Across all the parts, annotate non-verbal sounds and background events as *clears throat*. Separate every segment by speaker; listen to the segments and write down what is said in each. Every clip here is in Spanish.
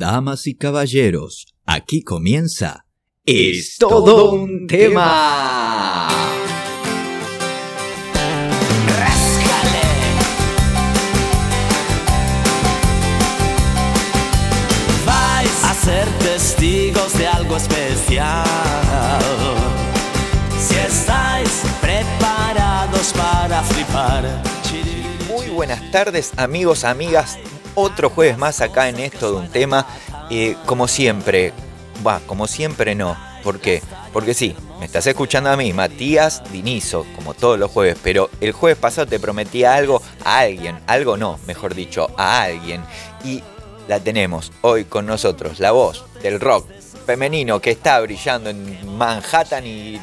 Speaker 1: Damas y caballeros, aquí comienza Es todo un tema.
Speaker 2: Vais a ser testigos de algo especial. Si estáis preparados para flipar.
Speaker 3: Muy buenas tardes amigos, amigas. Otro jueves más acá en esto de un tema. Eh, como siempre, va, como siempre no. ¿Por qué? Porque sí, me estás escuchando a mí, Matías Dinizo, como todos los jueves, pero el jueves pasado te prometía algo a alguien, algo no, mejor dicho, a alguien. Y la tenemos hoy con nosotros, la voz del rock femenino que está brillando en Manhattan y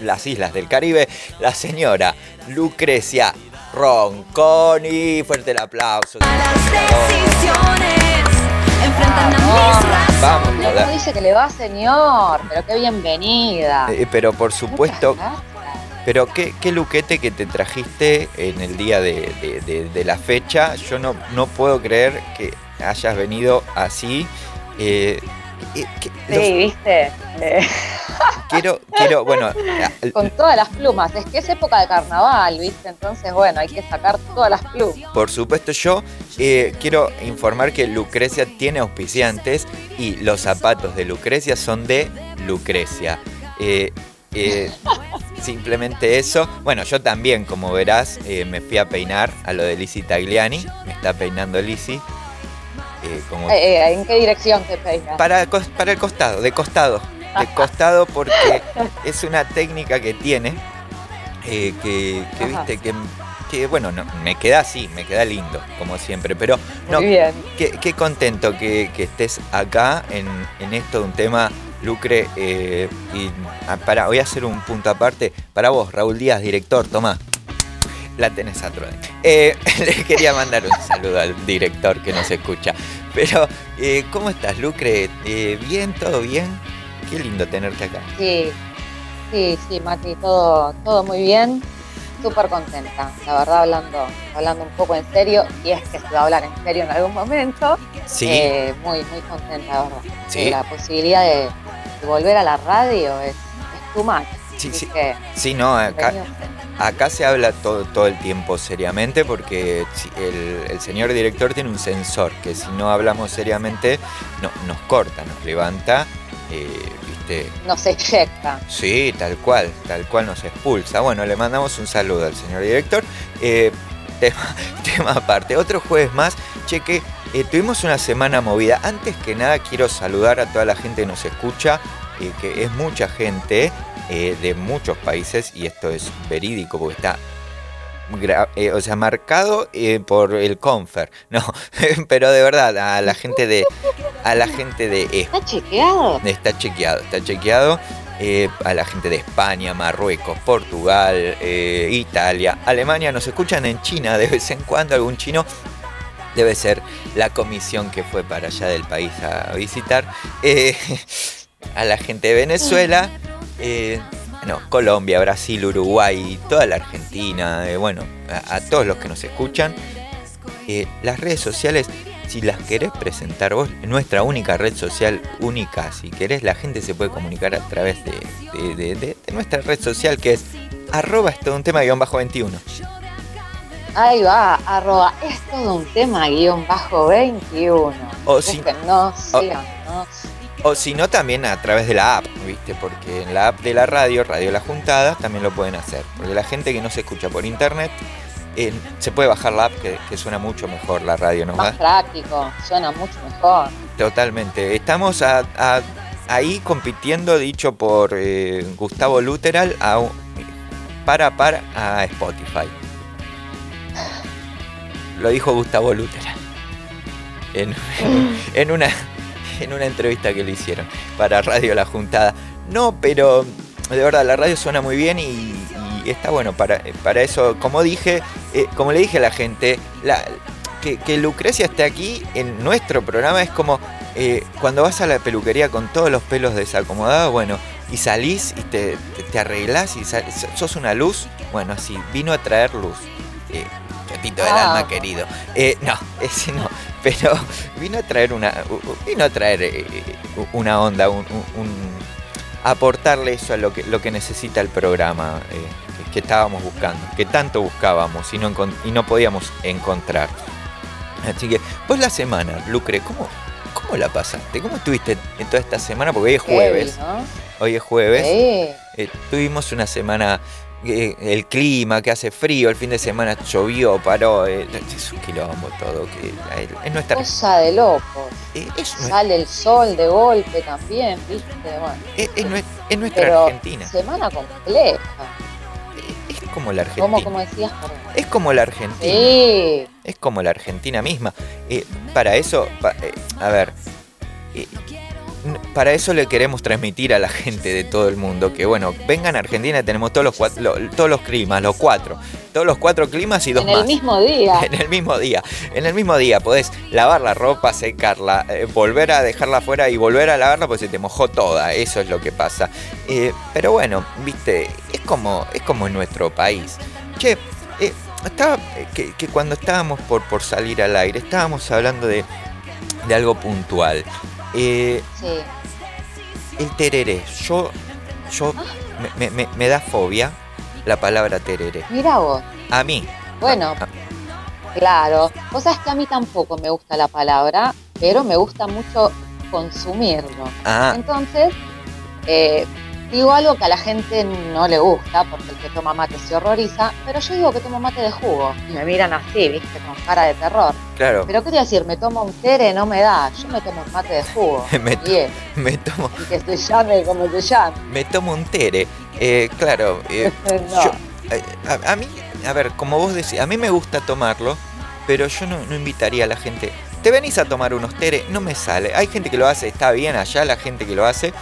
Speaker 3: las islas del Caribe, la señora Lucrecia Ronconi. Fuerte el aplauso.
Speaker 4: Las decisiones enfrentan a mis razones.
Speaker 3: Vamos,
Speaker 5: ¿Cómo
Speaker 3: joder.
Speaker 5: dice que le va, señor? Pero qué bienvenida.
Speaker 3: Eh, pero por supuesto, pero qué, qué luquete que te trajiste en el día de, de- de- de la fecha. Yo no, no puedo creer que hayas venido así. Eh, eh, que- los-
Speaker 5: Sí, viste. Eh, *laughs*
Speaker 3: quiero, quiero, bueno,
Speaker 5: con todas las plumas. Es que es época de carnaval, viste. Entonces, bueno, hay que sacar todas las plumas.
Speaker 3: Por supuesto, yo eh, quiero informar que Lucrecia tiene auspiciantes y los zapatos de Lucrecia son de Lucrecia. *laughs* Simplemente eso. Bueno, yo también, como verás, me fui a peinar a lo de Lizzie Tagliani. Me está peinando Lizzie. Eh, como
Speaker 5: Eh, ¿En qué dirección te peinas?
Speaker 3: para, el costado, de costado. De *laughs* costado porque es una técnica que tiene eh, que, viste que, que, bueno, no, me queda así, me queda lindo, como siempre. Pero no,
Speaker 5: Muy bien.
Speaker 3: qué, qué contento que, que estés acá en, en esto de un tema, Lucre. eh, y ah, para, voy a hacer un punto aparte. Para vos, Raúl Díaz, director, toma. La tenés atrás. Eh, *laughs* le quería mandar un saludo al director que nos escucha. Pero, eh, ¿cómo estás, Lucre? Eh, ¿Bien? ¿Todo bien? Qué lindo tenerte acá.
Speaker 5: Sí, sí, sí, Mati, todo, todo muy bien. Súper contenta, la verdad, hablando, hablando un poco en serio, y es que se va a hablar en serio en algún momento.
Speaker 3: Sí,
Speaker 5: Eh, muy, muy contenta, la verdad.
Speaker 3: Sí.
Speaker 5: La posibilidad de, de volver a la radio es, es too much.
Speaker 3: Sí, no, acá, se habla todo, todo el tiempo seriamente porque el, el señor director tiene un sensor que si no hablamos seriamente no, nos corta, nos levanta, eh, ¿viste?
Speaker 5: no se eyecta.
Speaker 3: Sí, tal cual, tal cual nos expulsa. Bueno, le mandamos un saludo al señor director. Eh, tema, *laughs* tema aparte, otro jueves más, cheque, eh, tuvimos una semana movida. Antes que nada quiero saludar a toda la gente que nos escucha, que es mucha gente eh, de muchos países y esto es verídico porque está... eh, o sea, marcado eh, por el Confer, *laughs* no, pero de verdad, a la gente de, a la gente de
Speaker 5: ¿Está chequeado?
Speaker 3: Está chequeado, está chequeado. a la gente de España, Marruecos, Portugal, Italia, Alemania. Nos escuchan en China de vez en cuando, algún chino. Debe ser la comisión que fue para allá del país a visitar. *laughs* a la gente de Venezuela, eh, no, Colombia, Brasil, Uruguay, toda la Argentina, eh, bueno, a, a todos los que nos escuchan. Eh, las redes sociales, si las querés presentar vos, nuestra única red social única, si querés, la gente se puede comunicar a través de, de- de- de- de nuestra red social que es arroba es todo un tema guion bajo 21.
Speaker 5: Ahí va, arroba, es todo un tema guion bajo 21.
Speaker 3: O si-
Speaker 5: no, síganos.
Speaker 3: O si no, también a través de la app, ¿viste? Porque en la app de la radio, Radio La Juntada, también lo pueden hacer. Porque la gente que no se escucha por internet, eh, se puede bajar la app que, que suena mucho mejor la radio, ¿no?
Speaker 5: Más práctico, suena mucho mejor.
Speaker 3: Totalmente. Estamos a- a- ahí compitiendo, dicho por eh, Gustavo Luteral, a para par a Spotify. Lo dijo Gustavo Luteral. En, *laughs* en una, *laughs* en una entrevista que le hicieron para Radio La Juntada. No, pero de verdad, la radio suena muy bien y, está bueno para, para eso. Como dije, eh, como le dije a la gente, que, que Lucrecia esté aquí en nuestro programa es como eh, cuando vas a la peluquería con todos los pelos desacomodados, bueno, y salís y te, te, te arreglás y sal- sos una luz, bueno, así, vino a traer luz. Eh, gatito del
Speaker 5: Ah.
Speaker 3: alma querido. Eh, no, *laughs* ese no. Pero vino a traer una. Vino a traer eh, una onda, un, aportarle eso a lo que, lo que necesita el programa eh, que, estábamos buscando, que tanto buscábamos y no, y no podíamos encontrar. Así que, vos la semana, Lucre, ¿cómo, ¿cómo la pasaste? ¿Cómo estuviste en toda esta semana? Porque hoy es jueves.
Speaker 5: Heavy, ¿no?
Speaker 3: Hoy es jueves. Eh, tuvimos una semana, eh, el clima que hace frío, el fin de semana llovió, paró, eh, es un quilombo todo, que es nuestra,
Speaker 5: Cosa de locos.
Speaker 3: eh, es,
Speaker 5: Sale el sol de golpe también, ¿viste? Bueno,
Speaker 3: es- es es nuestra
Speaker 5: pero
Speaker 3: Argentina,
Speaker 5: semana compleja.
Speaker 3: Es como la
Speaker 5: ¿Cómo,
Speaker 3: Argentina,
Speaker 5: como decías? Perdón.
Speaker 3: es como la Argentina,
Speaker 5: Sí.
Speaker 3: es como la Argentina misma. Para eso, pa- a ver, para eso le queremos transmitir a la gente de todo el mundo que, bueno, vengan a Argentina, tenemos todos los, lo- todos los climas, los cuatro, todos los cuatro climas y dos
Speaker 5: En el
Speaker 3: más.
Speaker 5: mismo día. *laughs*
Speaker 3: En el mismo día. En el mismo día podés lavar la ropa, secarla, eh, volver a dejarla afuera y volver a lavarla porque se te mojó toda. Eso es lo que pasa. Eh, pero bueno, viste, es como, es como en nuestro país. Che, eh, estaba, que, que cuando estábamos por, por salir al aire, estábamos hablando de, de algo puntual. Eh,
Speaker 5: Sí.
Speaker 3: el tereré. Yo, yo me, me- me- me da fobia la palabra tereré.
Speaker 5: Mira vos.
Speaker 3: A mí.
Speaker 5: Bueno,
Speaker 3: Ah,
Speaker 5: claro. Vos sabés que a mí tampoco me gusta la palabra, pero me gusta mucho consumirlo.
Speaker 3: ah,
Speaker 5: Entonces, eh, digo algo que a la gente no le gusta, porque el que toma mate se horroriza, pero yo digo que tomo mate de jugo. Y me miran así, viste, con cara de terror.
Speaker 3: claro.
Speaker 5: Pero quería decir, me tomo un tere, no me da. Yo me tomo un mate de jugo. *laughs*
Speaker 3: Me-
Speaker 5: Bien. *laughs*
Speaker 3: Me tomo,
Speaker 5: Y que se llame como se llame.
Speaker 3: me tomo un tere. Eh, claro, eh, *laughs*
Speaker 5: No.
Speaker 3: yo- eh, a, a mí, a ver, como vos decís, a mí me gusta tomarlo, pero yo no, no invitaría a la gente. Te venís a tomar unos tere, no me sale. Hay gente que lo hace, está bien allá la gente que lo hace.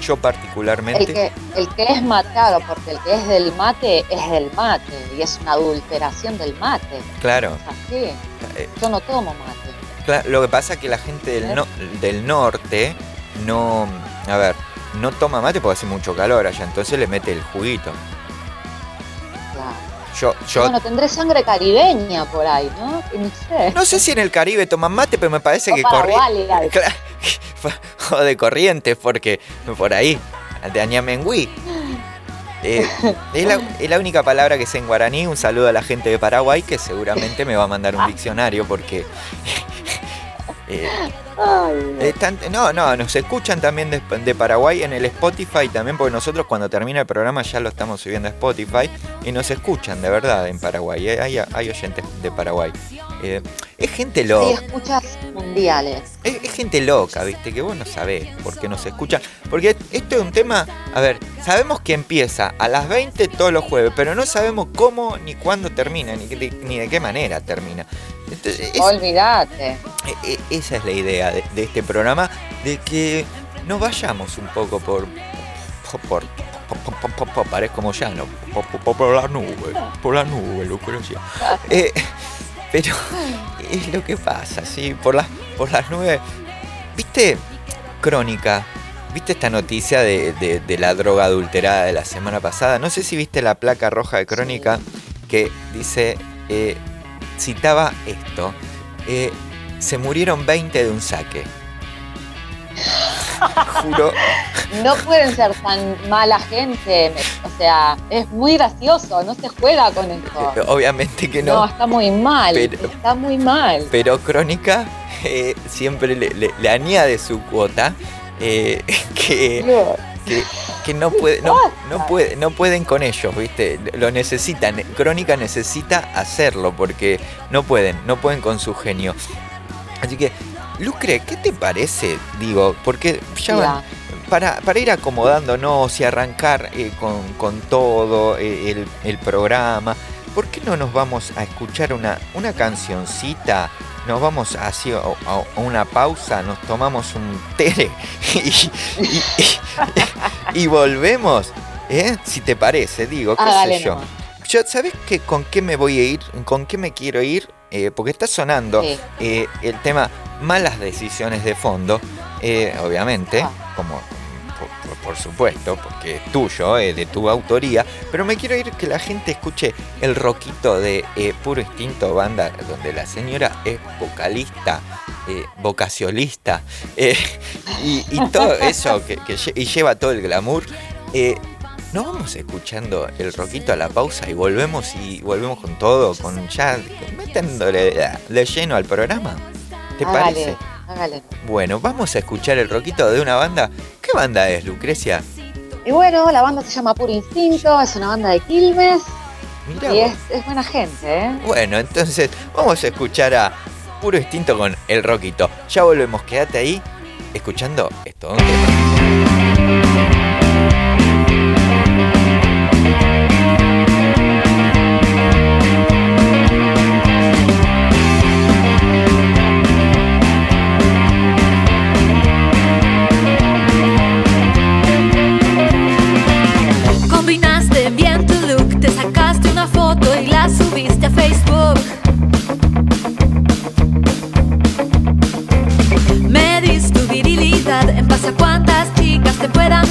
Speaker 3: Yo
Speaker 5: El
Speaker 3: particularmente.
Speaker 5: que, el que es mate, claro, porque el que es del mate es del mate y es una adulteración del mate.
Speaker 3: Claro,
Speaker 5: Es así.
Speaker 3: eh,
Speaker 5: Yo no tomo mate.
Speaker 3: lo que pasa es que la gente del, no- del norte no. A ver, no toma mate porque hace mucho calor allá, entonces le mete el juguito.
Speaker 5: Claro.
Speaker 3: Yo, yo
Speaker 5: Bueno, tendré sangre caribeña por ahí, ¿no? No sé.
Speaker 3: No sé si en el Caribe toman mate, pero me parece que corri-
Speaker 5: paraguaya. *laughs*
Speaker 3: Claro, *laughs* *laughs* de corrientes, porque por ahí, de Añamengüí. Eh, es, la, es la única palabra que sé en guaraní. Un saludo a la gente de Paraguay que seguramente me va a mandar un diccionario porque. *laughs* eh, están- no, no, nos escuchan también de, de Paraguay en el Spotify también, porque nosotros cuando termina el programa ya lo estamos subiendo a Spotify y nos escuchan de verdad en Paraguay. eh, Hay, hay oyentes de Paraguay. Eh, es gente
Speaker 5: sí,
Speaker 3: loca.
Speaker 5: escuchas mundiales.
Speaker 3: Es, es gente loca, viste, que vos no sabés por qué nos escucha. Porque esto es un tema, a ver, sabemos que empieza a las 20 todos los jueves, pero no sabemos cómo ni cuándo termina, ni, de, ni de qué manera termina. Entonces, es-
Speaker 5: Olvídate.
Speaker 3: e- e- esa es la idea de, de este programa, de que nos vayamos un poco por... por, por- parezco Moyano, por, por- por la nube, por la nube, Lucrecia. *laughs* Eh, pero *laughs* es lo que pasa, ¿sí? Por las, por las nubes. ¿Viste, Crónica? ¿Viste esta noticia de, de- la droga adulterada de la semana pasada? No sé si viste la placa roja de Crónica que dice, eh, citaba esto, eh, se murieron 20 de un saque. *laughs* Juro,
Speaker 5: No pueden ser tan mala gente. O sea, es muy gracioso. No se juega con esto.
Speaker 3: obviamente que
Speaker 5: No,
Speaker 3: no,
Speaker 5: está muy mal.
Speaker 3: Pero-
Speaker 5: Está muy mal.
Speaker 3: pero Crónica eh, siempre le, le- le añade su cuota. eh, *laughs* que, que no puede, no, no puede, no pueden con ellos, ¿viste? Lo necesitan. Crónica necesita hacerlo porque no pueden, no pueden con su genio. Así que, Lucre, ¿qué te parece? Digo, porque ya van- para, para ir acomodándonos y arrancar eh, con, con todo eh, el, el programa, ¿por qué no nos vamos a escuchar una, una cancioncita? Nos vamos así a, a- a una pausa, nos tomamos un tere *laughs* y, y- y- y volvemos, ¿eh? Si te parece, digo, qué
Speaker 5: hágale
Speaker 3: sé yo.
Speaker 5: nomás.
Speaker 3: Yo, ¿sabes qué, con qué me voy a ir? ¿Con qué me quiero ir? Eh, porque está sonando
Speaker 5: Sí.
Speaker 3: eh, el tema malas decisiones de fondo, eh, obviamente,
Speaker 5: Ah.
Speaker 3: como por, por supuesto, porque es tuyo, es de tu autoría, pero me quiero ir que la gente escuche el roquito de Puro Instinto Banda, donde la señora es vocalista, vocacionista, y, y todo eso, que, y lleva todo el glamour. Nos vamos escuchando el roquito a la pausa y volvemos y volvemos con todo, con ya metiéndole de lleno al programa. ¿Te parece?
Speaker 5: Hágale.
Speaker 3: Bueno, vamos a escuchar el roquito de una banda. ¿Qué banda es, Lucrecia?
Speaker 5: Y bueno, la banda se llama Puro Instinto, es una banda de Quilmes
Speaker 3: Mirá
Speaker 5: y es, es buena gente, ¿eh?
Speaker 3: Bueno, entonces vamos a escuchar a Puro Instinto con el roquito. Ya volvemos, quédate ahí escuchando esto. un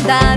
Speaker 4: te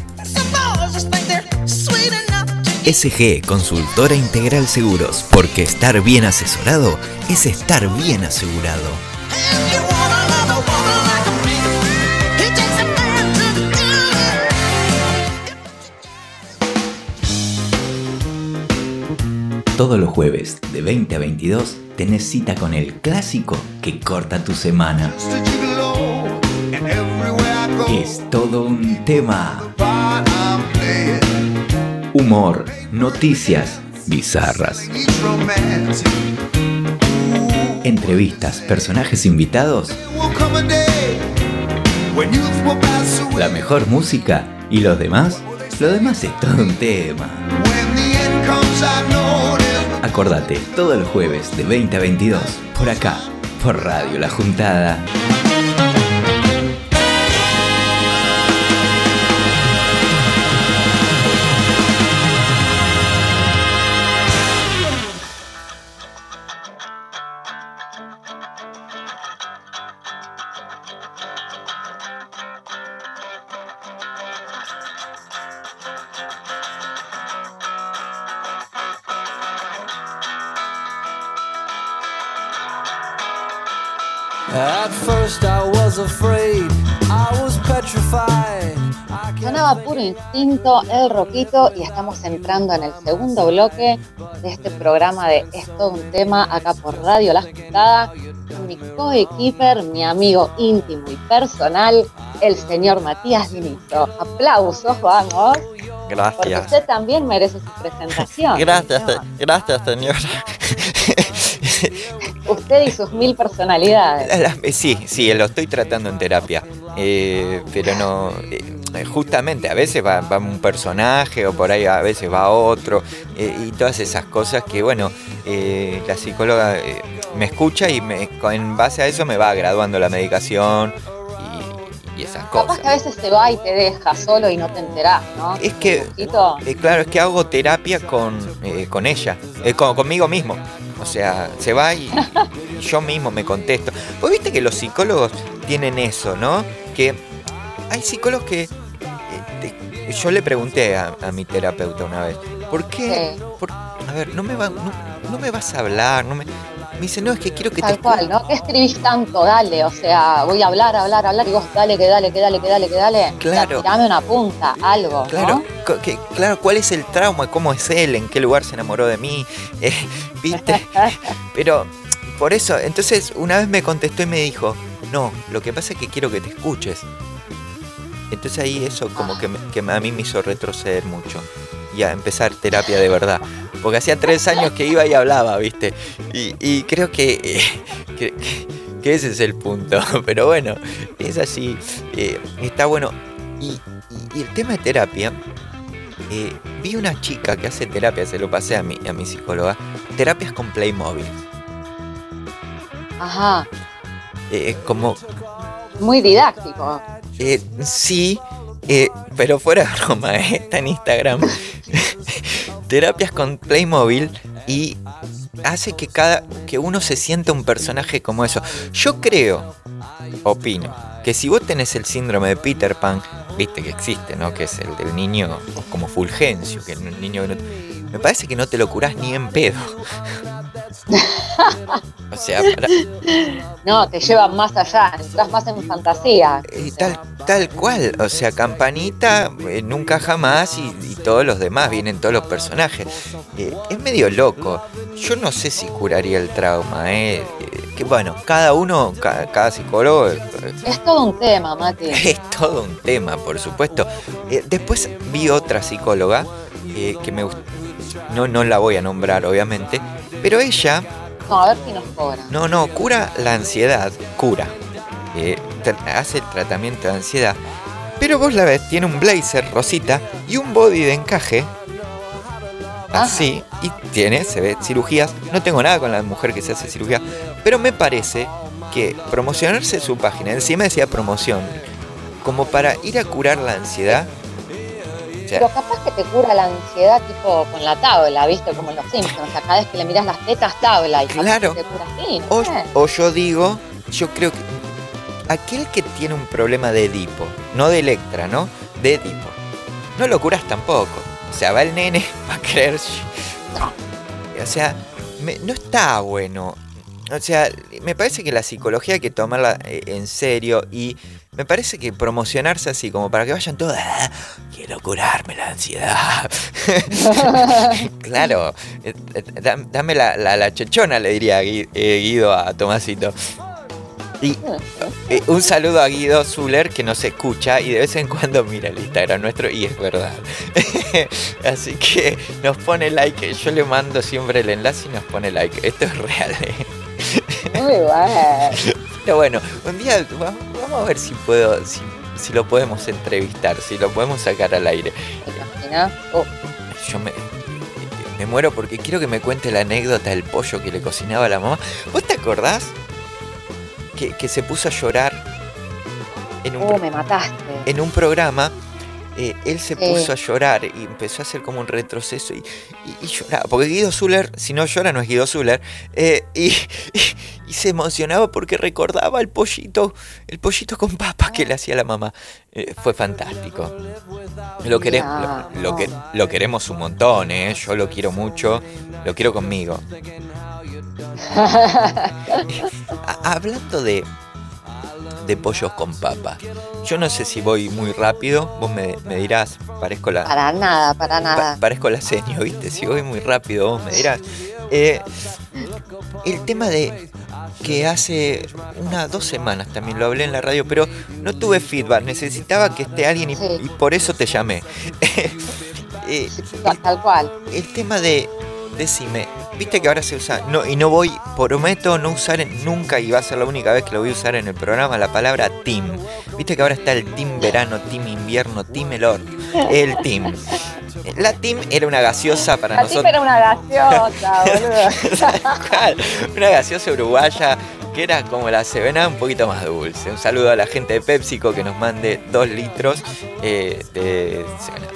Speaker 1: SG Consultora Integral Seguros, porque estar bien asesorado es estar bien asegurado. Todos los jueves de 20 a 22 tenés cita con el clásico que corta tu semana. Es todo un tema. Humor, noticias bizarras, entrevistas, personajes invitados, la mejor música y los demás, lo demás es todo un tema. Acordate, todos los jueves de 20 a 22, por acá, por Radio La Juntada.
Speaker 5: Instinto, el roquito, y estamos entrando en el segundo bloque de este programa de Es todo un tema, acá por Radio La Juntada, con mi coequiper, mi amigo íntimo y personal, el señor Matías Dinito. Aplausos, vamos, porque
Speaker 3: Gracias.
Speaker 5: usted también merece su presentación.
Speaker 3: Gracias, se- gracias, señora.
Speaker 5: Usted y sus mil personalidades.
Speaker 3: Sí, sí, lo estoy tratando en terapia. Eh, pero no. eh, justamente, a veces va, va un personaje o por ahí a veces va otro. eh, y todas esas cosas que, bueno, eh, la psicóloga eh, me escucha y me, en base a eso me va graduando la medicación y, y esas
Speaker 5: Capaz
Speaker 3: cosas.
Speaker 5: que a veces se va y te deja solo y no te enterás, ¿no?
Speaker 3: Es que, eh, claro, es que hago terapia con, eh, con ella, eh, con- conmigo mismo. O sea, se va y, y yo mismo me contesto. Vos viste que los psicólogos tienen eso, ¿no? Que hay psicólogos que... te- yo le pregunté a, a mi terapeuta una vez, ¿por qué?
Speaker 5: Sí.
Speaker 3: por- a ver, no me, va, no, no me vas a hablar, no me... Me dice, no, es que quiero que te
Speaker 5: Tal cual, ¿no? ¿Qué escribís tanto? Dale, o sea, voy a hablar, hablar, hablar y vos dale, que dale, que dale, que dale, que dale.
Speaker 3: Claro.
Speaker 5: O sea, tirame una punta, algo,
Speaker 3: Claro,
Speaker 5: ¿no?
Speaker 3: co- que, claro, ¿cuál es el trauma? ¿Cómo es él? ¿En qué lugar se enamoró de mí? *laughs* Eh, ¿Viste? *laughs* Pero por eso, entonces una vez me contestó y me dijo, no, lo que pasa es que quiero que te escuches. Entonces ahí eso como que, me- que a mí me hizo retroceder mucho y a empezar terapia de verdad. Porque hacía tres años que iba y hablaba, ¿viste? Y, y creo que, *laughs* que, que ese es el punto. *laughs* Pero bueno, es así. eh, está bueno. Y, y- y el tema de terapia, eh, vi una chica que hace terapia, se lo pasé a mi, a mi psicóloga, terapias con Playmobil.
Speaker 5: Ajá,
Speaker 3: Eh, como,
Speaker 5: muy didáctico.
Speaker 3: Eh, sí, eh, pero fuera de broma, *laughs* eh, está en Instagram. *laughs* terapias con Playmobil y hace que cada que uno se sienta un personaje como eso. Yo creo, opino, que si vos tenés el síndrome de Peter Pan, viste que existe, ¿no? Que es el del niño como Fulgencio, que un niño me parece que no te lo curás ni en pedo. *laughs* *laughs* o sea, para-
Speaker 5: No, te lleva más allá, entras más en fantasía.
Speaker 3: Eh, tal, tal cual, o sea, Campanita, eh, nunca jamás y, y todos los demás, vienen todos los personajes. Eh, es medio loco. Yo no sé si curaría el trauma, ¿eh? Que bueno, cada uno, ca- cada, psicólogo
Speaker 5: Es todo un tema, Mati. *laughs*
Speaker 3: es todo un tema, por supuesto. Eh, después vi otra psicóloga que me gustó. No, no la voy a nombrar, obviamente, pero ella
Speaker 5: No, a ver si nos cobran.
Speaker 3: no, no, cura la ansiedad, cura. Eh, hace el tratamiento de ansiedad. Pero vos la ves, tiene un blazer rosita y un body de encaje. Así, y tiene, se ve, cirugías. No tengo nada con la mujer que se hace cirugía, pero me parece que promocionarse su página, encima decía promoción, como para ir a curar la ansiedad. Sea,
Speaker 5: Pero capaz que te cura la ansiedad tipo con la tabla, ¿viste? Como en los Simpsons. Cada vez que le miras las tetas, tabla. Y
Speaker 3: Claro.
Speaker 5: te cura así, ¿no?
Speaker 3: O, o yo digo, yo creo que aquel que tiene un problema de Edipo, no de Electra, ¿no? De Edipo, no lo curas tampoco. O sea, va el nene, *laughs* va a creer. No. O sea, me- no está bueno. O sea, me parece que la psicología hay que tomarla eh, en serio y me parece que promocionarse así, como para que vayan todos, "Ah, quiero curarme la ansiedad. *laughs* claro, eh, eh, dam- dame la, la, la chechona, le diría eh, Guido a Tomasito. Y eh, un saludo a Guido Zuller que nos escucha y de vez en cuando mira el Instagram nuestro y es verdad. *laughs* Así que nos pone like. Yo le mando siempre el enlace y nos pone like. Esto es real. ¿eh?
Speaker 5: Muy bueno.
Speaker 3: Pero bueno, un día va- vamos a ver si puedo, si, si lo podemos entrevistar, si lo podemos sacar al aire.
Speaker 5: Uh,
Speaker 3: Yo me, me muero porque quiero que me cuente la anécdota del pollo que le cocinaba a la mamá. ¿Vos te acordás que, que se puso a llorar en un, pro-
Speaker 5: me mataste.
Speaker 3: en un programa? Eh, él se puso a llorar y empezó a hacer como un retroceso y, y- y lloraba. Porque Guido Zuller, si no llora, no es Guido Zuller. eh, y, *laughs* se emocionaba porque recordaba el pollito, el pollito con papas que le hacía la mamá. Eh, fue fantástico. Lo, lo, lo que-
Speaker 5: no.
Speaker 3: lo queremos un montón, ¿eh? yo lo quiero mucho, lo quiero conmigo. *laughs* *laughs* Hablando de, de pollos con papa, yo no sé si voy muy rápido, vos me, me dirás, parezco la,
Speaker 5: Para nada, para
Speaker 3: pa-
Speaker 5: nada.
Speaker 3: parezco la seño, ¿viste? Si voy muy rápido, vos me dirás. Eh, el tema de que hace unas dos semanas también lo hablé en la radio, pero no tuve feedback, necesitaba que esté alguien y,
Speaker 5: Sí.
Speaker 3: y por eso te llamé. *laughs* Eh,
Speaker 5: Tal cual.
Speaker 3: el tema de decime, viste que ahora se usa, no, y no voy, prometo no usar en- nunca, y va a ser la única vez que lo voy a usar en el programa, la palabra team. Viste que ahora está el team verano, team invierno, team el horno, el team. La team era una gaseosa para
Speaker 5: La
Speaker 3: nosotros.
Speaker 5: era una gaseosa, boludo. *laughs*
Speaker 3: Una gaseosa uruguaya que era como la Sevena, un poquito más dulce. Un saludo a la gente de PepsiCo que nos mande dos litros eh, de Sevena.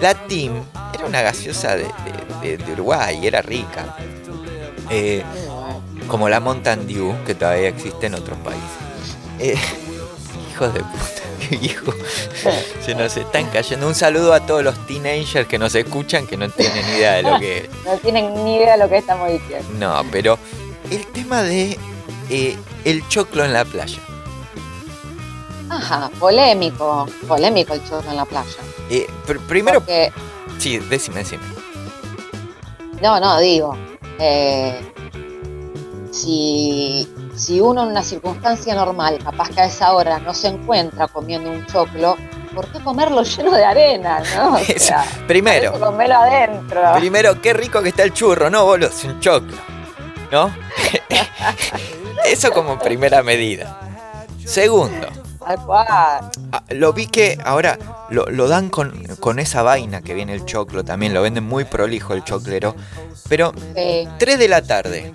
Speaker 3: La Team era una gaseosa de, de- de- de Uruguay, era rica. Eh, como la Mountain Dew, que todavía existe en otros países. Eh, *laughs* hijos de puta, *laughs* qué viejo. Se nos están cayendo. Un saludo a todos los teenagers que nos escuchan que no tienen idea de lo que. *laughs*
Speaker 5: No tienen ni idea de lo que estamos diciendo.
Speaker 3: No, pero el tema de eh, el choclo en la playa.
Speaker 5: Ajá, polémico. Polémico el choclo en la playa.
Speaker 3: Eh, pr- primero,
Speaker 5: Porque,
Speaker 3: sí, decime, decime.
Speaker 5: no, no, digo. eh, si, si uno en una circunstancia normal, capaz que a esa hora no se encuentra comiendo un choclo, ¿por qué comerlo lleno de arena, no? *laughs* O sea,
Speaker 3: primero,
Speaker 5: comerlo adentro.
Speaker 3: primero, qué rico que está el churro, no, boludo, es un choclo. ¿No? *laughs* Eso como primera medida. Segundo,
Speaker 5: Tal cual.
Speaker 3: ah, lo vi que ahora lo, lo dan con, con esa vaina que viene el choclo también, lo venden muy prolijo el choclero. Pero
Speaker 5: Sí.
Speaker 3: 3 de la tarde.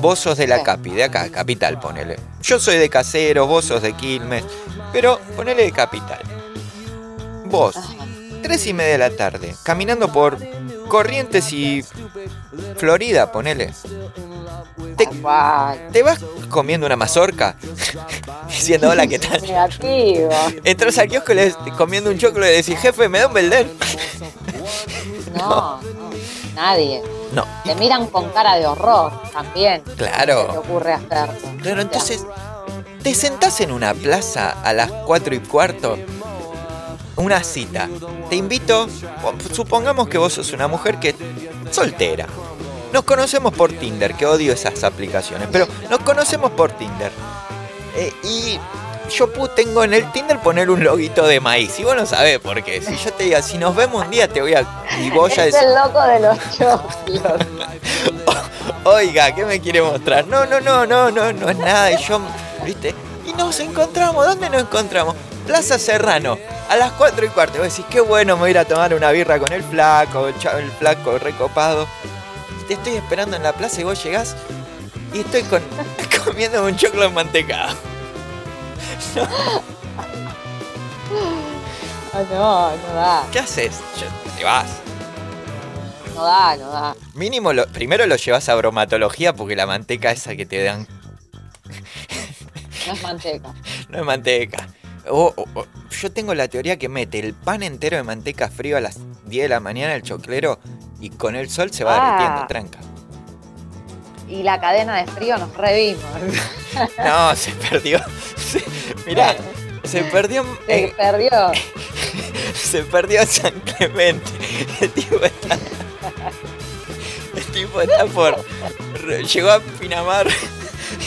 Speaker 3: Vos sos de la
Speaker 5: Sí.
Speaker 3: Capi, de acá, Capital, ponele. Yo soy de Casero, vos sos de Quilmes, pero ponele de Capital. Vos,
Speaker 5: Ajá.
Speaker 3: 3 y media de la tarde, caminando por Corrientes y Florida, ponele. Te, vas comiendo una mazorca, *laughs* diciendo hola, ¿qué tal?
Speaker 5: Negativo.
Speaker 3: Entras al kiosco le comiendo un choclo y le decís, jefe, ¿me da un belden? *laughs*
Speaker 5: No, no, nadie.
Speaker 3: No,
Speaker 5: Te miran con cara de horror también.
Speaker 3: Claro.
Speaker 5: ¿Qué te ocurre hacerlo?
Speaker 3: Claro, entonces, te sentás en una plaza a las 4 y cuarto, una cita. Te invito, supongamos que vos sos una mujer que soltera. Nos conocemos por Tinder, que odio esas aplicaciones, pero nos conocemos por Tinder. Eh, y yo tengo en el Tinder poner un loguito de maíz. Y vos no sabés por qué. Si yo te diga, si nos vemos un día, te voy a. Y vos ya *laughs*
Speaker 5: es
Speaker 3: decís,
Speaker 5: el loco de los choclos. *laughs*
Speaker 3: Oiga, ¿qué me quiere mostrar? No, no, no, no, no, no es nada. Y yo, ¿viste? Y nos encontramos. ¿Dónde nos encontramos? Plaza Serrano, a las 4 y cuarto. Vos decís, qué bueno, me voy a ir a tomar una birra con el flaco, el, cha- el flaco recopado. Te estoy esperando en la plaza y vos llegás y estoy con, *laughs* comiendo un choclo en mantecado. *laughs*
Speaker 5: Ah, no, no da.
Speaker 3: ¿Qué haces? Te vas.
Speaker 5: No da, no da.
Speaker 3: Mínimo, lo, primero lo llevas a bromatología porque la manteca esa que te dan
Speaker 5: No es manteca. *laughs*
Speaker 3: No es manteca. O- o- o- yo tengo la teoría que mete el pan entero de manteca frío a las 10 de la mañana el choclero y con el sol se va
Speaker 5: Ah.
Speaker 3: derritiendo, tranca.
Speaker 5: Y la cadena de frío nos revimos. *laughs*
Speaker 3: No, se perdió. *laughs* Se- mirá, se perdió.
Speaker 5: Se
Speaker 3: eh,
Speaker 5: perdió.
Speaker 3: se perdió *laughs* San Clemente. El tipo está. El tipo está por. Llegó a Pinamar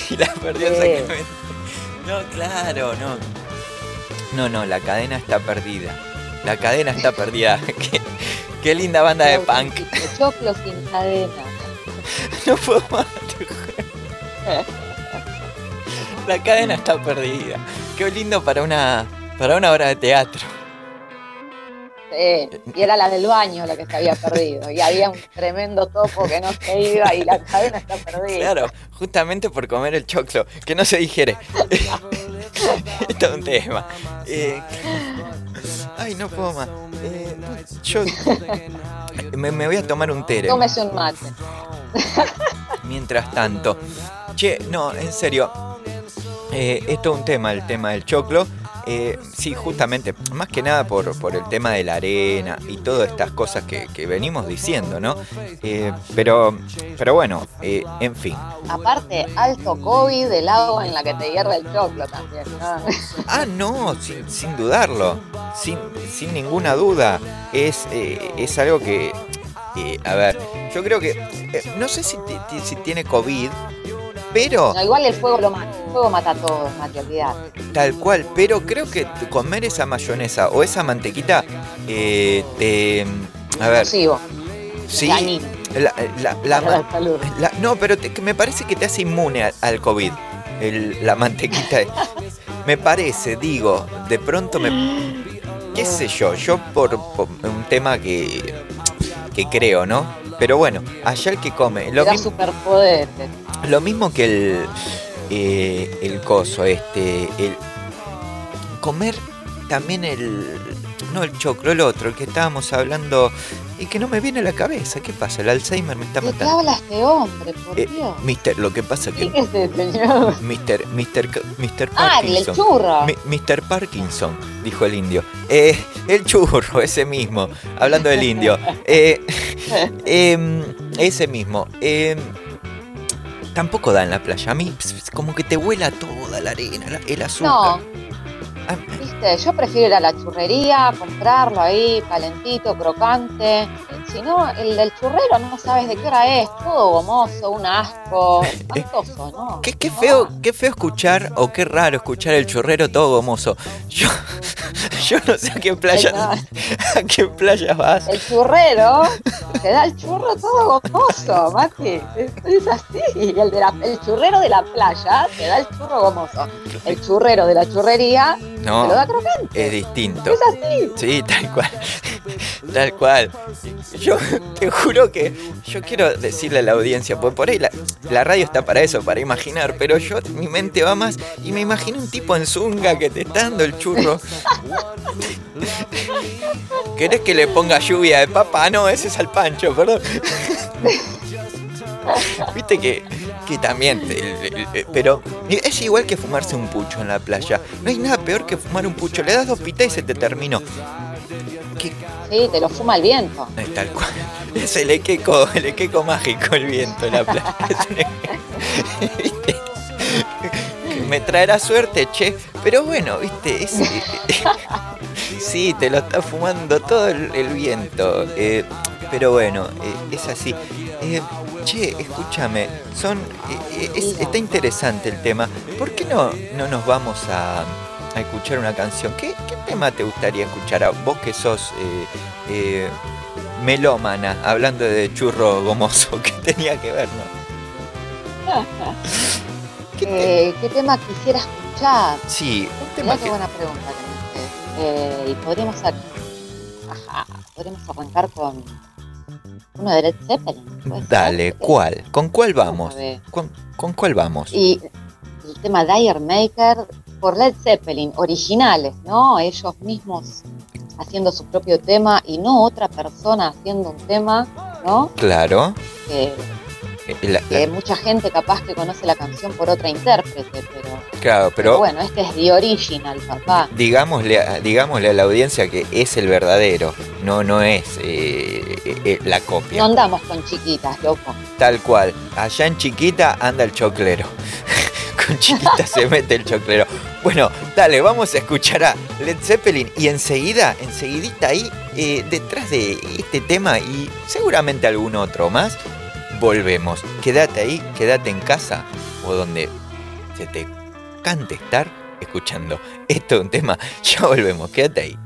Speaker 3: y la perdió en San
Speaker 5: Sí.
Speaker 3: Clemente. No, claro, no. No, no, la cadena está perdida. La cadena está perdida. *laughs* ¿Qué, Qué linda banda de punk.
Speaker 5: Choclo sin cadena. *laughs*
Speaker 3: No puedo más. *laughs* La cadena está perdida. Qué lindo para una para una obra de teatro.
Speaker 5: Sí, y era la del baño la que se había perdido. Y había un tremendo topo que no se iba y la cadena está perdida.
Speaker 3: Claro, justamente por comer el choclo, que no se digiere. Esto es un tema. Eh, ay, no puedo más. Eh, yo *laughs* me, me voy a tomar un tere.
Speaker 5: Tómese un mate. *laughs*
Speaker 3: Mientras tanto. Che, no, en serio. Eh, esto es un tema, el tema del choclo. Eh, sí, justamente, más que nada por, por el tema de la arena y todas estas cosas que, que venimos diciendo, ¿no? Eh, pero, pero bueno, eh, en fin.
Speaker 5: Aparte, alto COVID del agua en la que te hierve el choclo también. ¿no?
Speaker 3: Ah, no, sin, sin dudarlo, sin, sin ninguna duda. Es, eh, es algo que, eh, a ver, yo creo que, no sé si, si tiene COVID, pero...
Speaker 5: No, igual el fuego lo mata. El fuego mata todo, Mati, olvidate.
Speaker 3: Tal cual, pero creo que comer esa mayonesa o esa mantequita eh, te... A ver,
Speaker 5: Nocivo.
Speaker 3: sí, la, la- no, pero te- me parece que te hace inmune a- al COVID, el- la mantequita. me parece, digo, de pronto me... ¿Qué sé yo? Yo por, por un tema que, que creo, ¿no? Pero bueno, allá el que come, lo
Speaker 5: da
Speaker 3: mismo...
Speaker 5: superpoderes.
Speaker 3: Lo mismo que el, eh, el coso, este, el comer también el, no el choclo, el otro, el que estábamos hablando y que no me viene a la cabeza. ¿Qué pasa? El Alzheimer me está
Speaker 5: ¿De qué
Speaker 3: matando.
Speaker 5: habla este hombre, por
Speaker 3: Eh,
Speaker 5: Dios?
Speaker 3: Mister, lo que pasa que
Speaker 5: ¿Quién es señor?
Speaker 3: Mister, Mister, Mister
Speaker 5: Ah, el
Speaker 3: Parkinson.
Speaker 5: churro.
Speaker 3: Mi- Mr. Parkinson, dijo el indio. Eh, el churro, ese mismo. Hablando del indio. *laughs* Eh, *laughs* em, ese mismo. Tampoco da en la playa. A mí, como que te vuela toda la arena, la- el azúcar.
Speaker 5: No, viste, yo prefiero ir a la churrería, comprarlo ahí, calentito, crocante. Si no, el del churrero no sabes de qué hora es, todo gomoso, un asco, espantoso, ¿no?
Speaker 3: Qué, feo, qué feo escuchar o qué raro escuchar el churrero todo gomoso. *laughs* Yo, yo no sé a qué playa,
Speaker 5: No, *laughs*
Speaker 3: a qué playa vas.
Speaker 5: el churrero te da el churro todo gomoso, Mati. Es, así. El, de la- el churrero de la playa te da el churro gomoso. El churrero de la churrería te lo da
Speaker 3: No,
Speaker 5: crocante.
Speaker 3: es distinto.
Speaker 5: Es así.
Speaker 3: Sí, tal cual. *laughs* Tal cual. Yo te juro que yo quiero decirle a la audiencia, pues por ahí la, la radio está para eso, para imaginar, pero yo, mi mente va más y me imagino un tipo en zunga que te está dando el churro. *laughs* ¿Querés que le ponga lluvia de papa? Ah, no, ese es al pancho, perdón. *laughs* Viste que, que también, el- el- el- pero es igual que fumarse un pucho en la playa. No hay nada peor que fumar un pucho. Le das dos pitas y se te terminó. ¿Qué,
Speaker 5: Sí, te lo fuma el viento.
Speaker 3: es tal cual. *laughs* Es el equeco, el equeco mágico, el viento en la playa. *laughs* *laughs* Me traerá suerte, che. Pero bueno, viste, es- sí, te lo está fumando todo el, el viento. eh, pero bueno, eh, es así. Eh, che, escúchame, son, eh, es- está interesante el tema. ¿Por qué no, no nos vamos a, a escuchar una canción? ¿Qué, qué tema te gustaría escuchar a vos que sos eh, eh, melómana, hablando de churro gomoso? *laughs* ¿Qué tenía que ver, no? *laughs* ¿Qué te-
Speaker 5: Eh, ¿Qué tema quisiera escuchar?
Speaker 3: Sí, un tema que...
Speaker 5: buena pregunta que me. Eh, y podríamos, ar- Ajá, podríamos arrancar con uno de Led Zeppelin. ¿puede ser?
Speaker 3: Dale,
Speaker 5: Eh,
Speaker 3: ¿cuál? ¿Con cuál vamos? ¿Con, con cuál vamos?
Speaker 5: Y el tema Dire Maker por Led Zeppelin, originales, ¿no? Ellos mismos haciendo su propio tema y no otra persona haciendo un tema, ¿no?
Speaker 3: Claro.
Speaker 5: Que,
Speaker 3: eh, la- la-
Speaker 5: mucha gente capaz que conoce la canción por otra intérprete, pero,
Speaker 3: claro,
Speaker 5: pero
Speaker 3: pero
Speaker 5: bueno, este es The Original, papá.
Speaker 3: digámosle, a- digámosle a la audiencia que es el verdadero, no, no es eh, eh, eh, la copia.
Speaker 5: No andamos con chiquitas, loco.
Speaker 3: Tal cual. Allá en Chiquita anda el choclero. *laughs* Con Chiquita se mete el choclero. Bueno, dale, vamos a escuchar a Led Zeppelin y enseguida, enseguidita ahí, eh, detrás de este tema y seguramente algún otro más, volvemos. Quédate ahí, quédate en casa o donde se te cante estar escuchando. Esto es un tema, *laughs* ya volvemos, quédate ahí.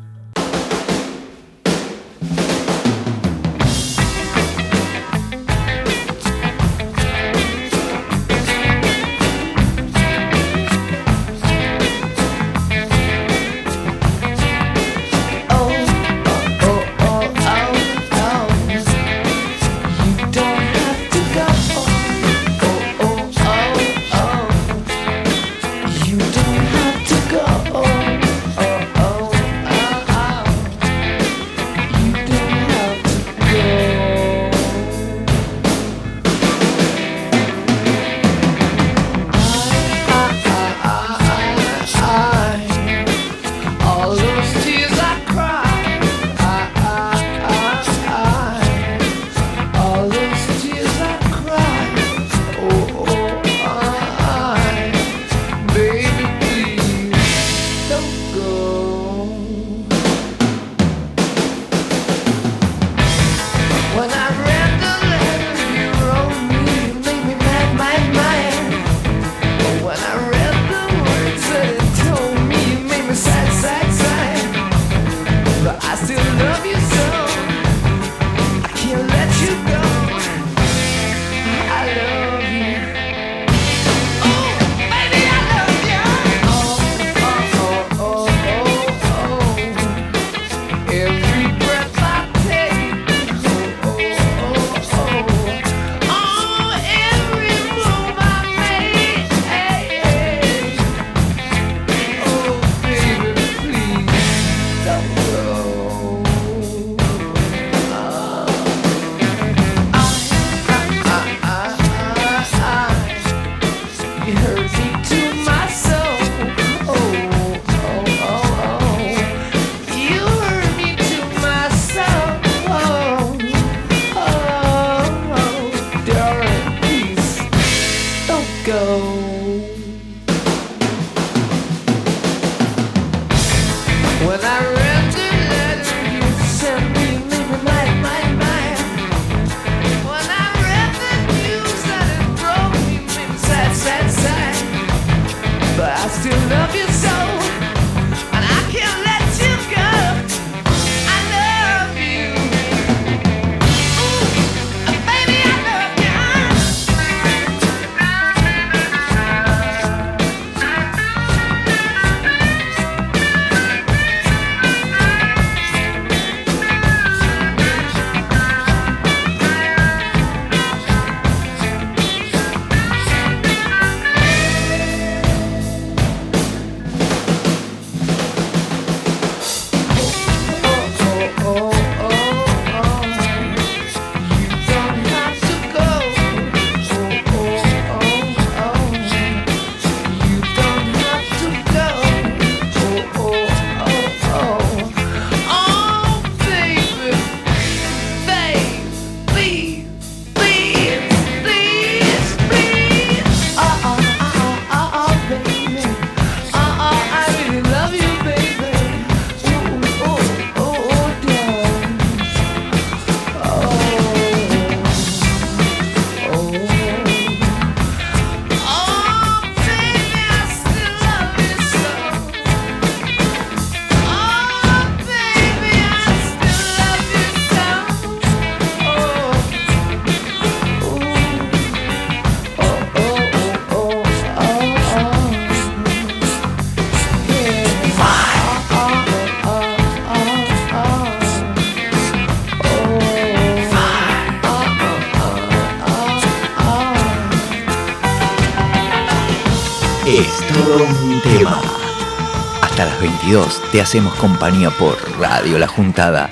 Speaker 1: Te hacemos compañía por Radio La Juntada.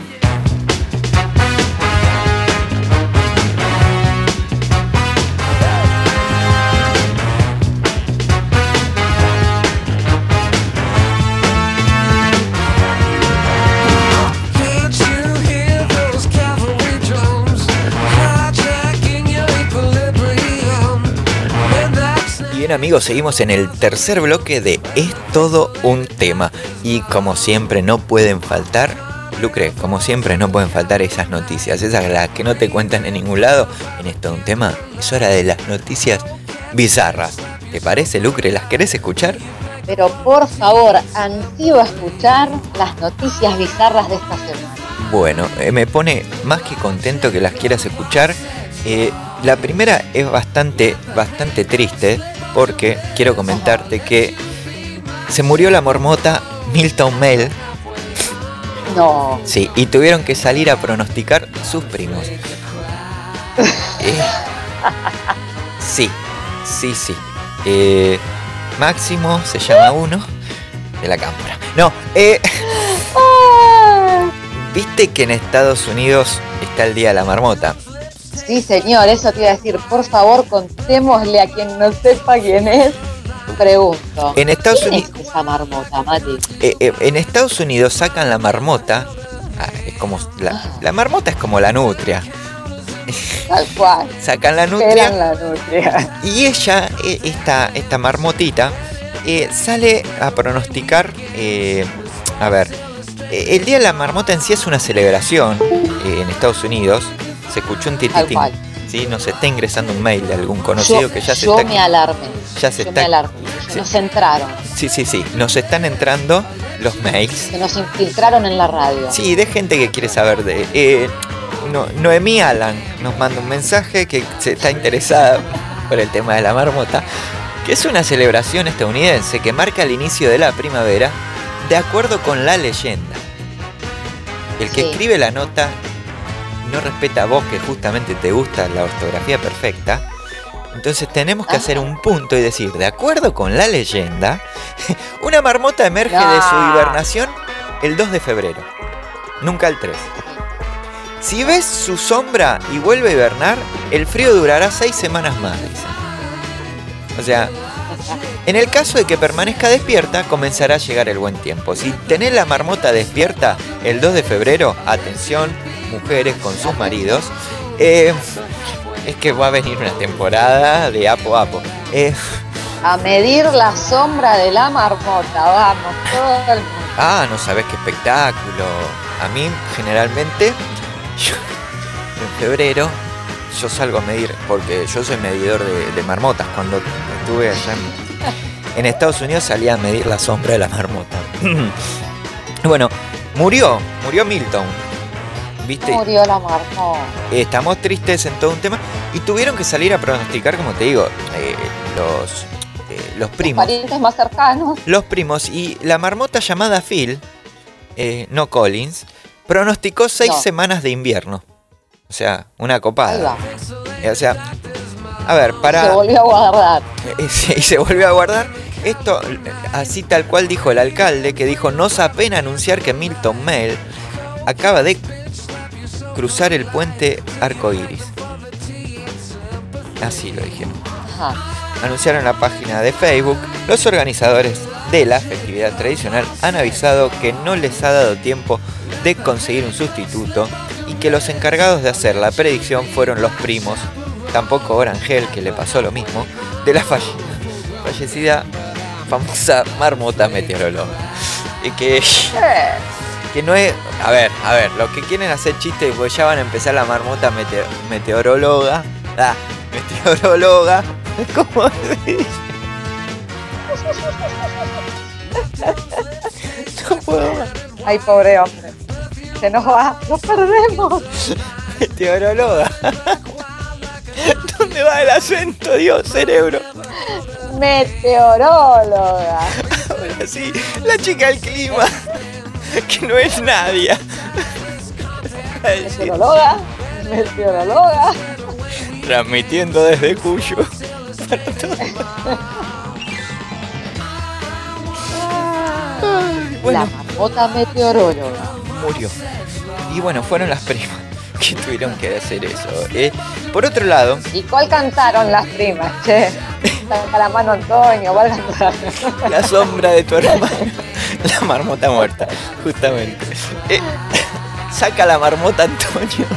Speaker 3: Bien amigos, seguimos en el tercer bloque de Es todo un tema. Y como siempre no pueden faltar, Lucre, como siempre no pueden faltar esas noticias, esas las que no te cuentan en ningún lado. En Es todo un tema, es hora de las noticias bizarras. ¿Te parece, Lucre? ¿Las querés escuchar?
Speaker 5: Pero por favor, ansío a escuchar las noticias bizarras de esta semana.
Speaker 3: Bueno, eh, me pone más que contento que las quieras escuchar. Eh, la primera es bastante, bastante triste porque quiero comentarte que se murió la mormota Milton Mel,
Speaker 5: No,
Speaker 3: sí, y tuvieron que salir a pronosticar sus primos. Eh, sí, sí, sí. Eh, Máximo se llama uno de la cámara. No, eh, viste que en Estados Unidos está el Día de la Marmota.
Speaker 5: sí señor, eso te iba a decir. Por favor, contémosle a quien no sepa quién es. Pregunto.
Speaker 3: En Estados
Speaker 5: ¿Quién
Speaker 3: Unidos,
Speaker 5: es esa marmota, Mati?
Speaker 3: eh, eh, en Estados Unidos sacan la marmota. ah, es como la, la marmota es como la nutria.
Speaker 5: Tal cual.
Speaker 3: Sacan la nutria
Speaker 5: la nutria.
Speaker 3: y ella, eh, esta, esta marmotita, eh, sale a pronosticar. eh, a ver, el día de la marmota en sí es una celebración en Estados Unidos. Se escuchó un tititín. ¿Sí? Nos está ingresando un mail de algún conocido
Speaker 5: Yo,
Speaker 3: que ya se
Speaker 5: yo
Speaker 3: está.
Speaker 5: me alarmé.
Speaker 3: ya se
Speaker 5: yo
Speaker 3: está-
Speaker 5: me alarmé.
Speaker 3: Sí.
Speaker 5: Nos entraron.
Speaker 3: Sí, sí, sí. Nos están entrando los mails.
Speaker 5: Se nos infiltraron en la radio.
Speaker 3: Sí, de gente que quiere saber de. eh, no, Noemí Alan nos manda un mensaje que se está interesada por el tema de la marmota, que es una celebración estadounidense que marca el inicio de la primavera de acuerdo con la leyenda. El que
Speaker 5: Sí.
Speaker 3: escribe la nota no respeta a vos que justamente te gusta la ortografía perfecta. Entonces tenemos que
Speaker 5: Ajá.
Speaker 3: hacer un punto y decir, de acuerdo con la leyenda, *laughs* una marmota emerge de su
Speaker 5: No.
Speaker 3: hibernación el 2 de febrero, nunca el 3. Si ves su sombra y vuelve a hibernar, el frío durará seis semanas más. O sea, en el caso de que permanezca despierta, comenzará a llegar el buen tiempo. Si tenés la marmota despierta el 2 de febrero, atención, mujeres con sus maridos, eh, es que va a venir una temporada de apo apo. Eh,
Speaker 5: A medir la sombra de la marmota. Vamos, todo el mundo.
Speaker 3: ah, no sabés qué espectáculo. A mí, generalmente, yo- en febrero, yo salgo a medir, porque yo soy medidor de, de marmotas. Cuando estuve allá en, en Estados Unidos salía a medir la sombra de la marmota. *laughs* bueno, murió, murió Milton. ¿Viste?
Speaker 5: Murió la marmota.
Speaker 3: Estamos tristes en todo un tema y tuvieron que salir a pronosticar, como te digo, eh, los, eh, los primos.
Speaker 5: Parientes más cercanos.
Speaker 3: Los primos y la marmota llamada Phil, eh, no Collins, pronosticó seis
Speaker 5: No.
Speaker 3: semanas de invierno. O sea, una copada. Eh, O sea, a ver, para...
Speaker 5: Se volvió a guardar. *laughs*
Speaker 3: Y se volvió a guardar. Esto, así tal cual dijo el alcalde, que dijo, no se apena anunciar que Milton Mel acaba de cruzar el puente arco iris. Así lo dijeron.
Speaker 5: Ajá.
Speaker 3: Anunciaron en la página de Facebook, los organizadores de la festividad tradicional han avisado que no les ha dado tiempo de conseguir un sustituto y que los encargados de hacer la predicción fueron los primos, tampoco Orangel, que le pasó lo mismo, de la falle- fallecida famosa marmota meteoróloga. Y que, que no es... A ver, a ver, los que quieren hacer chistes, pues ya van a empezar la marmota mete- meteoróloga. Ah, meteoróloga. *laughs* ¿Cómo se dice? *laughs* No puedo.
Speaker 5: Ay, pobre hombre. Se nos va. Nos perdemos. *laughs*
Speaker 3: Meteoróloga. *laughs* ¿Dónde va el acento, Dios, cerebro?
Speaker 5: Meteoróloga.
Speaker 3: Ahora sí, la chica del clima. Que no es nadie.
Speaker 5: Meteoróloga. Meteoróloga.
Speaker 3: Transmitiendo desde Cuyo. Bueno.
Speaker 5: La marmota meteoróloga.
Speaker 3: Murió. Y bueno, fueron las primas *laughs* que tuvieron que hacer eso. ¿eh? Por otro lado,
Speaker 5: ¿Y cuál cantaron las primas, che? La mano Antonio, ¿cuál cantaron?
Speaker 3: la sombra de tu hermano, *laughs* la marmota muerta, justamente. Eh, *laughs* saca la marmota Antonio.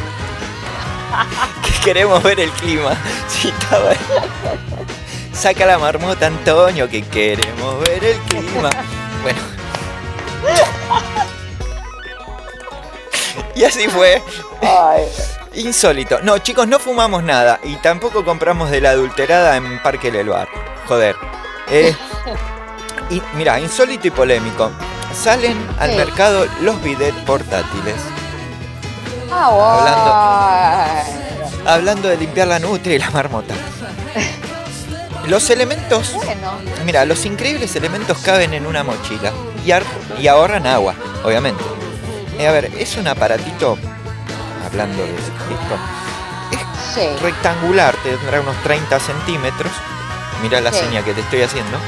Speaker 3: Que queremos ver el clima. Sí, estaba ahí. Saca la marmota Antonio, que queremos ver el clima. Bueno. Y así fue.
Speaker 5: Ay,
Speaker 3: Insólito. No, chicos, no fumamos nada y tampoco compramos de la adulterada en Parque del Bar. Joder. Eh, y mira, insólito y polémico. Salen al
Speaker 5: Sí.
Speaker 3: mercado los bidet portátiles.
Speaker 5: ah, bueno.
Speaker 3: Hablando de limpiar la nutria y la marmota. Los elementos,
Speaker 5: Bueno,
Speaker 3: mira, los increíbles elementos caben en una mochila y, y ahorran agua, obviamente. Eh, a ver, es un aparatito, hablando de esto,
Speaker 5: sí.
Speaker 3: rectangular, tendrá unos 30 centímetros. Mira la
Speaker 5: Sí.
Speaker 3: seña que te estoy haciendo.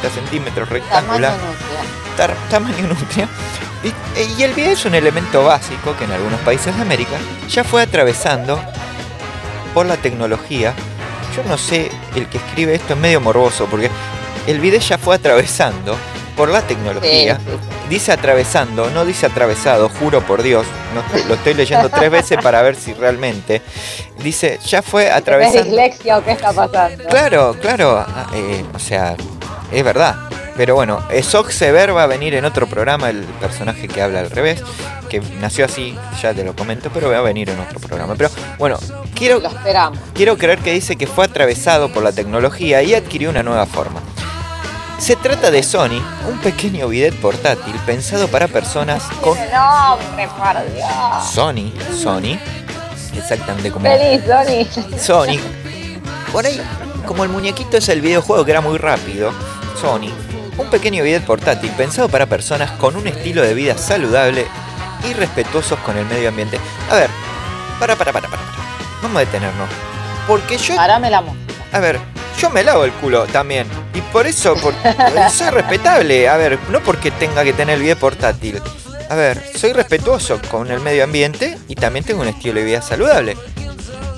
Speaker 3: 30 centímetros
Speaker 5: Tamaño
Speaker 3: rectangular.
Speaker 5: nutria.
Speaker 3: tamaño nutria. Y, eh, y el bidet es un elemento básico que en algunos países de América ya fue atravesando por la tecnología. Yo no sé, el que escribe esto es medio morboso porque el bidet ya fue atravesando por la tecnología.
Speaker 5: sí.
Speaker 3: Dice atravesando, no dice atravesado, juro por Dios. No lo estoy leyendo tres veces para ver si realmente. Dice, ya fue
Speaker 5: ¿Es
Speaker 3: atravesando.
Speaker 5: dislexia o qué está pasando?
Speaker 3: Claro, claro. ah, eh, o sea, es verdad. Pero bueno, Sok Sever va a venir en otro programa, el personaje que habla al revés, que nació así, ya te lo comento, pero va a venir en otro programa. Pero bueno, quiero,
Speaker 5: Lo esperamos.
Speaker 3: quiero creer que dice que fue atravesado por la tecnología y adquirió una nueva forma. Se trata de Sony, un pequeño bidet portátil pensado para personas con
Speaker 5: nombre, por Dios.
Speaker 3: Sony, Sony, exactamente como
Speaker 5: Feliz, Sony.
Speaker 3: Sony. Por ahí, como el muñequito es el videojuego que era muy rápido, Sony, un pequeño bidet portátil pensado para personas con un estilo de vida saludable y respetuosos con el medio ambiente. A ver, para, para, para, para, para. Vamos a detenernos. Porque yo,
Speaker 5: Parame la música.
Speaker 3: a ver, yo me lavo el culo también. Y por eso, por, *laughs* soy respetable. A ver, no porque tenga que tener el bidet portátil. A ver, soy respetuoso con el medio ambiente y también tengo un estilo de vida saludable.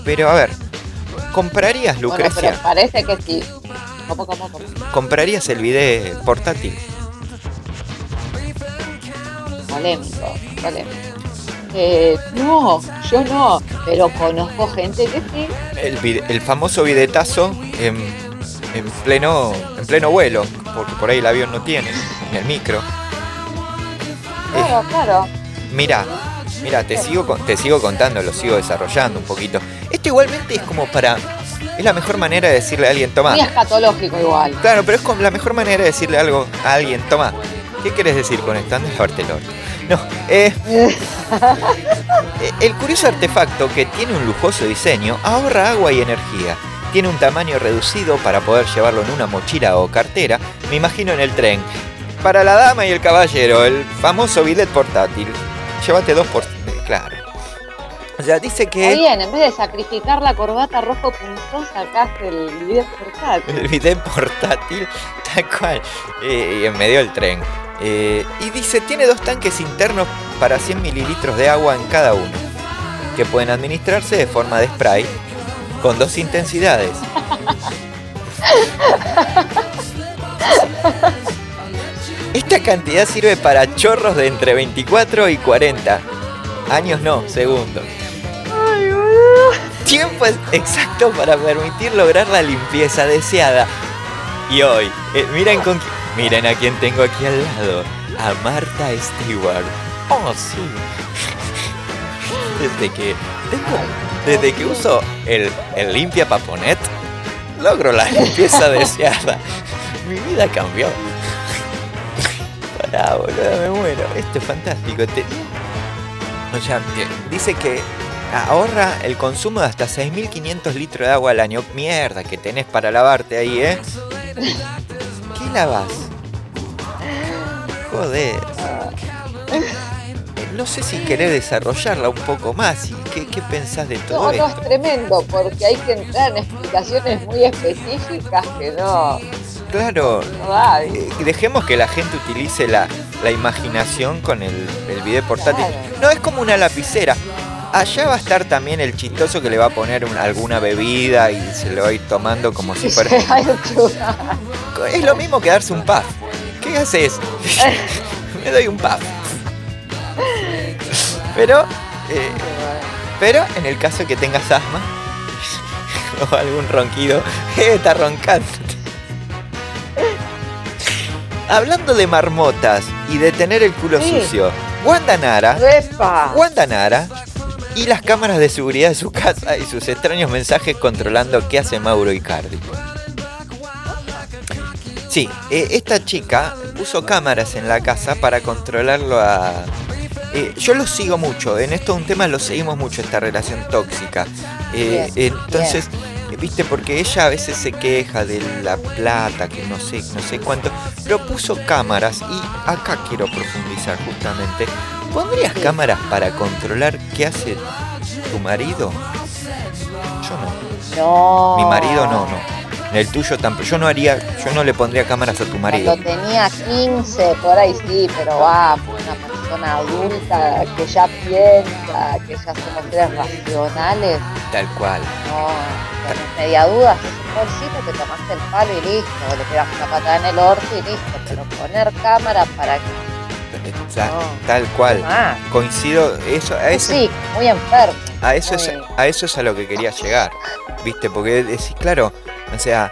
Speaker 3: Pero a ver, ¿comprarías,
Speaker 5: Bueno,
Speaker 3: Lucrecia?
Speaker 5: pero parece que sí. ¿Cómo, cómo, cómo?
Speaker 3: ¿Comprarías el bidet portátil?
Speaker 5: Polémico, polémico. Eh, no, yo no, pero conozco gente que sí.
Speaker 3: El, famoso bidetazo en, en pleno, en pleno vuelo, porque por ahí el avión no tiene, en el micro.
Speaker 5: Claro, claro.
Speaker 3: Mira, mira, te sigo, te sigo contando, lo sigo desarrollando un poquito. Esto igualmente es como para... Es la mejor manera de decirle a alguien, toma.
Speaker 5: Muy escatológico igual.
Speaker 3: Claro, pero es como la mejor manera de decirle algo a alguien, toma. ¿Qué quieres decir con esto? Anda a. No, eh, eh, *laughs* el curioso artefacto que tiene un lujoso diseño ahorra agua y energía. Tiene un tamaño reducido para poder llevarlo en una mochila o cartera, me imagino en el tren. Para la dama y el caballero, el famoso bidet portátil. Llévate dos por... eh, Claro. O sea, dice que
Speaker 5: bien, en vez de sacrificar la corbata rojo punzón, sacaste el video portátil.
Speaker 3: el bidet portátil, tal cual, eh, y en medio del tren. Eh, y dice, tiene dos tanques internos para 100 mililitros de agua en cada uno, que pueden administrarse de forma de spray, con dos intensidades. *laughs* Esta cantidad sirve para chorros de entre 24 y 40. Años no, segundos. Tiempo es exacto para permitir lograr la limpieza deseada. Y hoy, eh, miren con miren a quién tengo aquí al lado. A Marta Stewart. Oh, sí. Desde que tengo- desde que uso el, el limpia paponet, logro la limpieza *laughs* deseada. Mi vida cambió. Pará, boludo, me muero. Esto es fantástico. Te- o sea, que dice que ahorra el consumo de hasta 6.500 litros de agua al año. Mierda que tenés para lavarte ahí, ¿eh? ¿Qué lavas? Joder. Eh, No sé si querés desarrollarla un poco más. ¿Y qué, qué pensás de todo
Speaker 5: No, no,
Speaker 3: esto?
Speaker 5: es tremendo, porque hay que entrar en explicaciones muy específicas que no,
Speaker 3: Claro,
Speaker 5: no
Speaker 3: eh, dejemos que la gente utilice la, la imaginación con el, el video portátil.
Speaker 5: Claro.
Speaker 3: No es como una lapicera. Allá va a estar también el chistoso que le va a poner un- alguna bebida y se lo va a ir tomando como si fuera. Es lo mismo que darse un puff. ¿Qué haces? *laughs* Me doy un puff. Pero, eh, pero en el caso que tengas asma *laughs* o algún ronquido, está roncando. Hablando de marmotas y de tener el culo
Speaker 5: Sí.
Speaker 3: sucio, Wanda Nara. Wanda Nara y las cámaras de seguridad de su casa y sus extraños mensajes controlando qué hace Mauro Icardi. Sí, eh, esta chica puso cámaras en la casa para controlarlo a... eh, yo lo sigo mucho, en esto un tema lo seguimos mucho, esta relación tóxica. Eh, entonces, viste, porque ella a veces se queja de la plata, que no sé, no sé cuánto, pero puso cámaras y acá quiero profundizar justamente. ¿Pondrías cámaras para controlar qué hace tu marido? Yo no.
Speaker 5: No.
Speaker 3: Mi marido no, no. El tuyo tampoco. Yo no haría, yo no le pondría cámaras a tu marido.
Speaker 5: Cuando tenía 15, por ahí sí, pero va, fue una persona adulta que ya piensa, que ya somos seres racionales.
Speaker 3: Tal cual.
Speaker 5: No, media duda, sos un bolsito, te tomaste el palo y listo, le pegas una patada en el orto y listo. Pero poner cámara para que. No.
Speaker 3: Tal cual.
Speaker 5: Ah,
Speaker 3: Coincido. Eso, a eso,
Speaker 5: sí, muy enfermo.
Speaker 3: a eso es, a eso es a lo que quería llegar. ¿Viste? Porque decís, claro, o sea,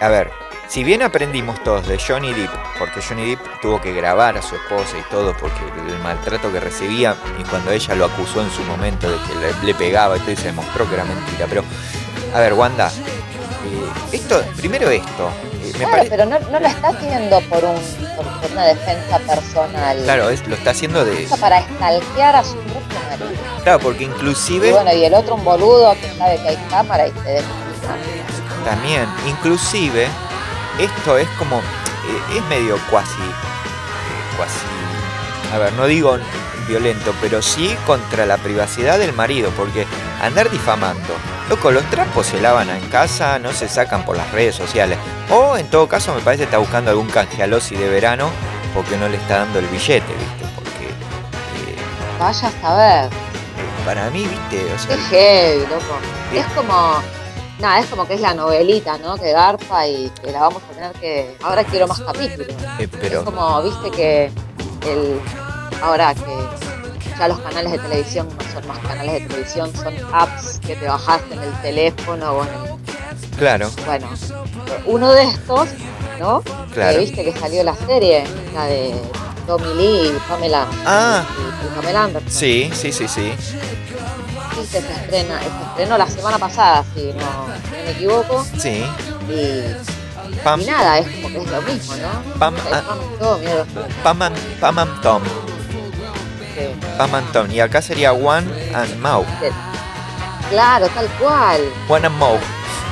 Speaker 3: a ver, si bien aprendimos todos de Johnny Depp, porque Johnny Depp tuvo que grabar a su esposa y todo, porque el maltrato que recibía, y cuando ella lo acusó en su momento de que le, le pegaba y todo, y se demostró que era mentira. Pero, a ver, Wanda, eh, esto, primero esto, me
Speaker 5: Claro, pero no, no lo está haciendo por, un, por, una defensa personal.
Speaker 3: Claro, es- lo está haciendo de.
Speaker 5: Para estalquear a su propio marido.
Speaker 3: Claro, porque
Speaker 5: Y
Speaker 3: inclusive.
Speaker 5: bueno, y el otro un boludo que sabe que hay cámara y se deja
Speaker 3: También, inclusive, esto es como, eh, es medio cuasi, eh, cuasi, a ver, no digo violento, pero sí contra la privacidad del marido, porque andar difamando, loco, los trapos se lavan en casa, no se sacan por las redes sociales, o en todo caso me parece que está buscando algún canjealosi de verano porque no le está dando el billete, ¿viste? Porque eh,
Speaker 5: Vaya a saber.
Speaker 3: eh, para mí, ¿viste? O sea,
Speaker 5: Qué heavy, loco. Es como. Nada, es como que es la novelita, ¿no? Que garpa y que la vamos a tener que. Ahora quiero más capítulos.
Speaker 3: eh, pero...
Speaker 5: Es como, viste que el. Ahora que ya los canales de televisión no son más canales de televisión, son apps que te bajaste en el teléfono o en el
Speaker 3: Claro,
Speaker 5: Bueno, uno de estos, ¿no?
Speaker 3: Claro.
Speaker 5: Que viste que salió la serie, la de Tommy Lee y Pamela.
Speaker 3: Ah.
Speaker 5: Y, y Pamela Anderson.
Speaker 3: sí, sí, sí, sí.
Speaker 5: Viste, se estrena, se estrenó la semana pasada, si no, me equivoco.
Speaker 3: Sí.
Speaker 5: Y,
Speaker 3: Pam,
Speaker 5: y nada, es como que es lo mismo, ¿no?
Speaker 3: Pam, ah.
Speaker 5: Pam y así,
Speaker 3: Pam and, Pam and Tom.
Speaker 5: Que-
Speaker 3: Pam. Y acá sería One and Mau.
Speaker 5: Claro, tal cual.
Speaker 3: One and Mau.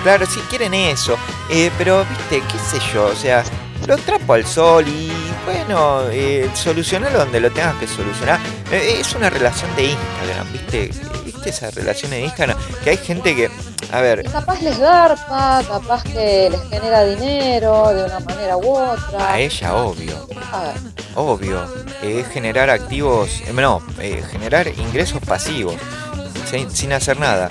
Speaker 3: Claro, si quieren eso. Eh, pero, viste, qué sé yo, o sea, los trapo al sol y, bueno, eh, solucionarlo donde lo tengas que solucionar. Eh, es una relación de Instagram, viste. ¿Viste esa relación de Instagram? Que hay gente que, a ver,
Speaker 5: Y capaz les garpa, capaz que les genera dinero de una manera u otra.
Speaker 3: a ella, obvio.
Speaker 5: A ver,
Speaker 3: Obvio, es generar activos, eh, no, eh, generar ingresos pasivos, sin, sin hacer nada.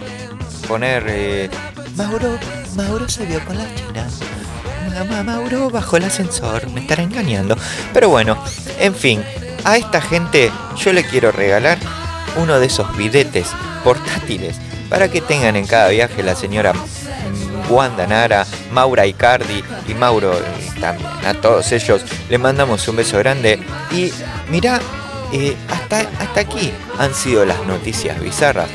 Speaker 3: Poner, eh, Mauro, Mauro se vio con la china. Mamá, Mauro bajó el ascensor, me estará engañando. Pero bueno, en fin, a esta gente yo le quiero regalar uno de esos bidetes portátiles para que tengan en cada viaje la señora Wanda Nara, Maura Icardi y Mauro eh, también. A todos ellos le mandamos un beso grande y mirá, eh, hasta, hasta aquí han sido las noticias bizarras.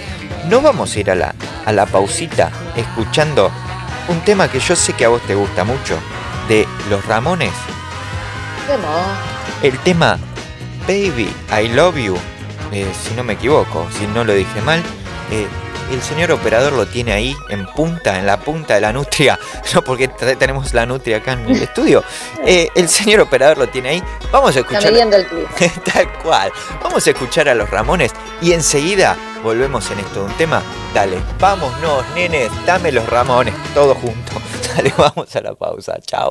Speaker 3: No vamos a ir a la, a la pausita escuchando un tema que yo sé que a vos te gusta mucho, de Los Ramones, el tema Baby, I Love You, eh, si no me equivoco, si no lo dije mal, eh, el señor operador lo tiene ahí en punta, en la punta de la nutria, *laughs* no porque tenemos la nutria acá en el estudio, Eh, el señor operador lo tiene ahí, vamos a
Speaker 5: Está
Speaker 3: escuchar...
Speaker 5: midiendo el clima. *laughs*
Speaker 3: Tal cual. Vamos a escuchar a los Ramones y enseguida volvemos en esto de un tema. Dale, vámonos, nenes, dame los Ramones, todos juntos. *laughs* Dale, vamos a la pausa. Chao.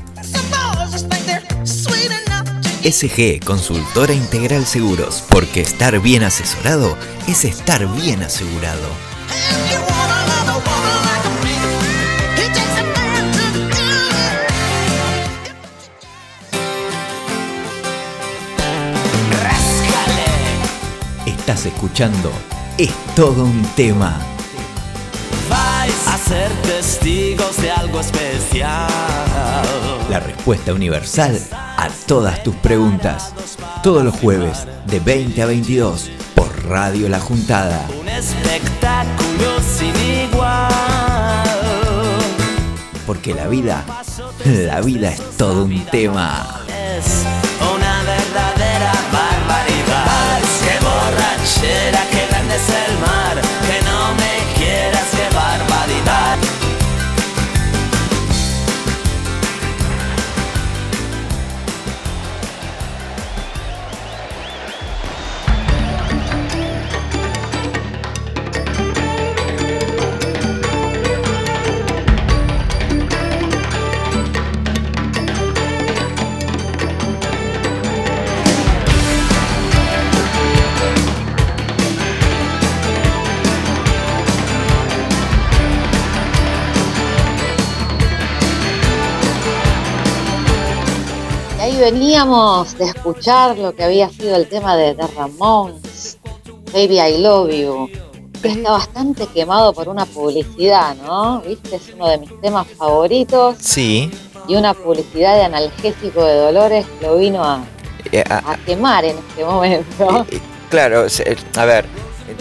Speaker 3: SG Consultora Integral Seguros, porque estar bien asesorado es estar bien asegurado. Estás escuchando Es todo un tema.
Speaker 6: Vais a ser testigos de algo especial.
Speaker 3: La respuesta universal todas tus preguntas. Todos los jueves de 20 a 22 por Radio La Juntada.
Speaker 6: Un espectáculo sin igual.
Speaker 3: Porque la vida, la vida es todo un tema.
Speaker 5: Veníamos de escuchar lo que había sido el tema de The Ramones, Baby I Love You, que está bastante quemado por una publicidad, ¿no? ¿Viste? Es uno de mis temas favoritos
Speaker 7: Sí.
Speaker 5: y una publicidad de analgésico de dolores lo vino a,
Speaker 7: eh, a-
Speaker 5: quemar en este momento.
Speaker 7: Eh, Claro, se- a ver,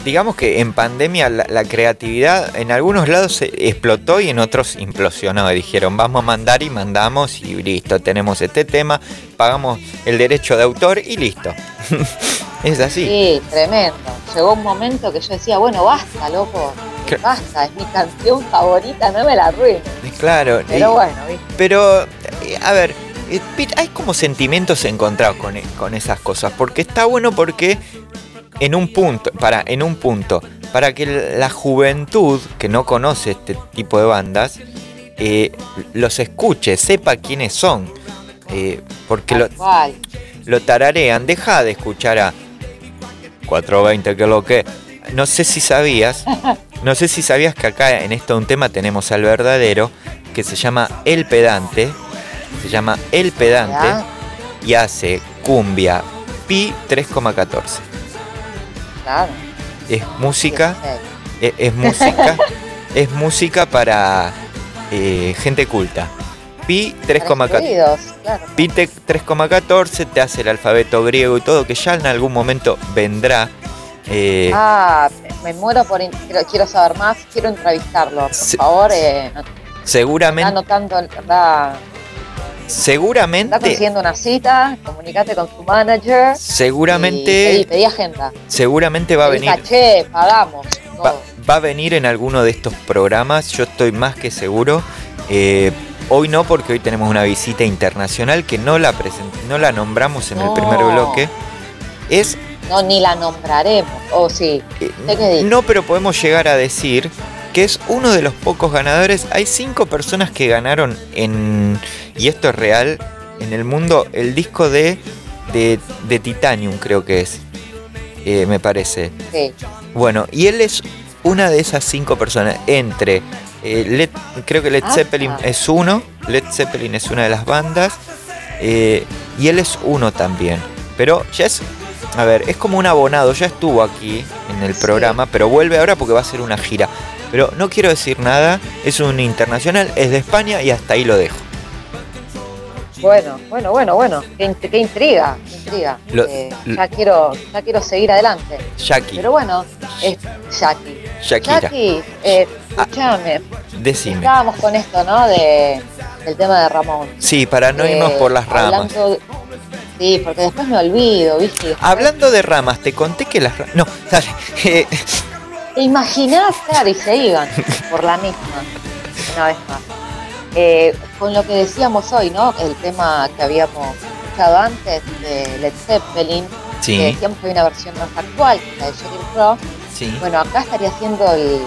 Speaker 7: digamos que en pandemia la, la creatividad en algunos lados explotó y en otros implosionó. Dijeron, vamos a mandar y mandamos y listo, tenemos este tema, pagamos el derecho de autor y listo. *laughs* es así.
Speaker 5: Sí, tremendo. Llegó un momento que yo decía, bueno, basta, loco. Basta, es mi canción favorita, no me la arruines.
Speaker 3: Claro,
Speaker 5: Pero
Speaker 3: y-
Speaker 5: bueno, ¿viste?
Speaker 3: pero eh, a ver, eh, hay como sentimientos encontrados con, con esas cosas, porque está bueno porque en un punto, para, en un punto, para que la juventud que no conoce este tipo de bandas eh, los escuche, sepa quiénes son. eh, porque lo, lo tararean, deja de escuchar a 420 que lo que. No sé si sabías, *laughs* no sé si sabías que acá en esto un tema tenemos al verdadero que se llama El Pedante, se llama El Pedante y hace cumbia pi 3,14.
Speaker 5: Claro.
Speaker 3: Es música,
Speaker 5: Sí,
Speaker 3: es, es música, *laughs* es música para eh, gente culta. Pi
Speaker 5: para
Speaker 3: 3,14.
Speaker 5: instruidos, claro.
Speaker 3: Pitec 3,14 te hace el alfabeto griego y todo, que ya en algún momento vendrá. Eh,
Speaker 5: Ah, me muero por. Quiero, quiero saber más, quiero entrevistarlo. Por
Speaker 3: Se-
Speaker 5: favor, eh,
Speaker 3: seguramente,
Speaker 5: anotando, anda, está
Speaker 3: seguramente,
Speaker 5: consiguiendo una cita, comunicate con su manager. y pedí,
Speaker 3: seguramente,
Speaker 5: pedí agenda.
Speaker 3: seguramente va a venir,
Speaker 5: caché, pagamos.
Speaker 3: va, a venir en alguno de estos programas. Yo estoy más que seguro. Eh, hoy no, porque hoy tenemos una visita internacional que no la present- no la nombramos en el primer bloque. Es
Speaker 5: No, ni la nombraremos. O sí.
Speaker 3: Eh. No, pero podemos llegar a decir que es uno de los pocos ganadores. Hay cinco personas que ganaron en, y esto es real, en el mundo, el disco de, de, de Titanium, creo que es, eh, me parece.
Speaker 5: Sí.
Speaker 3: Bueno, y él es una de esas cinco personas. Entre, eh, Led- creo que Led
Speaker 5: Ah.
Speaker 3: Zeppelin es uno, Led Zeppelin es una de las bandas, eh, y él es uno también. Pero ya es, a ver, es como un abonado, ya estuvo aquí en el
Speaker 5: Sí.
Speaker 3: programa, pero vuelve ahora porque va a hacer una gira. Pero no quiero decir nada, es un internacional, es de España y hasta ahí lo dejo.
Speaker 5: Bueno, bueno, bueno, bueno. Qué, int- qué intriga, qué intriga.
Speaker 3: Lo-
Speaker 5: Eh, ya quiero, ya quiero seguir adelante.
Speaker 3: Jackie,
Speaker 5: Pero bueno, es Jackie.
Speaker 3: Shakira,
Speaker 5: Jackie, eh, escúchame.
Speaker 3: decime.
Speaker 5: Estábamos con esto, ¿no? De, del tema de Ramón.
Speaker 3: Sí, para no irnos
Speaker 5: Eh,
Speaker 3: por las ramas.
Speaker 5: hablando sí, porque después me olvido, ¿viste?
Speaker 3: Hablando de ramas, te conté que las ramas... No, dale. *laughs*
Speaker 5: ¿Te imaginás, claro, y se iban por la misma, una vez más? Eh, con lo que decíamos hoy, ¿no? El tema que habíamos escuchado antes de Led Zeppelin, que
Speaker 3: sí,
Speaker 5: decíamos que hay una versión más actual, que la de Sheryl Crow.
Speaker 3: sí.
Speaker 5: Bueno, acá estaría haciendo el-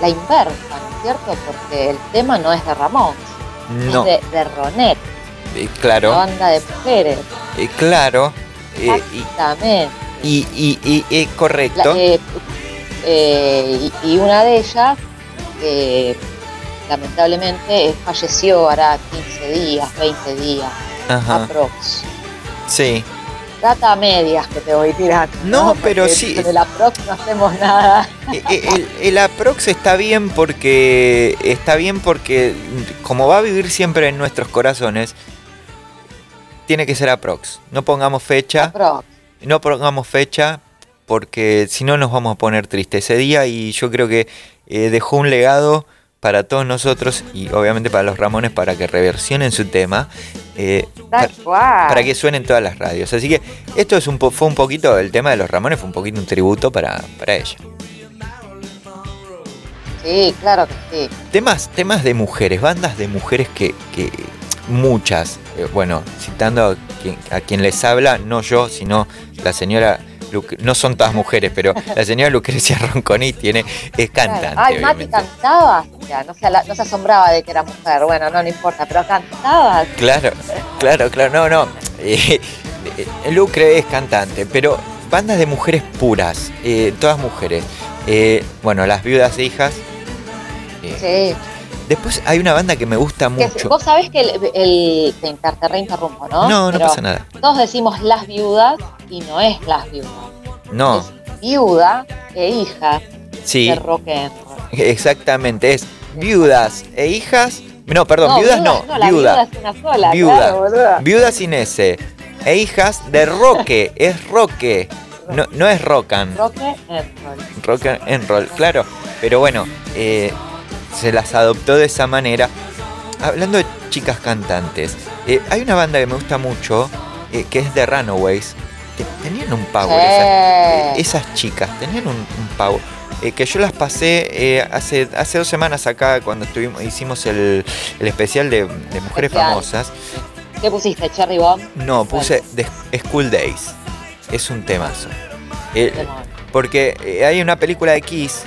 Speaker 5: la inversa, ¿no es cierto? Porque el tema no es de Ramón,
Speaker 3: No,
Speaker 5: es de, de Ronet,
Speaker 3: eh,
Speaker 5: la
Speaker 3: claro,
Speaker 5: banda de mujeres.
Speaker 3: eh, claro. y,
Speaker 5: Exactamente.
Speaker 3: y, y, y-
Speaker 5: La-
Speaker 3: correcto.
Speaker 5: Eh, y, y una de ellas, eh, lamentablemente, falleció hará 15 días, 20 días,
Speaker 3: Ajá,
Speaker 5: aprox.
Speaker 3: sí.
Speaker 5: Data medias que te voy tirando.
Speaker 3: No, pero sí.
Speaker 5: Con el aprox no hacemos nada. *laughs*
Speaker 3: Eh, eh, El, el aprox está bien porque está bien porque como va a vivir siempre en nuestros corazones, tiene que ser aprox. No pongamos fecha,
Speaker 5: Aprox.
Speaker 3: no pongamos fecha porque si no nos vamos a poner tristes ese día y yo creo que eh, dejó un legado para todos nosotros y obviamente para los Ramones para que reversionen su tema. eh, para- para que suenen todas las radios. Así que esto es un po- fue un poquito, el tema de los Ramones fue un poquito un tributo para, para ella.
Speaker 5: Sí, claro que sí.
Speaker 3: Temas, temas de mujeres, bandas de mujeres que, que muchas, eh, bueno, citando a quien, a quien les habla, no yo, sino la señora, Luc- no son todas mujeres, pero la señora Lucrecia Ronconi tiene, es cantante,
Speaker 5: Claro. Ay, Mati cantaba. Ya, no, se, no se asombraba de que era mujer. Bueno, no, no importa, pero cantaba.
Speaker 3: Claro, claro, claro, no, no. eh, Lucre es cantante, pero bandas de mujeres puras, eh, todas mujeres. Eh, bueno, las viudas e hijas.
Speaker 5: Sí.
Speaker 3: Después hay una banda que me gusta mucho.
Speaker 5: Vos sabés que el, el- te, inter- te reinterrumpo, ¿no?
Speaker 3: No, no
Speaker 5: Pero
Speaker 3: pasa nada.
Speaker 5: Todos decimos las viudas y no es las viudas.
Speaker 3: No,
Speaker 5: Es viuda e hija
Speaker 3: sí,
Speaker 5: de rock and roll.
Speaker 3: exactamente. Es viudas e hijas. No, perdón,
Speaker 5: No,
Speaker 3: viudas no,
Speaker 5: la viuda una sola,
Speaker 3: Viuda.
Speaker 5: claro, boluda.
Speaker 3: Viuda sin S. E hijas de roque, es roque. No, no es rock and
Speaker 5: Rock and roll.
Speaker 3: rock and roll, claro. Pero bueno, eh, se las adoptó de esa manera. Hablando de chicas cantantes, eh, hay una banda que me gusta mucho, eh, que es The Runaways. tenían un power, esas, eh, esas chicas, tenían un, un power. eh, que yo las pasé eh, hace, hace dos semanas acá cuando estuvimos, hicimos el, el especial de, de mujeres
Speaker 5: Especial.
Speaker 3: famosas.
Speaker 5: ¿Qué pusiste, Cherry Bomb?
Speaker 3: No, puse The School Days. Es un temazo. Eh, porque hay una película de Kiss,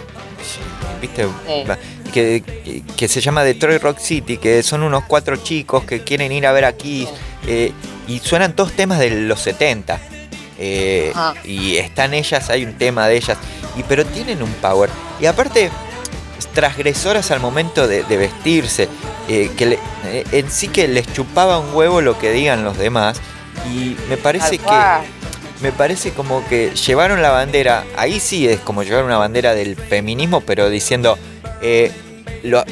Speaker 3: ¿viste?
Speaker 5: Sí.
Speaker 3: Que, que- que se llama Detroit Rock City, que son unos cuatro chicos que quieren ir a ver a Kiss. eh, y suenan todos temas de los 70. eh,
Speaker 5: Ah.
Speaker 3: Y están ellas, hay un tema de ellas. Y, pero tienen un power. Y aparte, transgresoras al momento de, de vestirse. eh, que le- en sí que les chupaba un huevo lo que digan los demás. Y me parece que. Me parece como que llevaron la bandera, ahí sí es como llevar una bandera del feminismo, pero diciendo, eh, lo,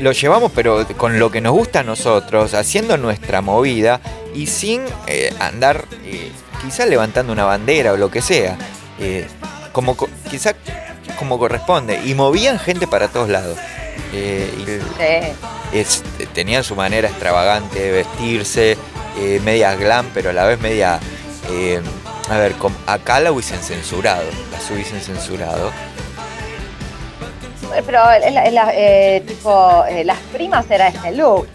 Speaker 3: lo llevamos pero con lo que nos gusta a nosotros, haciendo nuestra movida y sin eh, andar eh, quizás levantando una bandera o lo que sea, eh, como co- quizás como corresponde, y movían gente para todos lados. Y
Speaker 5: Sí.
Speaker 3: es- tenían su manera extravagante de vestirse, eh, media glam, pero a la vez media... eh, a ver, acá la hubiesen censurado, las hubiesen censurado.
Speaker 5: Pero el- el- la- eh, tipo, eh, las primas era este look.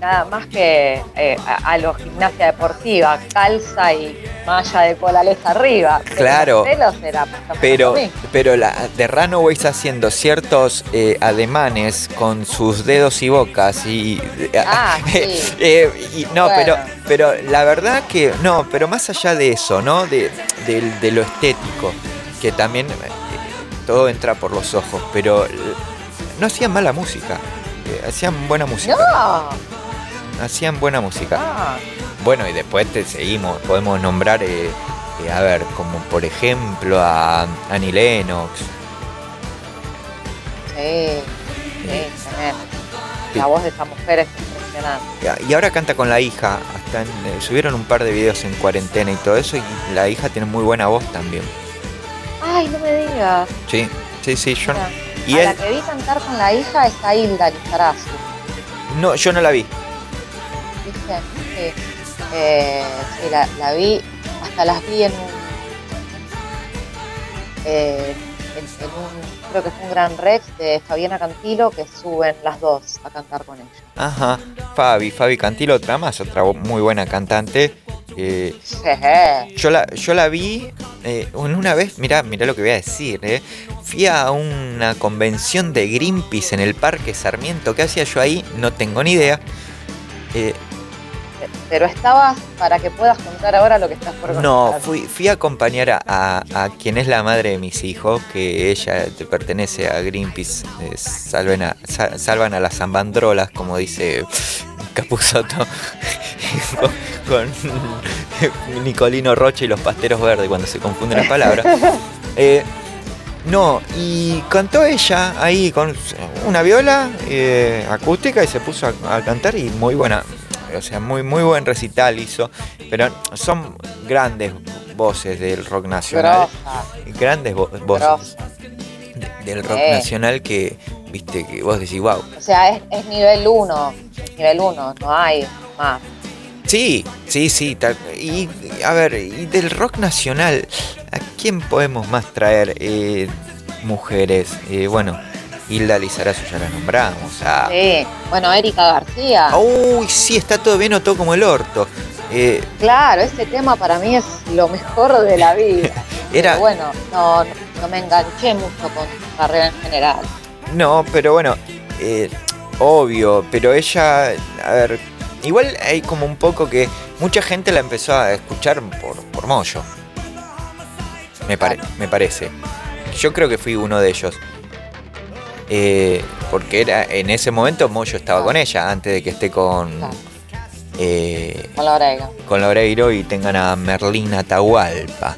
Speaker 5: Nada más que eh, a, a lo gimnasia deportiva, calza y malla de colales arriba.
Speaker 3: Claro.
Speaker 5: los
Speaker 3: Pero, pero la de Runaways haciendo ciertos eh, ademanes con sus dedos y bocas y...
Speaker 5: Ah, *laughs* sí.
Speaker 3: eh, y- no,
Speaker 5: Bueno.
Speaker 3: pero, pero la verdad que... No, pero más allá de eso, ¿no? De, de lo estético, que también eh, todo entra por los ojos, pero eh, no hacían mala música. Eh, hacían buena música.
Speaker 5: No,
Speaker 3: Hacían buena música.
Speaker 5: no.
Speaker 3: Bueno, y después te seguimos, podemos nombrar, eh, eh, a ver, como por ejemplo a Annie Lennox.
Speaker 5: Sí, sí.
Speaker 3: Sí.
Speaker 5: La voz de esa mujer es impresionante.
Speaker 3: Y ahora canta con la hija, hasta en- eh, subieron un par de videos en cuarentena y todo eso, y la hija tiene muy buena voz también.
Speaker 5: Ay, no me digas.
Speaker 3: Sí, sí, sí, yo no, y
Speaker 5: a
Speaker 3: él,
Speaker 5: la que vi cantar con la hija está Hilda Lizarazu.
Speaker 3: no, yo no la vi.
Speaker 5: ¿Viste? Sí. Eh, sí, la, la vi, hasta las vi en un, eh, en, en un, creo que fue un gran Rex de Fabiana Cantilo que suben las dos a cantar con ella.
Speaker 3: Ajá, Fabi, Fabi Cantilo, otra más, otra muy buena cantante. Eh. Yo la, yo la vi eh, una vez, mirá, mirá lo que voy a decir, eh. Fui a una convención de Greenpeace en el Parque Sarmiento. ¿Qué hacía yo ahí? No tengo ni idea.
Speaker 5: Pero estabas para que puedas contar ahora lo que estás por contar.
Speaker 3: no, fui, fui a acompañar a, a- a quien es la madre de mis hijos, que ella te pertenece a Greenpeace. salven a- sa- salvan a las zambandrolas, como dice Capuzotto, *laughs* con, con Nicolino Rocha y los pasteros verdes, cuando se confunden las palabras. Eh, no, y cantó ella ahí con una viola eh, acústica y se puso a, a cantar y muy buena, o sea, muy, muy buen recital hizo, pero son grandes voces del rock nacional,
Speaker 5: Grosa,
Speaker 3: grandes vo- voces
Speaker 5: grosa.
Speaker 3: De- del rock
Speaker 5: Sí.
Speaker 3: nacional que, viste, que vos decís, wow.
Speaker 5: O sea, es, es nivel 1. Nivel 1, no hay más.
Speaker 3: Sí, sí, sí, y a ver, y del rock nacional, ¿a quién podemos más traer eh, mujeres? Eh, bueno, Hilda Lizarazu ya la nombramos. ah,
Speaker 5: Sí. Bueno, Erika García.
Speaker 3: Uy, sí, está todo bien o todo como el orto. Eh,
Speaker 5: Claro, ese tema para mí es lo mejor de la vida. *laughs*
Speaker 3: Era-
Speaker 5: Pero bueno, no, no, me enganché mucho con su carrera en general.
Speaker 3: no, pero bueno, eh, obvio, pero ella, a ver, igual hay como un poco que mucha gente la empezó a escuchar por, por Moyo. Me, pare- me parece. Yo creo que fui uno de ellos. Eh, porque era en ese momento Moyo estaba con ella, antes de que esté con,
Speaker 5: Claro.
Speaker 3: Eh,
Speaker 5: Con la oreja.
Speaker 3: con Laureiro y tengan a Merlina Atahualpa.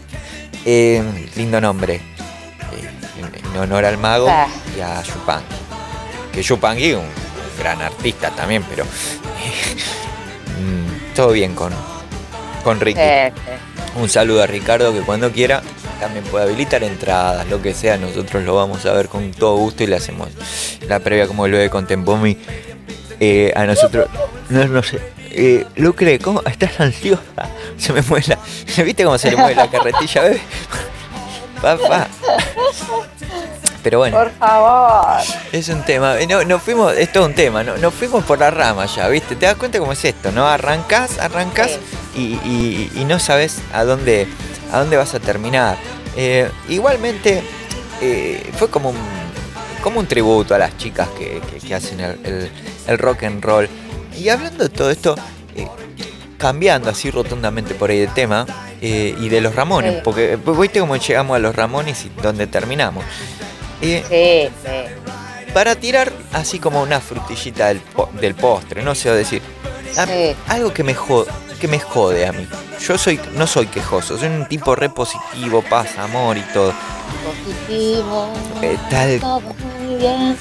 Speaker 3: Eh, lindo nombre. Eh, en, en honor al mago
Speaker 5: Ah.
Speaker 3: y a Yupanqui. Que Yupanqui un gran artista también, pero mm, todo bien con, con Ricky.
Speaker 5: Sí, sí.
Speaker 3: Un saludo a Ricardo que cuando quiera también puede habilitar entradas, lo que sea, nosotros lo vamos a ver con todo gusto y le hacemos la previa como el bebé con Tempomi. Eh, a nosotros, no, no sé, eh, Lucre, ¿cómo estás ansiosa? *laughs* Se me mueve la, *laughs* ¿viste cómo se le mueve la carretilla, bebé? *laughs* Papá. Pero bueno,
Speaker 5: Por favor.
Speaker 3: es un tema. eh, No, nos fuimos, es todo un tema, ¿no? Nos fuimos por la rama ya, ¿viste? ¿Te das cuenta cómo es esto, no? Arrancás, arrancás y, y- y no sabes a dónde, a dónde vas a terminar. Eh, igualmente, eh, fue como un, como un tributo a las chicas que, que- que hacen el, el- el rock and roll. Y hablando de todo esto, eh, cambiando así rotundamente por ahí de tema, eh, y de los Ramones,
Speaker 5: Sí.
Speaker 3: porque eh, viste cómo llegamos a los Ramones y dónde terminamos. Eh,
Speaker 5: Sí, sí.
Speaker 3: para tirar así como una frutillita del, po- del postre, no sé decir. a-
Speaker 5: Sí.
Speaker 3: Algo que me, jode, que me jode a mí. Yo soy, no soy quejoso, soy un tipo re positivo, paz, amor y todo.
Speaker 5: Positivo.
Speaker 3: Eh, tal,
Speaker 5: Todo muy bien.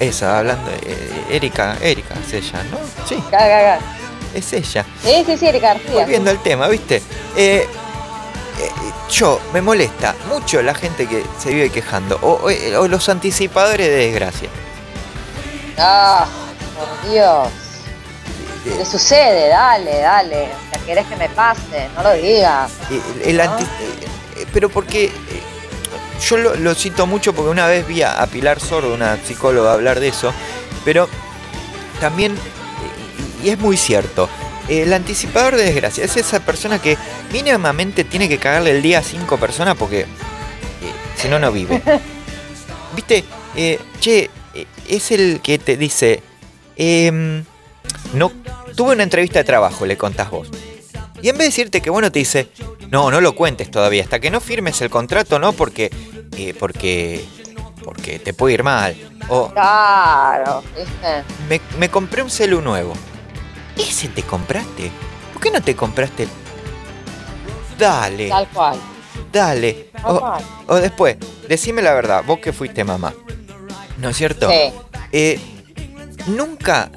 Speaker 3: Esa, hablando, eh, Erika, Erika es ella, ¿no? Sí,
Speaker 5: Ga, ga, ga.
Speaker 3: es ella.
Speaker 5: Sí, sí, sí, Erika García.
Speaker 3: Volviendo al tema, ¿viste? Eh, eh, yo, me molesta mucho la gente que se vive quejando, o, o- o los anticipadores de desgracia.
Speaker 5: Ah, por Dios. ¿Qué sucede? Dale, dale. O sea, querés que me pase, no lo digas.
Speaker 3: Eh, el
Speaker 5: ¿No?
Speaker 3: anti- eh, pero porque eh, yo lo, lo cito mucho porque una vez vi a, a Pilar Sordo, una psicóloga, hablar de eso, pero también, y es muy cierto, el anticipador de desgracia es esa persona que mínimamente tiene que cagarle el día a cinco personas porque eh, si no, no vive. *laughs* ¿Viste? Eh, che, eh, es el que te dice, em, no, tuve una entrevista de trabajo, le contás vos. Y en vez de decirte que bueno, te dice, no, no lo cuentes todavía, hasta que no firmes el contrato, no, porque, eh, porque, porque te puede ir mal. O
Speaker 5: Claro, ¿viste?
Speaker 3: me, me compré un celu nuevo. ¿Ese te compraste? ¿Por qué no te compraste? el- Dale,
Speaker 5: Tal cual.
Speaker 3: dale.
Speaker 5: Tal
Speaker 3: O,
Speaker 5: cual.
Speaker 3: o después, decime la verdad, vos que fuiste mamá. ¿No es cierto?
Speaker 5: Sí.
Speaker 3: Eh, nunca,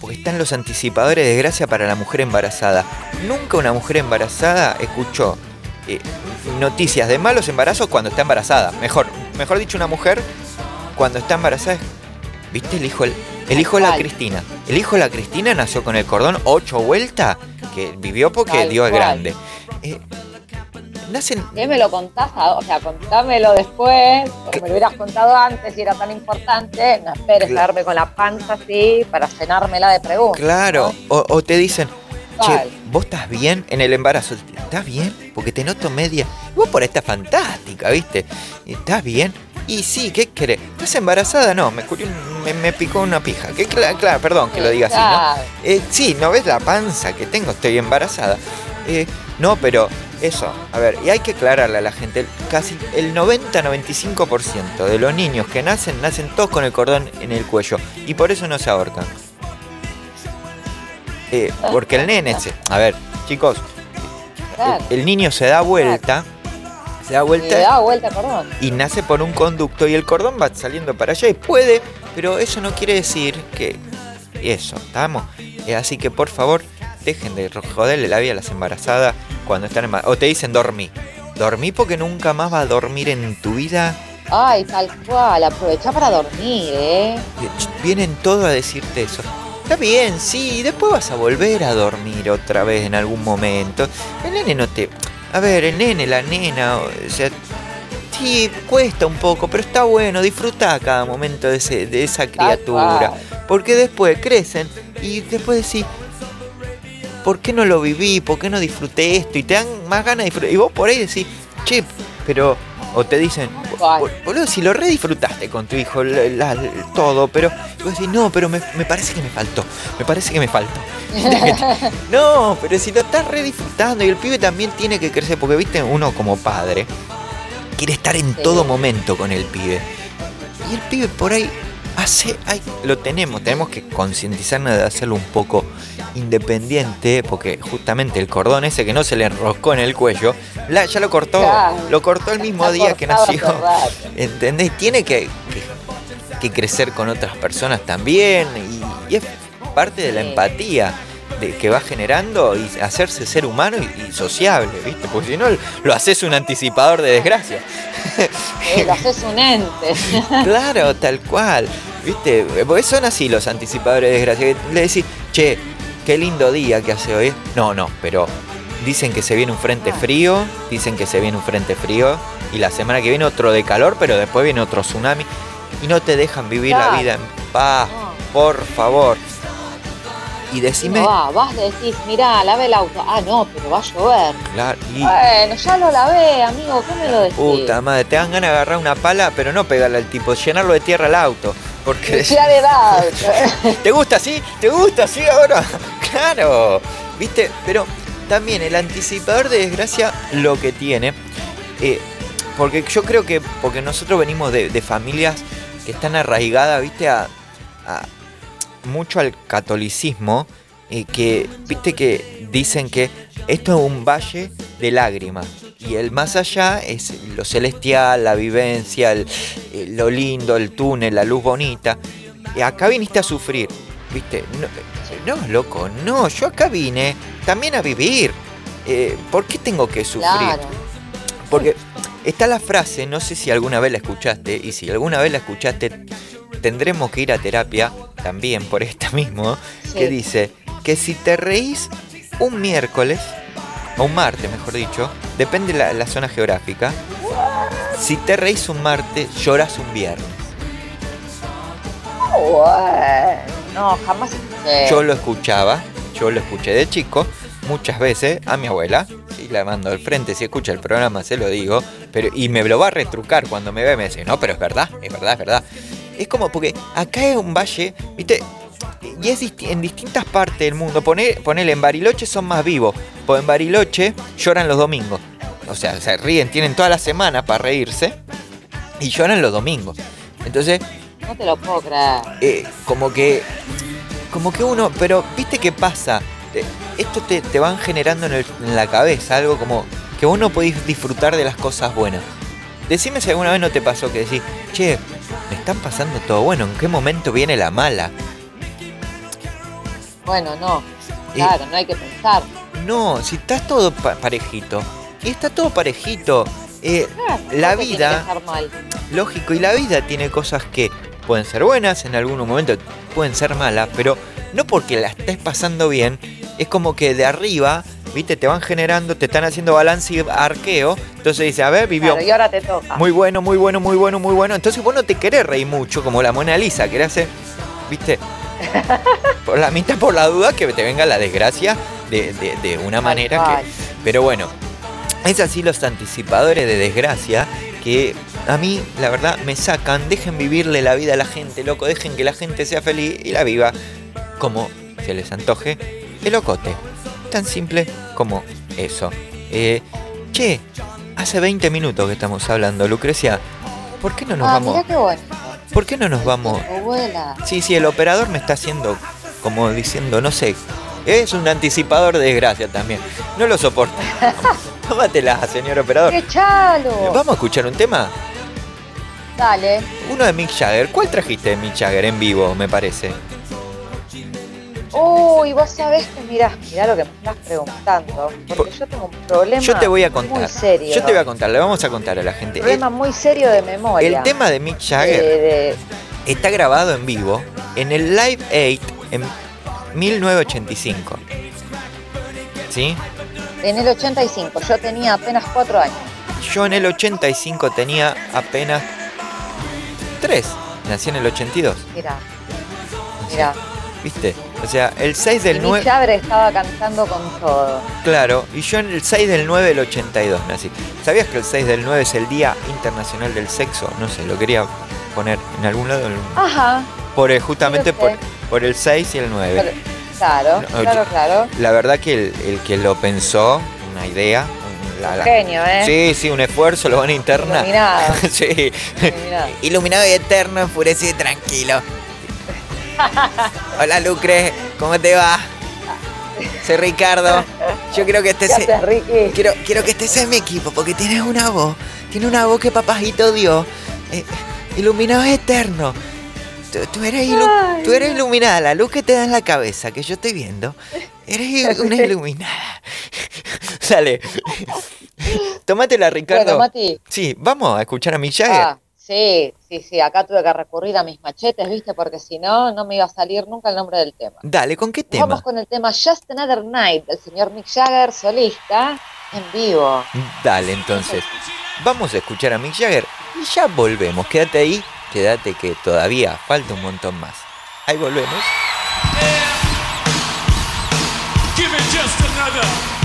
Speaker 3: porque están los anticipadores de gracia para la mujer embarazada, nunca una mujer embarazada escuchó eh, noticias de malos embarazos cuando está embarazada. Mejor, mejor dicho, una mujer cuando está embarazada, ¿viste el hijo? El, el hijo de la. Cristina. El hijo de la Cristina nació con el cordón ocho vueltas, que vivió porque Dios es grande. Eh, nacen
Speaker 5: ¿Qué me lo contás? O sea, contámelo después. O me lo hubieras contado antes si era tan importante. No esperes
Speaker 3: Cla-
Speaker 5: darme con la panza así para cenármela de preguntas.
Speaker 3: Claro, o, o te dicen, che, vos estás bien en el embarazo. ¿Estás bien? Porque te noto media. Vos por ahí estás fantástica, ¿viste? ¿Estás bien? Y sí, ¿qué querés? ¿Estás embarazada? No, me, me, me picó una pija. Que cla- claro, perdón que lo diga así, ¿no?
Speaker 5: Claro.
Speaker 3: Eh, sí, ¿no ves la panza que tengo? Estoy embarazada. Eh, no, pero eso, a ver, y hay que aclararle a la gente, casi el 90-95% de los niños que nacen, nacen todos con el cordón en el cuello. Y por eso no se ahorcan. Eh, porque el nene se... A ver, chicos, el, el niño se da vuelta, se da
Speaker 5: Y
Speaker 3: vuelta
Speaker 5: da vuelta, perdón.
Speaker 3: y nace por un conducto y el cordón va saliendo para allá y puede, pero eso no quiere decir que eso, ¿estamos? Eh, así que por favor, dejen de joderle la vida a las embarazadas cuando están embarazadas. O te dicen dormí. Dormí porque nunca más va a dormir en tu vida.
Speaker 5: Ay, tal cual. Aprovecha para dormir, ¿eh?
Speaker 3: Vienen todos a decirte eso. Está bien, sí, después vas a volver a dormir otra vez en algún momento. El nene no te... A ver, el nene, la nena, o sea... Sí, cuesta un poco, pero está bueno, disfruta cada momento de, ese- de esa criatura. Porque después crecen y después decís, ¿por qué no lo viví? ¿Por qué no disfruté esto? Y te dan más ganas de disfrutar. Y vos por ahí decís, che, pero... O te dicen,
Speaker 5: Cual.
Speaker 3: "Bol- boludo, si lo redisfrutaste con tu hijo, la- la- todo, pero y vos decís, no, pero me, me parece que me faltó, me parece que me faltó. *laughs* no, pero si lo estás redisfrutando y el pibe también tiene que crecer, porque viste, uno como padre quiere estar en
Speaker 5: Sí.
Speaker 3: todo momento con el pibe. Y el pibe por ahí hace, ay, lo tenemos, tenemos que concientizarnos de hacerlo un poco independiente, porque justamente el cordón ese que no se le enroscó en el cuello, la- ya lo cortó,
Speaker 5: Claro.
Speaker 3: lo cortó el mismo día que nació. ¿Entendés? Tiene que, que- que crecer con otras personas también y, y es parte de la empatía de, que va generando y hacerse ser humano y, y sociable, ¿viste? Porque si no, lo haces un anticipador de desgracia.
Speaker 5: Eh, lo haces un ente. *laughs*
Speaker 3: claro, tal cual, ¿viste? Porque son así los anticipadores de desgracia. Le decís, che, qué lindo día que hace hoy. No, no, pero Dicen que se viene un frente frío, dicen que se viene un frente frío y la semana que viene otro de calor, pero después viene otro tsunami y no te dejan vivir la vida en paz, por favor. Y decime,
Speaker 5: No va, vas, decís, mirá, lave el auto. Ah, no, pero va a llover.
Speaker 3: claro, y-
Speaker 5: Bueno, ya lo lavé, amigo, ¿qué me lo decís?
Speaker 3: puta madre, te dan ganas de agarrar una pala, pero no pegarle al tipo, llenarlo de tierra al auto. Porque
Speaker 5: Ya de edad. *laughs*
Speaker 3: ¿Te gusta así? ¿Te gusta así ahora? *laughs* Claro, ¿viste? Pero también el anticipador de desgracia lo que tiene, eh, porque yo creo que, porque nosotros venimos de, de familias que están arraigadas, ¿viste? A, a- mucho al catolicismo, eh, que, ¿viste? Que dicen que esto es un valle de lágrimas. Y el más allá es lo celestial, la vivencia, el- eh, lo lindo, el túnel, la luz bonita. Y acá viniste a sufrir, ¿viste? No, no, loco, no, yo acá vine también a vivir. Eh, ¿Por qué tengo que sufrir?
Speaker 5: Claro.
Speaker 3: Porque está la frase, no sé si alguna vez la escuchaste, y si alguna vez la escuchaste, tendremos que ir a terapia también por esta mismo,
Speaker 5: Sí.
Speaker 3: que dice que si te reís un miércoles, o un martes mejor dicho, depende la, la zona geográfica, si te reís un martes, lloras un viernes.
Speaker 5: No, jamás.
Speaker 3: Yo lo escuchaba, yo lo escuché de chico, muchas veces a mi abuela, y la mando al frente, si escucha el programa se lo digo, pero y me lo va a retrucar cuando me ve, me dice, no, pero es verdad, es verdad, es verdad. Es como porque acá es un valle, viste, y es disti- en distintas partes del mundo. Poné- ponele, en Bariloche son más vivos, pues en Bariloche lloran los domingos. O sea, se ríen, tienen toda la semana para reírse y lloran los domingos. Entonces,
Speaker 5: No te lo puedo creer.
Speaker 3: eh, como que como que uno pero viste qué pasa Eh, esto te, te van generando en, el- en la cabeza algo como que vos no podés disfrutar de las cosas buenas decime si alguna vez no te pasó que decís che me están pasando todo bueno en qué momento viene la mala
Speaker 5: Bueno, no.
Speaker 3: Y-
Speaker 5: Claro, no hay que pensar.
Speaker 3: no si estás todo pa- parejito y está todo parejito eh,
Speaker 5: Claro,
Speaker 3: La vida-
Speaker 5: mal.
Speaker 3: Lógico, y la vida tiene cosas que pueden ser buenas, en algún momento pueden ser malas, pero no porque la estés pasando bien, es como que de arriba, viste, te van generando, te están haciendo balance y arqueo, entonces dice, a ver, vivió
Speaker 5: Claro, y ahora te toca.
Speaker 3: muy bueno, muy bueno, muy bueno, muy bueno, entonces vos no te querés reír mucho, como la Mona Lisa, querés hacer, viste, *laughs* por la mitad por la duda que te venga la desgracia de, de- de una manera que... Pero bueno, es así los anticipadores de desgracia que a mí, la verdad, me sacan. Dejen vivirle la vida a la gente, loco. Dejen que la gente sea feliz y la viva como se les antoje el locote. Tan simple como eso. Eh, che, hace 20 minutos que estamos hablando, Lucrecia. ¿Por qué no nos
Speaker 5: ah,
Speaker 3: vamos?
Speaker 5: mira qué bueno.
Speaker 3: ¿Por qué no nos vamos?
Speaker 5: Abuela.
Speaker 3: Sí, sí, el operador me está haciendo como diciendo, no sé, es un anticipador de desgracia también. No lo soporto. *laughs* Tómatela, señor operador.
Speaker 5: ¡Qué chalo!
Speaker 3: Vamos a escuchar un tema.
Speaker 5: Dale.
Speaker 3: Uno de Mick Jagger. ¿Cuál trajiste de Mick Jagger en vivo, me parece?
Speaker 5: Uy, vos sabés que mirá, mirá lo que me estás preguntando. Porque
Speaker 3: Por-
Speaker 5: yo tengo un problema
Speaker 3: Yo te voy a
Speaker 5: muy
Speaker 3: contar.
Speaker 5: serio.
Speaker 3: Yo te voy a contar, le vamos a contar a la gente.
Speaker 5: Un problema muy serio de memoria.
Speaker 3: El, el tema de Mick Jagger
Speaker 5: de-
Speaker 3: está grabado en vivo en el Live 8 en 1985. ¿Sí?
Speaker 5: en el 85, yo tenía apenas cuatro años.
Speaker 3: Yo en el 85 tenía apenas 3. Nací en el 82.
Speaker 5: Mirá, mirá.
Speaker 3: ¿Viste? O sea, el 6
Speaker 5: Y
Speaker 3: del
Speaker 5: Mick
Speaker 3: 9.
Speaker 5: Jagger estaba cantando con todo.
Speaker 3: Claro, y yo en el 6 del 9 del 82 nací. ¿Sabías que el 6 del 9 es el Día Internacional del Sexo? No sé, lo quería poner en algún lado.
Speaker 5: Ajá.
Speaker 3: Por, el- justamente por, el 6 y el 9.
Speaker 5: pero- claro,
Speaker 3: No,
Speaker 5: claro,
Speaker 3: yo-
Speaker 5: claro.
Speaker 3: La verdad que el, el que lo pensó, una idea. la- la-
Speaker 5: Genio, ¿eh?
Speaker 3: Sí, sí, un esfuerzo, lo van a internar.
Speaker 5: Iluminado. *laughs*
Speaker 3: sí.
Speaker 5: Iluminado.
Speaker 3: Iluminado y eterno, enfurecido y tranquilo. Hola Lucre, ¿cómo te va? Soy Ricardo. Yo creo que este
Speaker 5: ¿Qué haces, Ricky?
Speaker 3: quiero, quiero que estés en mi equipo porque tienes una voz. Tiene una voz que papajito dio. Eh, iluminado es eterno. Tú, tú eres ilu-
Speaker 5: Ay,
Speaker 3: tú eres iluminada, la luz que te da en la cabeza, que yo estoy viendo. Eres una iluminada. *laughs* Sale. *laughs* Tómatela, Ricardo.
Speaker 5: Bueno, Mati.
Speaker 3: Sí, vamos a escuchar a Mick Jagger.
Speaker 5: Ah, Sí, sí, sí, acá tuve que recurrir a mis machetes, ¿viste? Porque si no, no me iba a salir nunca el nombre del tema.
Speaker 3: Dale, ¿con qué tema?
Speaker 5: Vamos con el tema Just Another Night del señor Mick Jagger, solista, en vivo.
Speaker 3: Dale, entonces. Vamos a escuchar a Mick Jagger y ya volvemos. Quédate ahí, quédate que todavía falta un montón más. Ahí volvemos.
Speaker 8: Give it just another.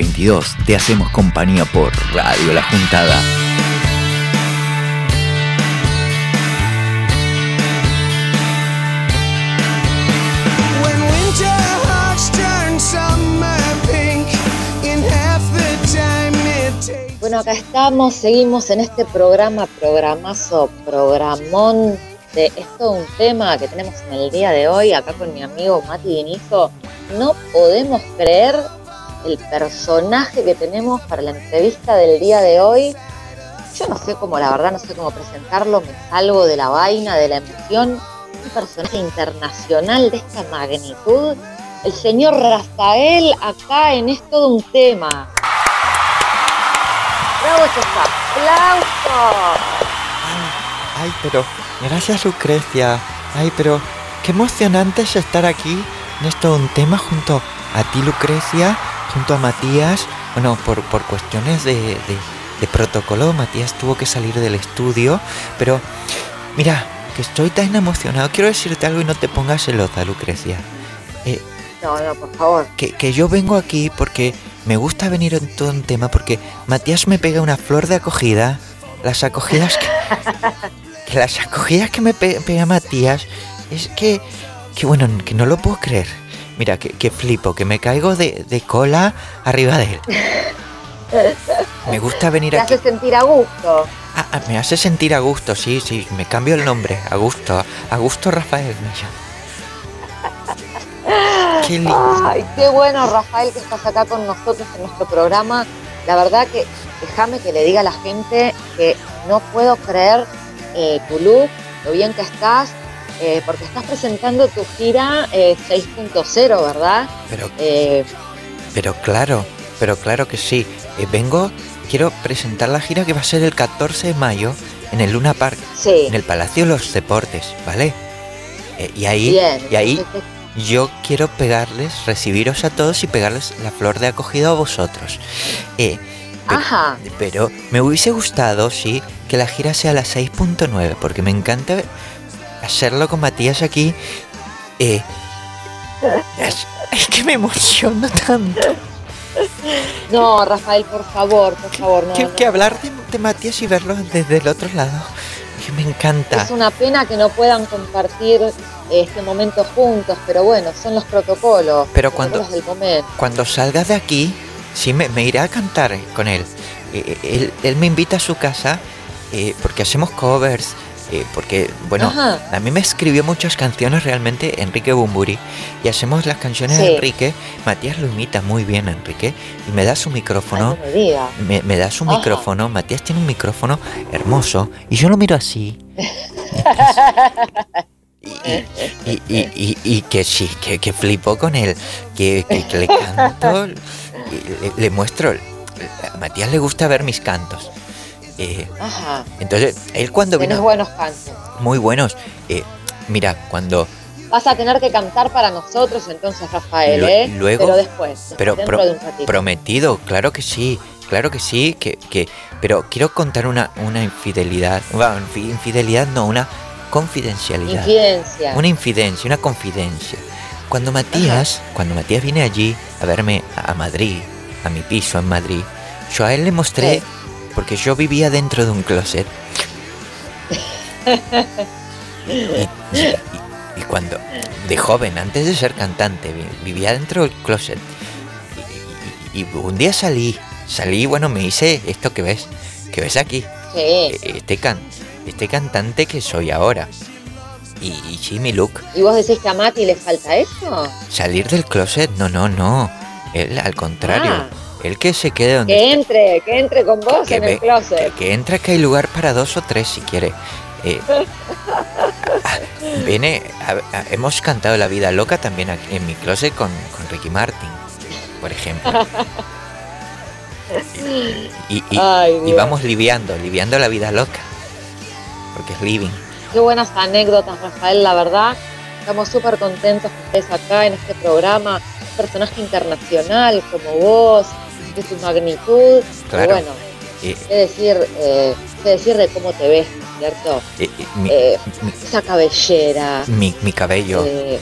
Speaker 1: 22 te hacemos compañía por Radio La Juntada.
Speaker 5: Bueno, acá estamos, seguimos en este programa, programazo, programón de esto un tema que tenemos en el día de hoy, acá con mi amigo Mati Dinizo. No podemos creer el personaje que tenemos para la entrevista del día de hoy. Yo no sé cómo, la verdad, no sé cómo presentarlo, me salgo de la vaina, de la emoción. Un personaje internacional de esta magnitud. El señor Rafael acá en esto de un tema. ¡Bravo esos aplausos!
Speaker 3: Ay, pero gracias Lucrecia. Ay, pero qué emocionante es estar aquí en esto un tema junto a ti Lucrecia, junto a Matías. Bueno, por, por cuestiones de, de- de protocolo, Matías tuvo que salir del estudio, pero mira, que estoy tan emocionado. Quiero decirte algo y no te pongas celosa, Lucrecia. Eh,
Speaker 5: No, no, por favor.
Speaker 3: que, que yo vengo aquí porque me gusta venir en todo un tema porque Matías me pega una flor de acogida. Las acogidas que, *laughs* que las acogidas que me pe- pega Matías es que, que bueno, que no lo puedo creer. Mira, que, que flipo, que me caigo de, de cola arriba de él. Me gusta venir *laughs*
Speaker 5: Te
Speaker 3: aquí.
Speaker 5: hace sentir a gusto.
Speaker 3: Ah, ah, me hace sentir a gusto, sí, sí, me cambio el nombre, a gusto, a gusto Rafael me. *laughs* Qué lindo.
Speaker 5: Ay, qué bueno, Rafael, que estás acá con nosotros en nuestro programa. La verdad que déjame que le diga a la gente que no puedo creer eh, tu look, lo bien que estás, eh, porque estás presentando tu gira eh, 6.0, ¿verdad?
Speaker 3: Pero
Speaker 5: Eh,
Speaker 3: Pero claro, pero claro que sí. Eh, vengo, quiero presentar la gira que va a ser el 14 de mayo en el Luna Park,
Speaker 5: sí,
Speaker 3: en el Palacio de los Deportes, ¿vale? Eh, y ahí,
Speaker 5: bien.
Speaker 3: y ahí yo quiero pegarles, recibiros a todos y pegarles la flor de acogida a vosotros. Eh,
Speaker 5: Ajá,
Speaker 3: pero me hubiese gustado, sí, que la gira sea la 6.9, porque me encanta hacerlo con Matías aquí. Eh, es, es que me emociono tanto.
Speaker 5: no, Rafael, por favor, por favor, no, no.
Speaker 3: que hablar de, de Matías y verlo desde el otro lado. Que me encanta.
Speaker 5: Es una pena que no puedan compartir este momento juntos, pero bueno, son los protocolos.
Speaker 3: Pero cuando-
Speaker 5: del momento.
Speaker 3: Cuando salga de aquí, sí me, me iré a cantar con él. Eh, eh, él. él me invita a su casa eh, porque hacemos covers. Eh, porque, bueno,
Speaker 5: Ajá.
Speaker 3: a mí me escribió muchas canciones realmente Enrique Bumburi. Y hacemos las canciones de. Enrique. Matías lo imita muy bien Enrique. Y me da su micrófono.
Speaker 5: Ay, no me digas.
Speaker 3: Me, me da su
Speaker 5: Ajá.
Speaker 3: micrófono, Matías tiene un micrófono hermoso y yo lo miro así. Y, y- y- y- y que sí, que, que flipo con él, que, que- que le canto, y le, le muestro. A Matías le gusta ver mis cantos. Eh,
Speaker 5: Ajá.
Speaker 3: entonces, él cuando
Speaker 5: Tenés
Speaker 3: vino,
Speaker 5: buenos cantos.
Speaker 3: muy buenos. eh, mira, cuando
Speaker 5: Vas a tener que cantar para nosotros entonces, Rafael, ¿eh?
Speaker 3: luego-
Speaker 5: Pero después,
Speaker 3: pero
Speaker 5: dentro
Speaker 3: pro-
Speaker 5: de un ratito.
Speaker 3: prometido, claro que sí, claro que sí, que, que pero quiero contar una, una infidelidad, bueno, infidelidad no, una confidencialidad.
Speaker 5: Infidencia.
Speaker 3: Una infidencia, una confidencia. Cuando Matías, cuando Matías viene allí a verme a a Madrid, a mi piso en Madrid, yo a él le mostré,
Speaker 5: Sí.
Speaker 3: Porque yo vivía dentro de un closet. y, y- y cuando, de joven, antes de ser cantante, vi- vivía dentro del closet. Y, un día salí, salí, bueno, me hice esto que ves, que ves aquí
Speaker 5: Sí.
Speaker 3: este, can, este cantante que soy ahora. Y, y sí, mi look.
Speaker 5: ¿Y vos decís que a Mati le falta eso?
Speaker 3: Salir del closet, no, no, no. Él, al contrario.
Speaker 5: Ah.
Speaker 3: Él que se quede donde
Speaker 5: Que entre, que entre con vos
Speaker 3: que
Speaker 5: en el closet.
Speaker 3: que, que entra que hay lugar para dos o tres si quiere. Eh, ah, viene, a- a- hemos cantado La Vida Loca también aquí en mi closet con, con Ricky Martin, por ejemplo. Y, y- y-
Speaker 5: Ay,
Speaker 3: y
Speaker 5: Dios.
Speaker 3: vamos liviando, liviando la vida loca. Porque es living.
Speaker 5: Qué buenas anécdotas, Rafael, la verdad. Estamos súper contentos que estés acá en este programa. Un personaje internacional como vos, de tu magnitud.
Speaker 3: Claro.
Speaker 5: bueno,
Speaker 3: Eh,
Speaker 5: decir, eh, decir de cómo te ves, ¿cierto?
Speaker 3: eh, mi, mi-
Speaker 5: esa cabellera.
Speaker 3: mi- mi cabello.
Speaker 5: eh,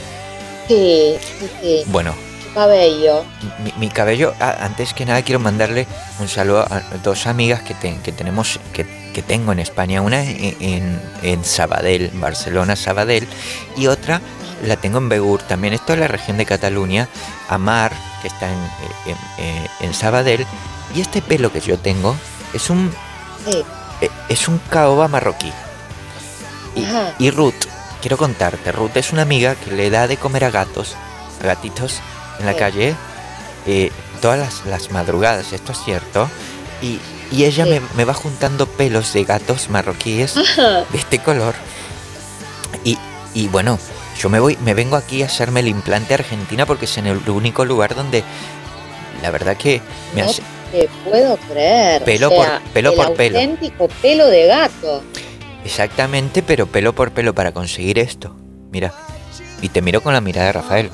Speaker 5: sí, sí, sí.
Speaker 3: Bueno,
Speaker 5: cabello.
Speaker 3: Mi, mi cabello, ah, antes que nada quiero mandarle un saludo a dos amigas que, te- que tenemos, que, que tengo en España, una en, en, en Sabadell, Barcelona, Sabadell, y otra la tengo en Begur, también esto es la región de Cataluña, Amar, que está en, en, en- en Sabadell, y este pelo que yo tengo es un,
Speaker 5: Sí.
Speaker 3: eh, es un caoba marroquí. Y, y Ruth, quiero contarte, Ruth es una amiga que le da de comer a gatos, a gatitos en la
Speaker 5: Sí.
Speaker 3: calle eh, todas las, las madrugadas, esto es cierto. Y, y ella
Speaker 5: Sí.
Speaker 3: me, me va juntando pelos de gatos marroquíes de este color. Y, y bueno, yo me voy, me vengo aquí a hacerme el implante Argentina porque es en el único lugar donde la verdad que me
Speaker 5: No
Speaker 3: hace.
Speaker 5: te puedo creer.
Speaker 3: Pelo
Speaker 5: o sea,
Speaker 3: por- pelo
Speaker 5: el
Speaker 3: por
Speaker 5: auténtico pelo de gato.
Speaker 3: Exactamente, pero pelo por pelo para conseguir esto. Mira. Y te miro con la mirada de Rafael.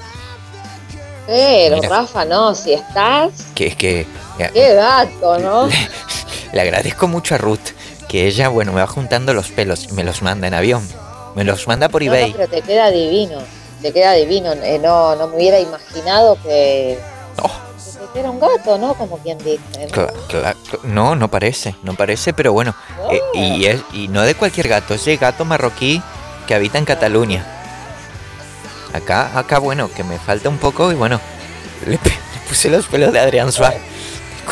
Speaker 5: Pero,
Speaker 3: Mira.
Speaker 5: Rafa, no, si estás.
Speaker 3: Que es que
Speaker 5: Qué gato, ¿no? *laughs*
Speaker 3: le agradezco mucho a Ruth. Que ella, bueno, me va juntando los pelos y me los manda en avión. Me los manda por
Speaker 5: No, no,
Speaker 3: eBay.
Speaker 5: pero te queda divino. Te queda divino. Eh, no, no me hubiera imaginado que,
Speaker 3: Oh,
Speaker 5: era un gato, ¿no? Como quien dice. ¿no?
Speaker 3: cla- cla- cl- no, no parece, no parece, pero bueno. eh, y, es, y no de cualquier gato, es de gato marroquí que habita en Cataluña. Acá, acá, bueno, que me falta un poco y bueno, *laughs* le, le puse los pelos de Adrián Suárez,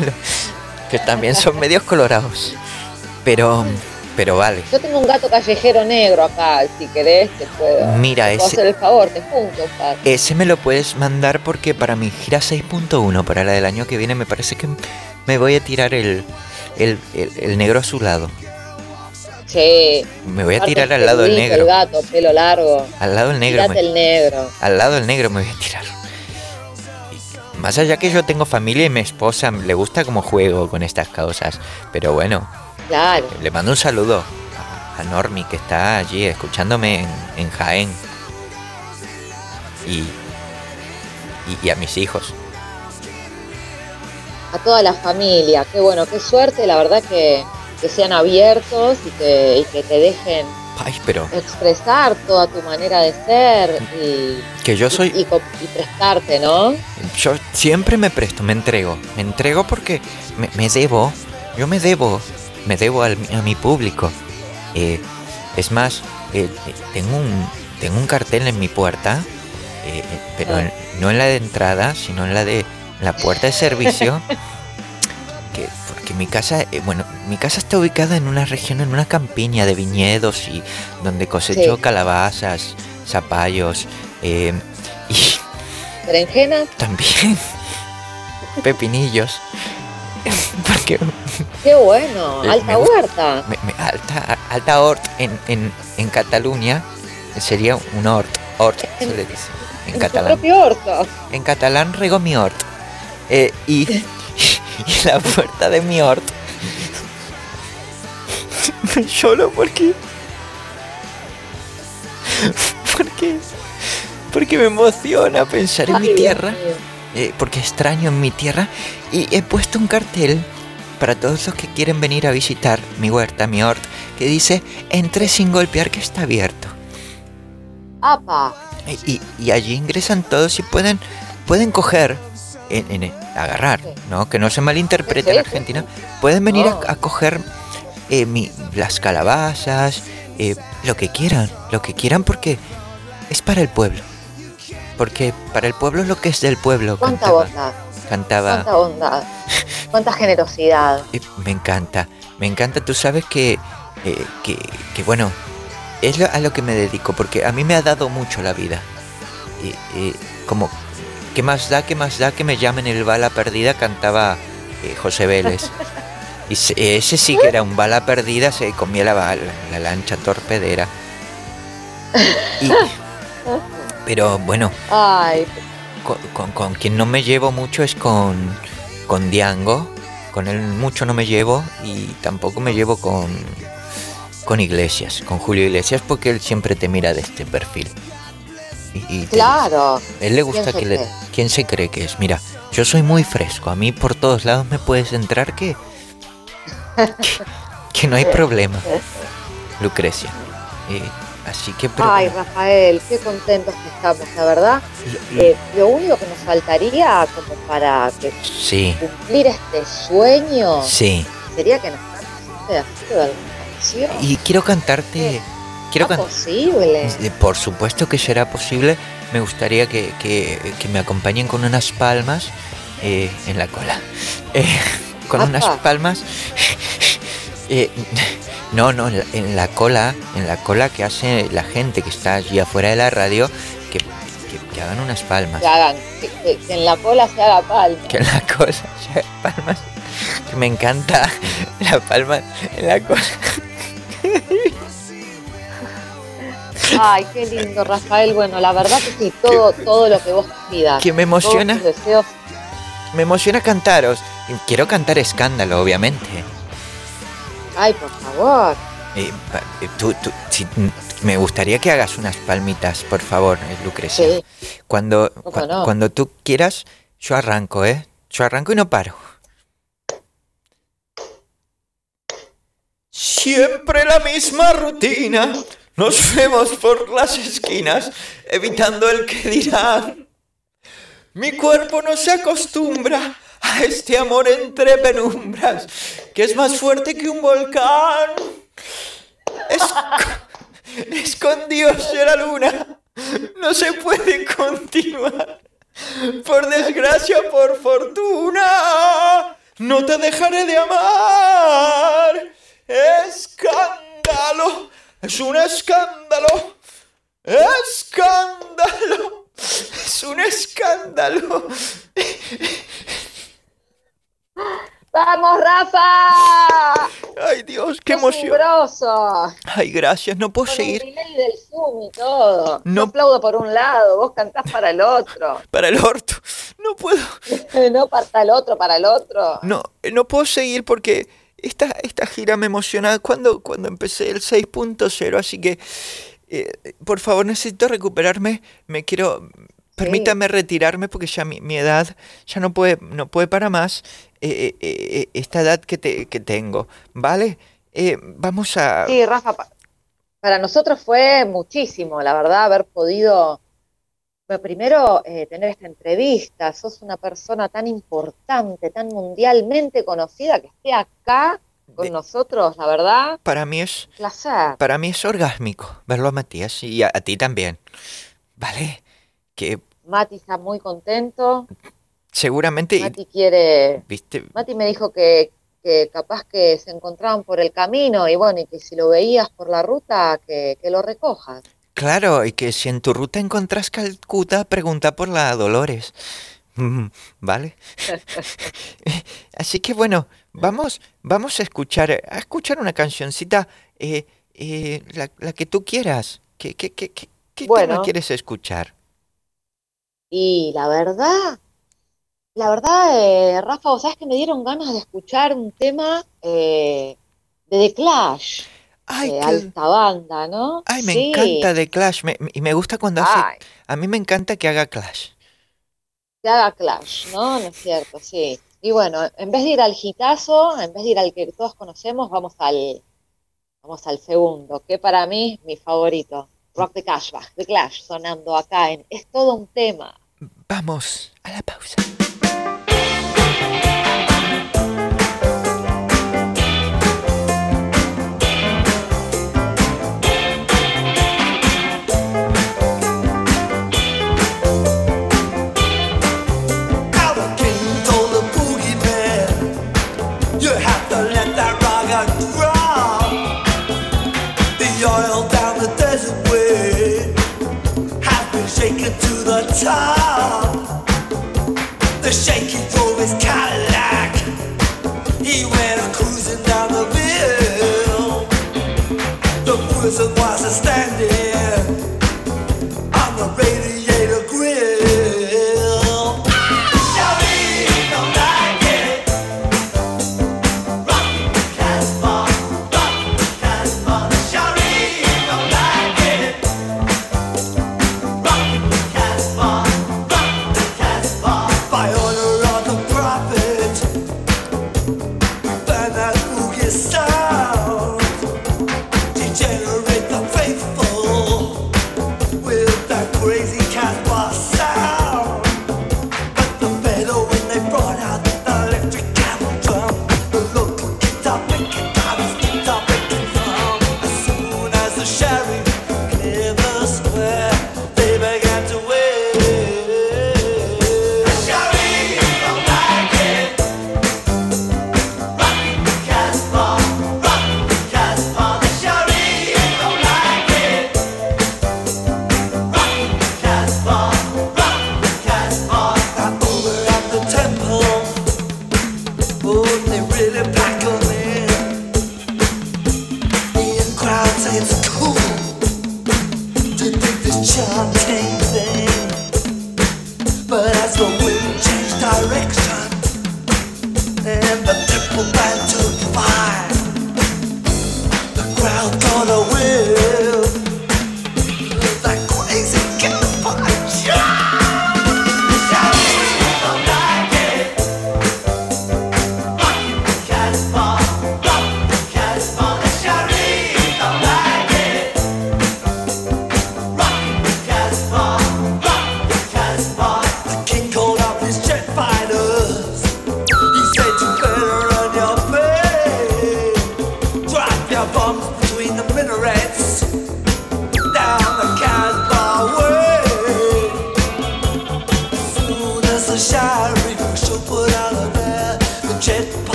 Speaker 3: *laughs* que también son medios colorados. Pero, pero vale.
Speaker 5: Yo tengo un gato callejero negro acá, si querés te puedo.
Speaker 3: Mira,
Speaker 5: te puedo
Speaker 3: ese-
Speaker 5: hacer el favor, te junto un par.
Speaker 3: Ese me lo puedes mandar porque para mi gira 6.1, para la del año que viene, me parece que me voy a tirar el, el, el- el negro azulado.
Speaker 5: Sí.
Speaker 3: Me voy a tirar al lado del negro.
Speaker 5: El gato, pelo largo.
Speaker 3: Al lado del negro. Me-
Speaker 5: el negro.
Speaker 3: al lado del negro me voy a tirar. Más allá que yo tengo familia y mi esposa le gusta como juego con estas cosas. Pero bueno,
Speaker 5: Claro.
Speaker 3: le mando un saludo a, Normi que está allí escuchándome en, en Jaén. Y, y, y a mis hijos.
Speaker 5: A toda la familia. Qué bueno, qué suerte, la verdad que, que sean abiertos y que, y que te dejen
Speaker 3: Ay, pero
Speaker 5: expresar toda tu manera de ser y,
Speaker 3: que yo soy...
Speaker 5: y, y co- y prestarte, ¿no?
Speaker 3: Yo siempre me presto, me entrego. Me entrego porque me, me debo. Yo me debo. Me debo al- a mi público. Eh, es más, eh, tengo, un, tengo un cartel en mi puerta, eh, eh, pero
Speaker 5: Ah.
Speaker 3: en- no en la de entrada, sino en la de la puerta de servicio. *laughs* que, porque mi casa, eh, bueno, mi casa está ubicada en una región, en una campiña de viñedos y donde cosecho
Speaker 5: Sí.
Speaker 3: calabazas, zapallos y
Speaker 5: ¿Berenjena?
Speaker 3: también *laughs* pepinillos. *laughs* Porque
Speaker 5: Qué bueno,
Speaker 3: Eh,
Speaker 5: alta
Speaker 3: me- alta, alta hort en, en, en Cataluña sería un hort. Hort se le dice en catalán.
Speaker 5: propio orto.
Speaker 3: En catalán rego mi hort. Eh, y, *laughs* y la puerta de mi hort. Me lloro *laughs* porque. Porque. Porque me emociona pensar en
Speaker 5: Ay,
Speaker 3: mi tierra. eh, porque extraño en mi tierra y he puesto un cartel para todos los que quieren venir a visitar mi huerta, mi hort, que dice entre sin golpear que está abierto.
Speaker 5: Apa.
Speaker 3: Y, allí ingresan todos y pueden, pueden coger, en, en- agarrar. ¿no? Que no se malinterprete en Argentina. Pueden venir a, a coger eh, mi- las calabazas, eh, lo que quieran, lo que quieran porque es para el pueblo. Porque para el pueblo es lo que es del pueblo.
Speaker 5: Cuánta
Speaker 3: cantaba-
Speaker 5: bondad,
Speaker 3: cantaba
Speaker 5: cuánta bondad, cuánta generosidad.
Speaker 3: Eh, Me encanta, me encanta. Tú sabes que, eh, que, que, bueno, es lo- a lo que me dedico, porque a mí me ha dado mucho la vida. Como, ¿qué más da, qué más da que me llamen el bala perdida? Cantaba eh, José Vélez. *laughs* Y se- ese sí que era un bala perdida, se comía la, bala- la lancha torpedera. Y- *laughs* pero bueno,
Speaker 5: Ay,
Speaker 3: con, con- con quien no me llevo mucho es con, con Diango. Con él mucho no me llevo y tampoco me llevo con, con Iglesias, con Julio Iglesias, porque él siempre te mira de este perfil. Y,
Speaker 5: claro.
Speaker 3: él le gusta
Speaker 5: ¿Quién se
Speaker 3: que le... ¿Quién se cree que es? Mira, yo soy muy fresco, a mí por todos lados me puedes entrar que... que, que no hay problema. *laughs* Lucrecia. Así que pero-
Speaker 5: Ay, Rafael, qué contentos que estamos, la verdad.
Speaker 3: y-
Speaker 5: Eh, lo único que nos faltaría como para que
Speaker 3: sí,
Speaker 5: cumplir este sueño
Speaker 3: sí.
Speaker 5: sería que nos cantes de alguna canción.
Speaker 3: Y quiero cantarte. Quiero
Speaker 5: ¿No
Speaker 3: can-
Speaker 5: posible.
Speaker 3: Eh, Por supuesto que será posible. Me gustaría que, que- que me acompañen con unas palmas eh, en la cola. Eh, *laughs* con
Speaker 5: Apa.
Speaker 3: unas palmas. Eh, *laughs* no, no, en la, en la cola, en la cola que hace la gente que está allí afuera de la radio, que, que- que hagan unas palmas.
Speaker 5: Que hagan, que, en la cola se haga palma.
Speaker 3: Que en la cola *laughs* se palmas. Que me encanta *laughs* la palma en la cola.
Speaker 5: Ay, qué lindo, Rafael. Bueno, la verdad que sí, todo, todo lo que vos pidas.
Speaker 3: Que me emociona.
Speaker 5: Deseos.
Speaker 3: Me emociona cantaros. Quiero cantar escándalo, obviamente.
Speaker 5: Ay, por favor.
Speaker 3: Eh, eh, tú- tú- si- me gustaría que hagas unas palmitas, por favor, eh, Lucrecia.
Speaker 5: Sí.
Speaker 3: Cuando, cuando tú quieras, yo arranco, ¿eh? Yo arranco y no paro. Siempre la misma rutina. Nos vemos por las esquinas, evitando el que dirán. Mi cuerpo no se acostumbra a este amor entre penumbras, que es más fuerte que un volcán. Esco- escondióse la luna, no se puede continuar. Por desgracia, por fortuna, no te dejaré de amar. Escándalo, es un escándalo, escándalo, es un escándalo.
Speaker 5: ¡Vamos, Rafa!
Speaker 3: Ay Dios, qué
Speaker 5: ¡Sos
Speaker 3: emoción. Ay, gracias, no puedo
Speaker 5: Con
Speaker 3: seguir
Speaker 5: delay del Zoom y todo.
Speaker 3: No.
Speaker 5: Yo aplaudo por un lado, vos cantás para el otro. *laughs*
Speaker 3: para el orto. No puedo. *laughs*
Speaker 5: no para el otro, para el otro.
Speaker 3: No, no puedo seguir porque esta, esta gira me emociona cuando, cuando empecé el 6.0, así que eh, por favor necesito recuperarme, me quiero, permítame retirarme porque ya mi, mi edad ya no puede, no puede para más eh, eh, eh, esta edad que, te, que tengo, ¿vale? Eh, vamos a...
Speaker 5: Sí, Rafa, pa- para nosotros fue muchísimo, la verdad, haber podido, primero, tener esta entrevista. Sos una persona tan importante, tan mundialmente conocida, que esté acá con
Speaker 3: De-
Speaker 5: nosotros, la verdad,
Speaker 3: Para mí es...
Speaker 5: placer.
Speaker 3: Para mí es orgásmico verlo a Matías y a, a ti también, ¿vale? Que
Speaker 5: Mati está muy contento.
Speaker 3: Seguramente...
Speaker 5: Mati quiere,
Speaker 3: ¿Viste?
Speaker 5: Mati me dijo que, que capaz que se encontraban por el camino y bueno, y que si lo veías por la ruta, que, que lo recojas.
Speaker 3: Claro, y que si en tu ruta encontrás Calcuta, pregunta por la Dolores. Mm, ¿Vale? *laughs* Así que bueno, vamos, vamos a escuchar, a escuchar una cancioncita, eh, eh, la, la que tú quieras. ¿Qué, qué, qué, qué, qué tema
Speaker 5: Bueno.
Speaker 3: quieres escuchar?
Speaker 5: Y la verdad, la verdad, eh, Rafa, vos sabés que me dieron ganas de escuchar un tema eh, de The Clash,
Speaker 3: Ay,
Speaker 5: de
Speaker 3: qué-
Speaker 5: alta banda, ¿no?
Speaker 3: ay me
Speaker 5: Sí.
Speaker 3: encanta The Clash, me- y me gusta cuando hace,
Speaker 5: Ay,
Speaker 3: a mí me encanta que haga Clash.
Speaker 5: que haga Clash, ¿no? ¿No es cierto? Sí. Y bueno, en vez de ir al hitazo, en vez de ir al que todos conocemos, vamos al, vamos al segundo, que para mí es mi favorito. Rock the Cashback, The Clash, sonando acá en Es todo un tema.
Speaker 3: Vamos a la pausa.
Speaker 9: To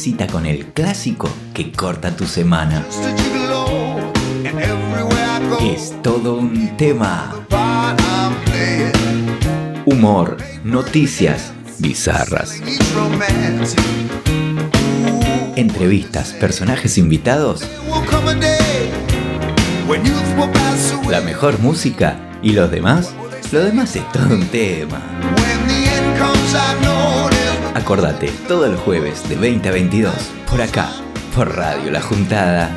Speaker 1: cita con el clásico que corta tu semana. Es todo un tema. Humor, noticias bizarras, entrevistas, personajes invitados, la mejor música y los demás. Lo demás es todo un tema. Acordate, todos los jueves de 20 a 22, por acá, por Radio La Juntada.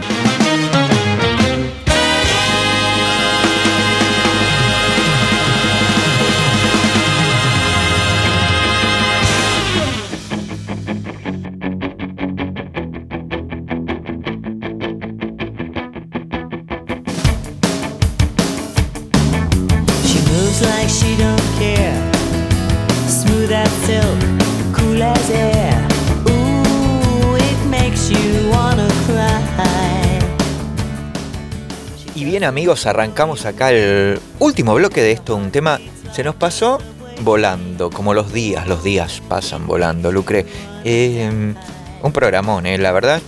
Speaker 3: Amigos, arrancamos acá el último bloque de esto, un tema, se nos pasó volando, como los días, los días pasan volando, Lucre. Eh, un programón, eh, la verdad,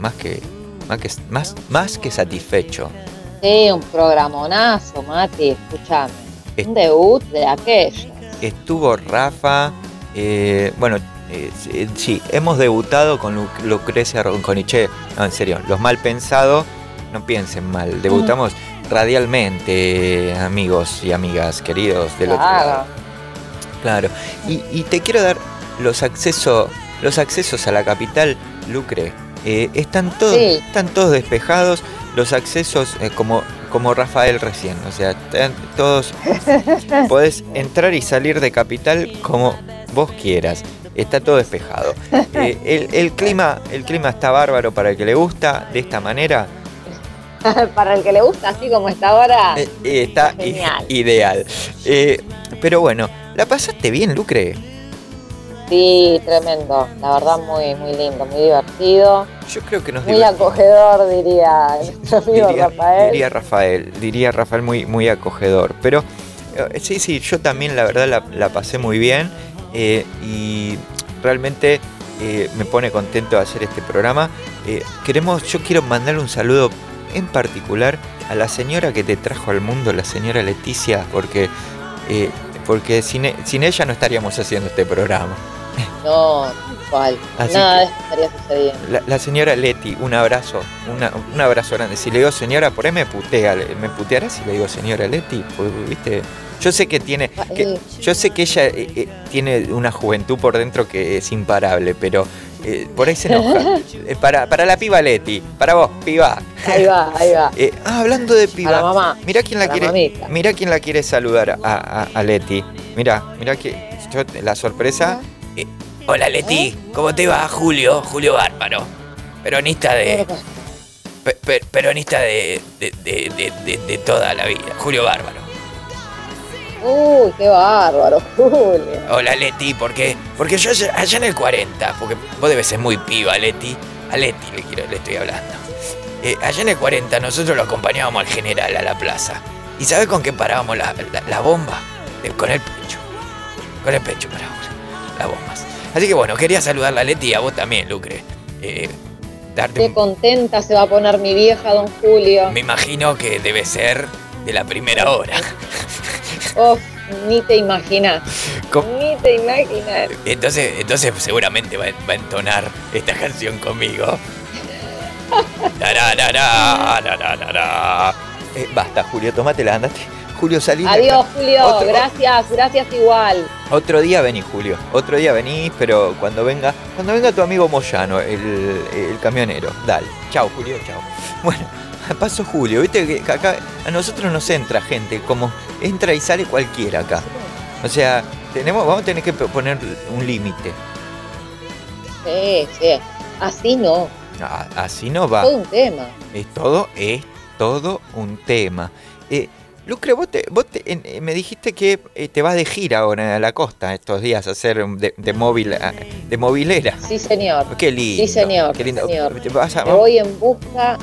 Speaker 3: más que, más que, más, más que satisfecho.
Speaker 5: Sí, un programonazo, Mati, escúchame.
Speaker 3: Es-
Speaker 5: Un debut de aquello.
Speaker 3: Estuvo Rafa, eh, bueno, eh, sí, sí, hemos debutado con Lu- Lucrecia Ronconiche, no, en serio, los mal pensados, no piensen mal, debutamos radialmente, amigos y amigas queridos del otro lado.
Speaker 5: Claro.
Speaker 3: Y, y te quiero dar los accesos, los accesos a la capital, Lucre. Eh, están todos,
Speaker 5: Sí.
Speaker 3: están todos despejados. Los accesos, eh, como, como Rafael recién. O sea, están todos. *laughs* podés entrar y salir de capital como vos quieras. Está todo despejado. *laughs* Eh, el, el clima, el clima está bárbaro para el que le gusta de esta manera. *laughs*
Speaker 5: Para el que le gusta así como está ahora,
Speaker 3: eh, eh, está
Speaker 5: Genial.
Speaker 3: ideal. Eh, pero bueno, ¿la pasaste bien, Lucre?
Speaker 5: sí, tremendo. La verdad, muy, muy lindo, muy divertido.
Speaker 3: Yo creo que nos
Speaker 5: Muy
Speaker 3: divertimos.
Speaker 5: acogedor, diría nuestro *laughs* amigo
Speaker 3: diría,
Speaker 5: Rafael.
Speaker 3: diría Rafael, diría Rafael muy, muy acogedor. Pero sí, sí, yo también la verdad la, la pasé muy bien eh, y realmente eh, me pone contento de hacer este programa. Eh, queremos, yo quiero mandarle un saludo en particular a la señora que te trajo al mundo, la señora Leticia, porque, eh, porque sin, e- sin ella no estaríamos haciendo este programa.
Speaker 5: No, cual. *laughs*
Speaker 3: Así
Speaker 5: Nada de esto estaría sucediendo.
Speaker 3: La, la señora Leti, un abrazo, una- un abrazo grande. Si le digo señora, por ahí me putea, me puteará si le digo señora Leti, pues, viste. Yo sé que tiene, que-
Speaker 5: Eh.
Speaker 3: yo sé que ella eh, eh, tiene una juventud por dentro que es imparable, pero eh, por ahí se enoja. *laughs* Eh, para, para la piba Leti, para vos, piba.
Speaker 5: Ahí va, ahí va. *laughs*
Speaker 3: Eh, ah, hablando de
Speaker 5: Para
Speaker 3: piba,
Speaker 5: mamá.
Speaker 3: mira quién la
Speaker 5: para
Speaker 3: quiere, quién la quiere saludar a, a- a Leti. Mira, mira que yo- la sorpresa. Eh, hola Leti, ¿cómo te va Julio? Julio Bárbaro, peronista de, pe- peronista de, de, de- de- de- de toda la vida. Julio Bárbaro.
Speaker 5: Uy, qué bárbaro, *laughs* Julio.
Speaker 3: Hola Leti, ¿por qué? Porque yo allá en el 40, porque vos debes ser muy piba, Leti. A Leti le, quiero, le estoy hablando. Eh, allá en el 40 nosotros lo acompañábamos al general a la plaza. ¿Y sabes con qué parábamos la, la- la bomba? Eh, con el pecho. Con el pecho parábamos las bombas. Así que bueno, quería saludar a Leti y a vos también, Lucre. Eh, darte
Speaker 5: Qué
Speaker 3: un-
Speaker 5: contenta se va a poner mi vieja, don Julio.
Speaker 3: Me imagino que debe ser de la primera hora. *laughs*
Speaker 5: Oh, ni te imaginas.
Speaker 3: ¿Cómo?
Speaker 5: Ni te imaginas.
Speaker 3: Entonces, entonces seguramente va, va a entonar esta canción conmigo. Tararara, tararara. Eh, basta, Julio, tómatela, andate. Julio, de
Speaker 5: Adiós,
Speaker 3: acá.
Speaker 5: Julio.
Speaker 3: Otro-
Speaker 5: Gracias, gracias igual.
Speaker 3: Otro día venís, Julio. Otro día venís, pero cuando venga, cuando venga tu amigo Moyano, el, el camionero. Dale. Chao, Julio, chao. Bueno, paso Julio. Viste que acá a nosotros nos entra gente, como entra y sale cualquiera acá. O sea, tenemos, vamos a tener que poner un límite.
Speaker 5: Sí, sí. Así no.
Speaker 3: Ah, Así no va.
Speaker 5: Todo un tema.
Speaker 3: Es todo, es todo un tema. Eh, Lucre, vos, te- vos te- eh, me dijiste que eh, te vas de gira ahora a la costa estos días a hacer de, de móvil, a- de movilera.
Speaker 5: Sí, señor.
Speaker 3: Qué lindo.
Speaker 5: Sí, señor,
Speaker 3: Qué lindo.
Speaker 5: señor.
Speaker 3: Vas a-
Speaker 5: Me voy en busca.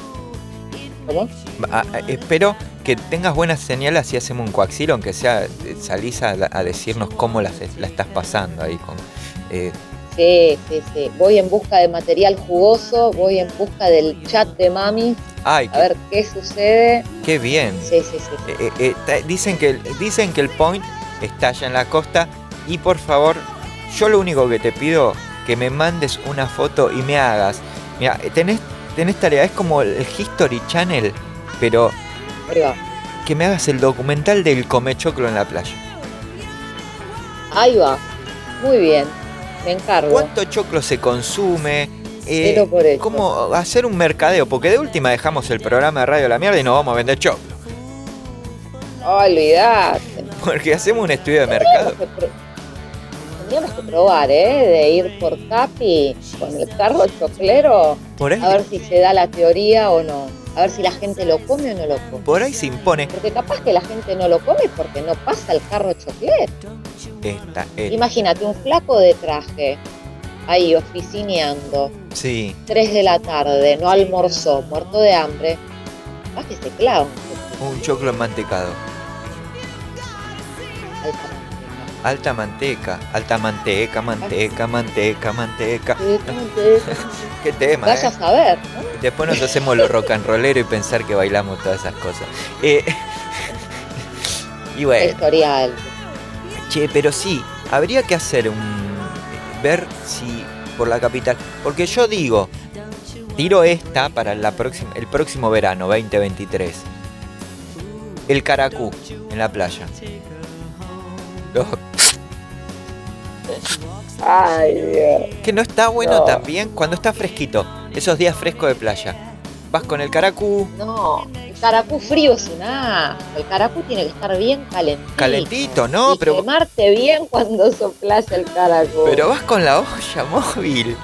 Speaker 5: ¿Cómo?
Speaker 3: a- a- espero que tengas buenas señales así hacemos un coaxilo, aunque sea eh, salís a, a decirnos cómo la, la estás pasando ahí con. eh,
Speaker 5: Sí, sí, sí. Voy en busca de material jugoso, voy en busca del chat de mami,
Speaker 3: ay,
Speaker 5: a
Speaker 3: qué,
Speaker 5: ver qué sucede.
Speaker 3: qué bien.
Speaker 5: Sí, sí, sí.
Speaker 3: Eh, eh, eh, dicen, que, el- dicen que el point está allá en la costa y por favor, yo lo único que te pido que me mandes una foto y me hagas. Mira, eh, tenés, tenés tarea, es como el History Channel, pero
Speaker 5: va.
Speaker 3: que me hagas el documental del comechoclo en la playa.
Speaker 5: Ahí va. Muy bien. Me encargo.
Speaker 3: ¿Cuánto choclo se consume? Eh,
Speaker 5: Cero por.
Speaker 3: ¿Cómo hacer un mercadeo? Porque de última dejamos el programa de radio la mierda y nos vamos a vender choclo.
Speaker 5: Olvidate. *laughs*
Speaker 3: Porque hacemos un estudio de mercado.
Speaker 5: Tendríamos que, probar, ¿eh? De ir por Capi con el carro choclero,
Speaker 3: Por ahí,
Speaker 5: a ver si se da la teoría o no. A ver si la gente lo come o no lo come.
Speaker 3: por ahí se impone
Speaker 5: Porque capaz que la gente no lo come porque no pasa el carro choclero.
Speaker 3: esta. eh,
Speaker 5: Imagínate un flaco de traje ahí oficineando,
Speaker 3: sí.
Speaker 5: 3 de la tarde, no almorzó, muerto de hambre. Capaz que se clava un
Speaker 3: choclo mantecado.
Speaker 5: Alta
Speaker 3: manteca, alta manteca, manteca, manteca, manteca.
Speaker 5: manteca. *laughs*
Speaker 3: Qué tema,
Speaker 5: Vaya a
Speaker 3: ¿eh?
Speaker 5: saber, ¿no?
Speaker 3: Después nos hacemos los rock and rollero y pensar que bailamos todas esas cosas. Eh, *laughs* y bueno,
Speaker 5: Historial.
Speaker 3: che, pero sí, habría que hacer un. ver si por la capital. Porque yo digo, tiro esta para la próxima, el próximo verano, 2023. El Caracú, en la playa.
Speaker 5: Ay, Dios.
Speaker 3: Que no está bueno
Speaker 5: No.
Speaker 3: también cuando está fresquito. Esos días frescos de playa. Vas con el caracú,
Speaker 5: No, el caracú frío es un asco. El caracú tiene que estar bien calentito.
Speaker 3: calentito, ¿no?
Speaker 5: y
Speaker 3: Pero,
Speaker 5: quemarte bien cuando soplas el caracú.
Speaker 3: pero vas con la olla móvil.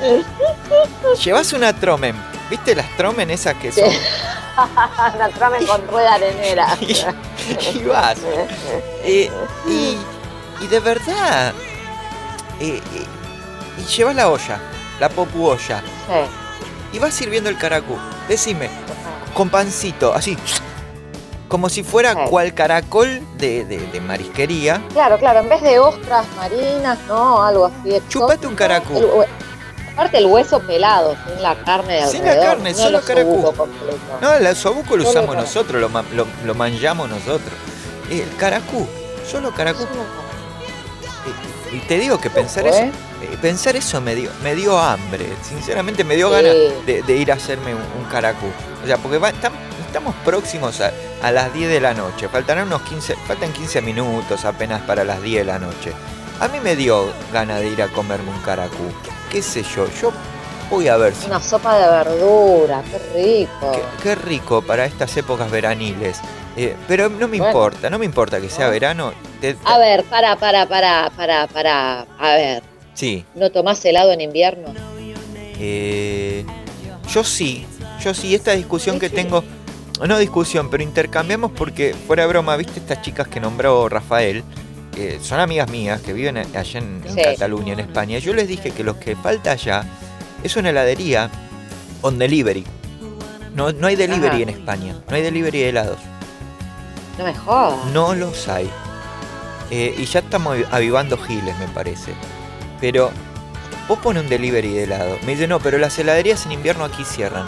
Speaker 3: *laughs* Llevas una tromen. ¿Viste las tromen esas que son? *laughs*
Speaker 5: La tramen con rueda arenera. *laughs* *laughs*
Speaker 3: vas. Eh, y, y de verdad. eh, eh, y llevas la olla, la popu olla.
Speaker 5: Sí.
Speaker 3: Y vas sirviendo el caracú. Decime, con pancito, así. Como si fuera
Speaker 5: Sí.
Speaker 3: cual caracol de, de- de marisquería.
Speaker 5: Claro, claro, en vez de ostras marinas, no, algo así.
Speaker 3: Chupate un caracú.
Speaker 5: El aparte el hueso pelado, sin la carne de
Speaker 3: Sin la carne,
Speaker 5: no
Speaker 3: solo caracú.
Speaker 5: osobuco.
Speaker 3: No, el sobuco lo usamos nosotros, lo, lo, lo manjamos nosotros. El caracú, solo caracú. Y, y te digo que pensar
Speaker 5: Ojo,
Speaker 3: eso,
Speaker 5: ¿eh?
Speaker 3: eh, pensar eso me dio, me dio hambre. Sinceramente me dio
Speaker 5: Sí.
Speaker 3: ganas de, de ir a hacerme un, un caracú. O sea, porque va- tam- estamos próximos a, a las 10 de la noche. Faltarán unos 15, faltan 15 minutos apenas para las 10 de la noche. A mí me dio ganas de ir a comerme un caracú. ¿Qué sé yo? Yo voy a ver si
Speaker 5: Una sopa de verdura, qué rico.
Speaker 3: Qué, qué rico para estas épocas veraniles. Eh, pero no me
Speaker 5: Bueno.
Speaker 3: importa, no me importa que sea
Speaker 5: No.
Speaker 3: verano. te-
Speaker 5: A ver, para, para, para, para, para. A ver,
Speaker 3: Sí,
Speaker 5: ¿no tomás helado en invierno?
Speaker 3: eh, yo sí, yo sí, esta discusión que tengo, no discusión, pero intercambiamos porque fuera de broma, viste estas chicas que nombró Rafael, son amigas mías que viven allá en,
Speaker 5: Sí.
Speaker 3: Cataluña, en España. Yo les dije que lo que falta allá es una heladería on delivery. No, no hay delivery
Speaker 5: Ajá.
Speaker 3: en España, no hay delivery de helados.
Speaker 5: No me jodas.
Speaker 3: No los hay. Eh, y ya estamos avi- avivando giles, me parece. Pero vos pones un delivery de helado. Me dice, no, pero las heladerías en invierno aquí cierran.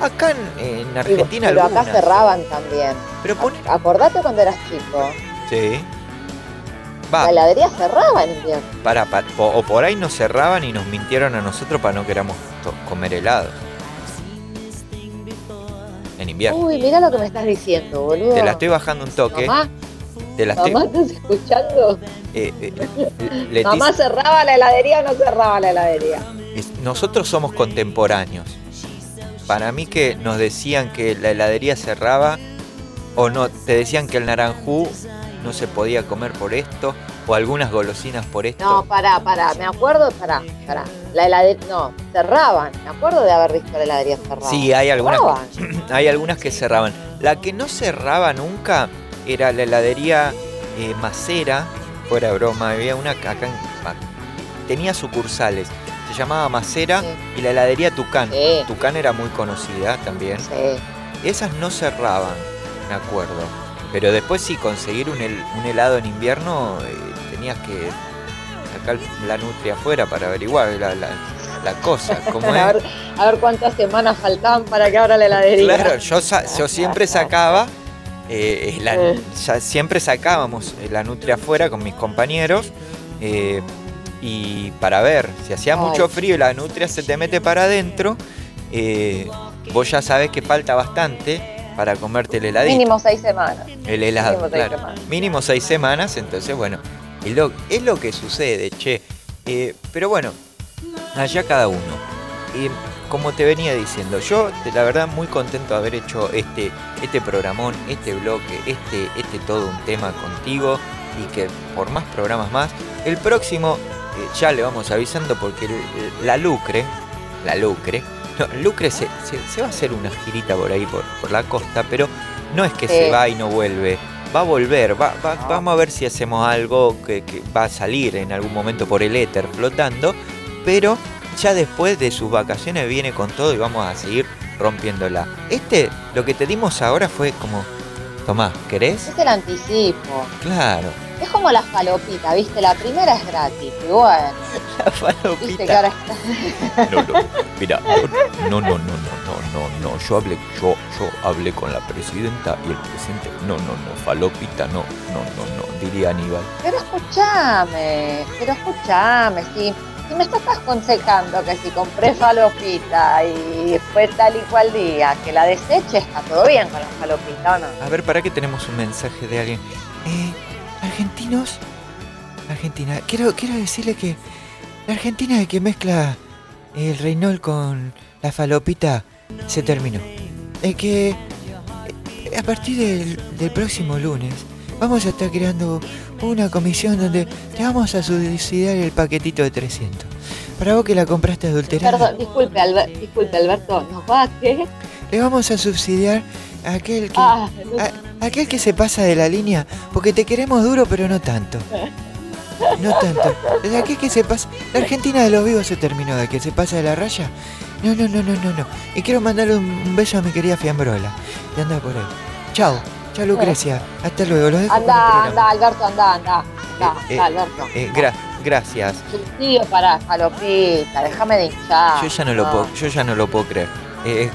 Speaker 3: Acá en, en Argentina
Speaker 5: pero acá cerraban también.
Speaker 3: Pero.
Speaker 5: Acordate cuando eras chico.
Speaker 3: Sí.
Speaker 5: La
Speaker 3: Va,
Speaker 5: heladería cerraba en invierno.
Speaker 3: para, o por ahí nos cerraban y nos mintieron a nosotros para no queramos comer helado. En invierno.
Speaker 5: Uy, mira lo que me estás diciendo, boludo.
Speaker 3: Te la estoy bajando un toque.
Speaker 5: Mamá,
Speaker 3: Te la estoy.
Speaker 5: mamá, ¿estás escuchando?
Speaker 3: eh, eh, Leticia-
Speaker 5: Mamá cerraba la heladería o no cerraba la heladería.
Speaker 3: nosotros somos contemporáneos. Para mí que nos decían que la heladería cerraba o no, te decían que el naranjú no se podía comer por esto o algunas golosinas por esto.
Speaker 5: No, pará, pará, me acuerdo, pará, pará. La heladería, no, cerraban. Me acuerdo de haber visto la heladería cerrada.
Speaker 3: Sí, hay algunas, *clears throat* hay algunas que cerraban. La que no cerraba nunca era la heladería eh, Macera, fuera broma, había una acá en, tenía sucursales, se llamaba Macera
Speaker 5: Sí.
Speaker 3: y la heladería Tucán.
Speaker 5: Sí.
Speaker 3: Tucán era muy conocida también.
Speaker 5: Sí.
Speaker 3: Esas no cerraban, me acuerdo. Pero después sí, conseguir un, hel- un helado en invierno, eh, tenías que sacar la nutria afuera para averiguar la, la- la cosa. *laughs* ¿Cómo
Speaker 5: a,
Speaker 3: es?
Speaker 5: ver, a ver cuántas semanas faltaban para que abra la heladería.
Speaker 3: Claro, yo, yo siempre sacaba, eh, la-
Speaker 5: Eh.
Speaker 3: ya siempre sacábamos eh, la nutria afuera con mis compañeros y para ver, si hacía
Speaker 5: Ay.
Speaker 3: mucho frío y la nutria se te mete para adentro, vos ya sabés que falta bastante para comerte el heladito.
Speaker 5: Mínimo seis semanas.
Speaker 3: El helado,
Speaker 5: Mínimo seis semanas.
Speaker 3: Mínimo seis semanas, entonces bueno, es lo, es lo que sucede, che. Eh, pero bueno, allá cada uno. Eh, como te venía diciendo, yo la verdad muy contento de haber hecho este, este programón, este bloque, este, este todo un tema contigo y que por más programas más. El próximo eh, ya le vamos avisando porque el- la Lucre, la Lucre, no, Lucre se, se- se va a hacer una girita por ahí, por, por la costa, pero no es que
Speaker 5: Sí.
Speaker 3: se va y no vuelve. Va a volver, va, va- vamos a ver si hacemos algo que, que va a salir en algún momento por el éter flotando, pero ya después de sus vacaciones viene con todo y vamos a seguir rompiéndola. Este, lo que te dimos ahora fue como, Tomás, ¿querés?
Speaker 5: Es el anticipo.
Speaker 3: Claro,
Speaker 5: Es como la falopita, ¿viste? La primera es gratis. Y bueno,
Speaker 3: la
Speaker 5: viste que
Speaker 3: falopita.
Speaker 5: ahora está.
Speaker 10: No, no, mira, no, no, no, no, no, no, no, yo hablé, yo, yo hablé con la presidenta y el presidente, no, no, no, falopita, no, no, no, no, diría Aníbal.
Speaker 5: Pero escúchame, pero escúchame, si, si me estás aconsejando que si compré falopita y fue tal y cual día que la deseche, está todo bien con la falopita, ¿o no?
Speaker 3: A ver, ¿para qué tenemos un mensaje de alguien? Eh, Argentina, quiero, quiero decirle que la Argentina que mezcla el Reynol con la falopita se terminó. Es que eh, a partir del, del próximo lunes vamos a estar creando una comisión donde te vamos a subsidiar el paquetito de 300. Para vos que la compraste adulterada,
Speaker 5: Perdón, disculpe, Alber- disculpe Alberto, ¿nos va a qué?
Speaker 3: le vamos a subsidiar aquel que...
Speaker 5: Ah,
Speaker 3: A- aquel que se pasa de la línea, porque te queremos duro, pero no tanto. No tanto. De aquel que se pasa. La Argentina de los vivos se terminó, de que se pasa de la raya. No, no, no, no, no, no. Y quiero mandarle un, beso a mi querida Fiambrola. Y anda por ahí. Chao. Chao, Lucrecia. Hasta luego. Los dejo
Speaker 5: anda, anda, Alberto, anda, anda. Anda,
Speaker 3: Eh,
Speaker 5: anda, Alberto.
Speaker 3: Eh, gra- gracias.
Speaker 5: Para falopita, déjame de hinchar.
Speaker 3: Yo ya no lo puedo, yo ya no lo puedo creer. Eh,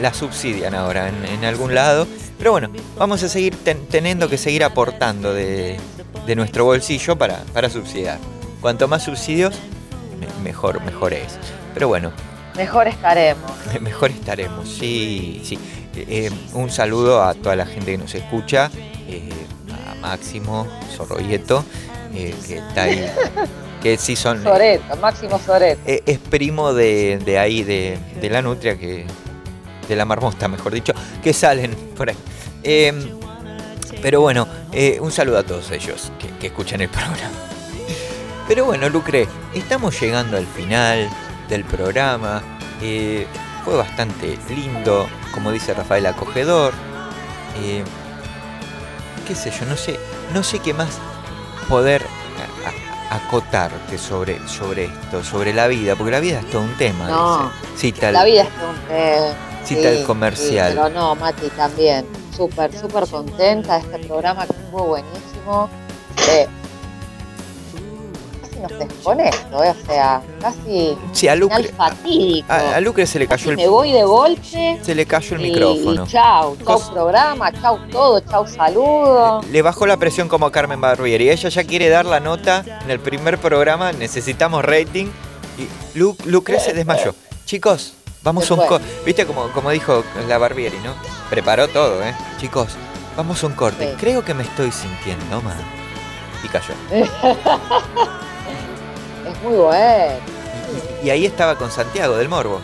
Speaker 3: la subsidian ahora en, en algún lado. Pero bueno, vamos a seguir ten- teniendo que seguir aportando de, de nuestro bolsillo para, para subsidiar. Cuanto más subsidios, me- mejor, mejor es. Pero bueno,
Speaker 5: Mejor estaremos.
Speaker 3: me- *laughs* mejor estaremos. Sí, sí. Eh, eh, un saludo a toda la gente que nos escucha. eh, a Máximo, Zorroyeto, eh, que está ahí. Que sí son. *laughs*
Speaker 5: Soreto, Máximo Soreto.
Speaker 3: Es primo de, de ahí, de, de la nutria, que de la marmosta, mejor dicho, que salen por ahí. Eh, pero bueno, eh, un saludo a todos ellos que, que escuchan el programa. Pero bueno, Lucre, estamos llegando al final del programa. Eh, fue bastante lindo, como dice Rafael, acogedor. Eh, qué sé yo, no sé, no sé qué más poder acotarte sobre, sobre esto, sobre la vida, porque la vida es todo un tema.
Speaker 5: No.
Speaker 3: dice.
Speaker 5: La vida es un tema.
Speaker 3: Cita el comercial.
Speaker 5: sí, pero no, Mati, también. Súper, súper contenta de este programa que estuvo buenísimo. Eh, casi nos dejó esto, eh, o sea, casi
Speaker 3: Sí, a Lucre,
Speaker 5: fatídico.
Speaker 3: a, a Lucre se le
Speaker 5: Casi
Speaker 3: cayó
Speaker 5: me
Speaker 3: el,
Speaker 5: voy de golpe.
Speaker 3: se le cayó el
Speaker 5: y-
Speaker 3: micrófono.
Speaker 5: Y chau, chau
Speaker 3: Cos-
Speaker 5: programa, chau todo, chau saludo.
Speaker 3: Le bajó la presión como a Carmen Barbieri. Ella ya quiere dar la nota en el primer programa. Necesitamos rating. Y Lu- Lucre se desmayó. Chicos, Vamos a un corte. Viste como, como dijo la Barbieri, ¿no? Preparó todo, ¿eh? Chicos, vamos a un corte.
Speaker 5: Sí.
Speaker 3: Creo que me estoy sintiendo mal. Y cayó. *laughs*
Speaker 5: Es muy bueno.
Speaker 3: Y ahí estaba con Santiago del Morbo.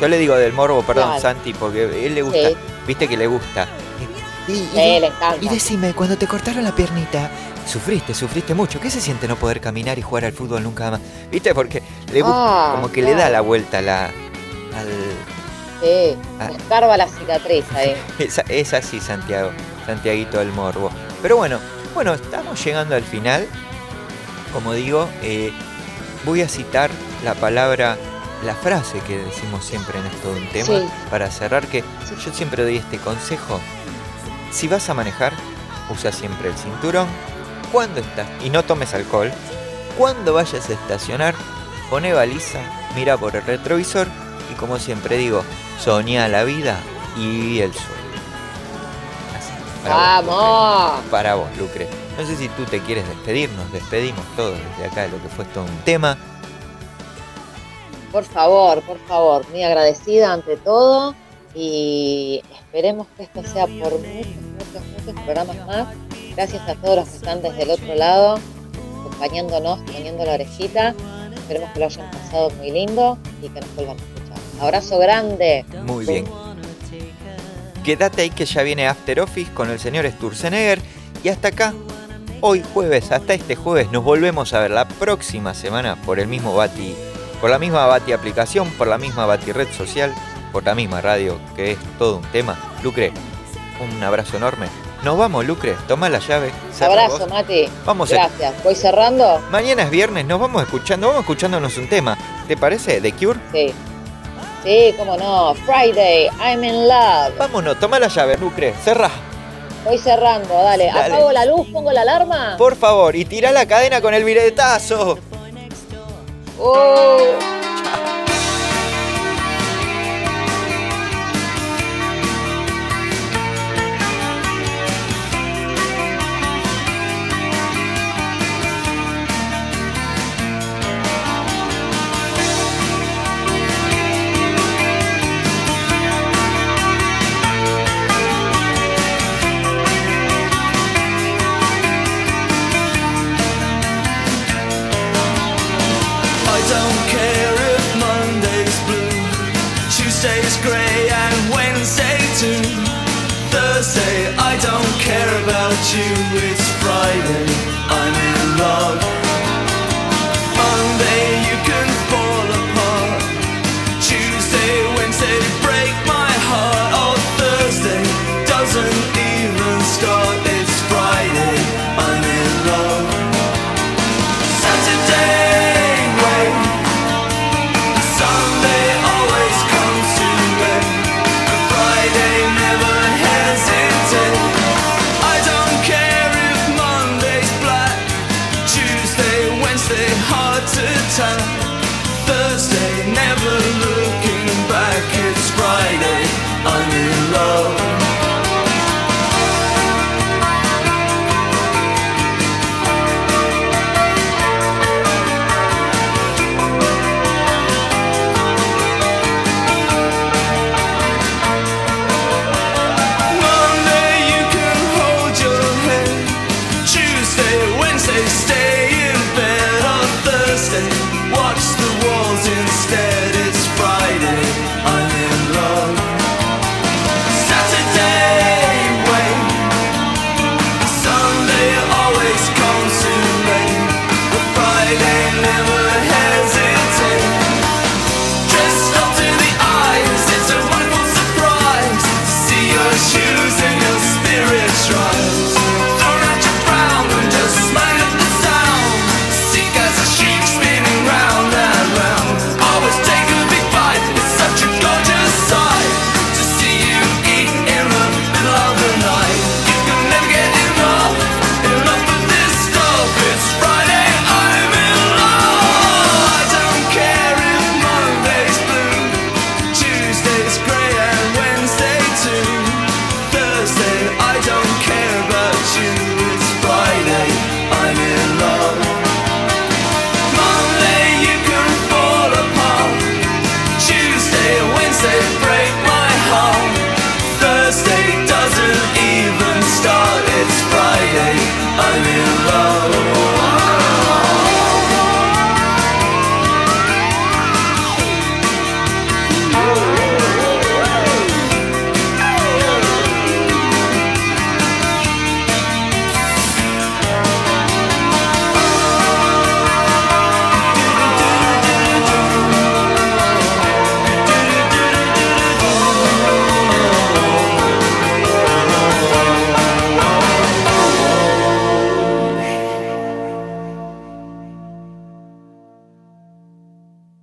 Speaker 3: Yo le digo del Morbo, perdón,
Speaker 5: Claro.
Speaker 3: Santi, porque él le gusta.
Speaker 5: Sí.
Speaker 3: Viste que le gusta. Y, y-
Speaker 5: Sí, le
Speaker 3: y decime, cuando te cortaron la piernita, sufriste, sufriste mucho. ¿Qué se siente no poder caminar y jugar al fútbol nunca más? ¿Viste? Porque le gu-
Speaker 5: Ah,
Speaker 3: como que le da la vuelta a la, al,
Speaker 5: Sí, me escarba la cicatriz ahí. *laughs*
Speaker 3: Es, es así, Santiago. Santiaguito del Morbo. Pero bueno, bueno, estamos llegando al final. Como digo, eh, voy a citar la palabra, la frase que decimos siempre en esto de un tema,
Speaker 5: Sí.
Speaker 3: para cerrar, que
Speaker 5: Sí.
Speaker 3: yo siempre doy este consejo. Si vas a manejar, usa siempre el cinturón. Cuando estás, y no tomes alcohol. Cuando vayas a estacionar, pone baliza, mira por el retrovisor y como siempre digo, soñá la vida y viví el sueño. Así, para
Speaker 5: ¡Vamos!
Speaker 3: Para vos, Lucre. No sé si tú te quieres despedir, nos despedimos todos desde acá de lo que fue todo un tema.
Speaker 5: Por favor, por favor, muy agradecida ante todo y esperemos que esto sea por muchos, muchos, muchos programas más. Gracias a todos los que están desde el otro lado, acompañándonos, poniendo la orejita. Esperemos que lo hayan pasado muy lindo y que nos vuelvan. Abrazo grande.
Speaker 3: Muy bien. Quédate ahí que ya viene After Office con el señor Sturzenegger. Y hasta acá, hoy jueves, hasta este jueves, nos volvemos a ver la próxima semana por el mismo Bati, por la misma Bati aplicación, por la misma Bati red social, por la misma radio, que es todo un tema. Lucre, un abrazo enorme. Nos vamos, Lucre, toma la llave.
Speaker 5: Abrazo,
Speaker 3: vos.
Speaker 5: Mati.
Speaker 3: Vamos a-
Speaker 5: Gracias. ¿Voy cerrando?
Speaker 3: Mañana es viernes, nos vamos escuchando, vamos escuchándonos un tema. ¿Te parece? ¿The Cure?
Speaker 5: Sí. Sí, cómo no. Friday, I'm in love.
Speaker 3: Vámonos, toma la llave, Lucre, cerrá.
Speaker 5: Voy cerrando, dale.
Speaker 3: Dale.
Speaker 5: Apago la luz, pongo la alarma.
Speaker 3: Por favor, y tira la cadena con el viretazo.
Speaker 5: Oh.
Speaker 2: About you. It's Friday, I'm in love.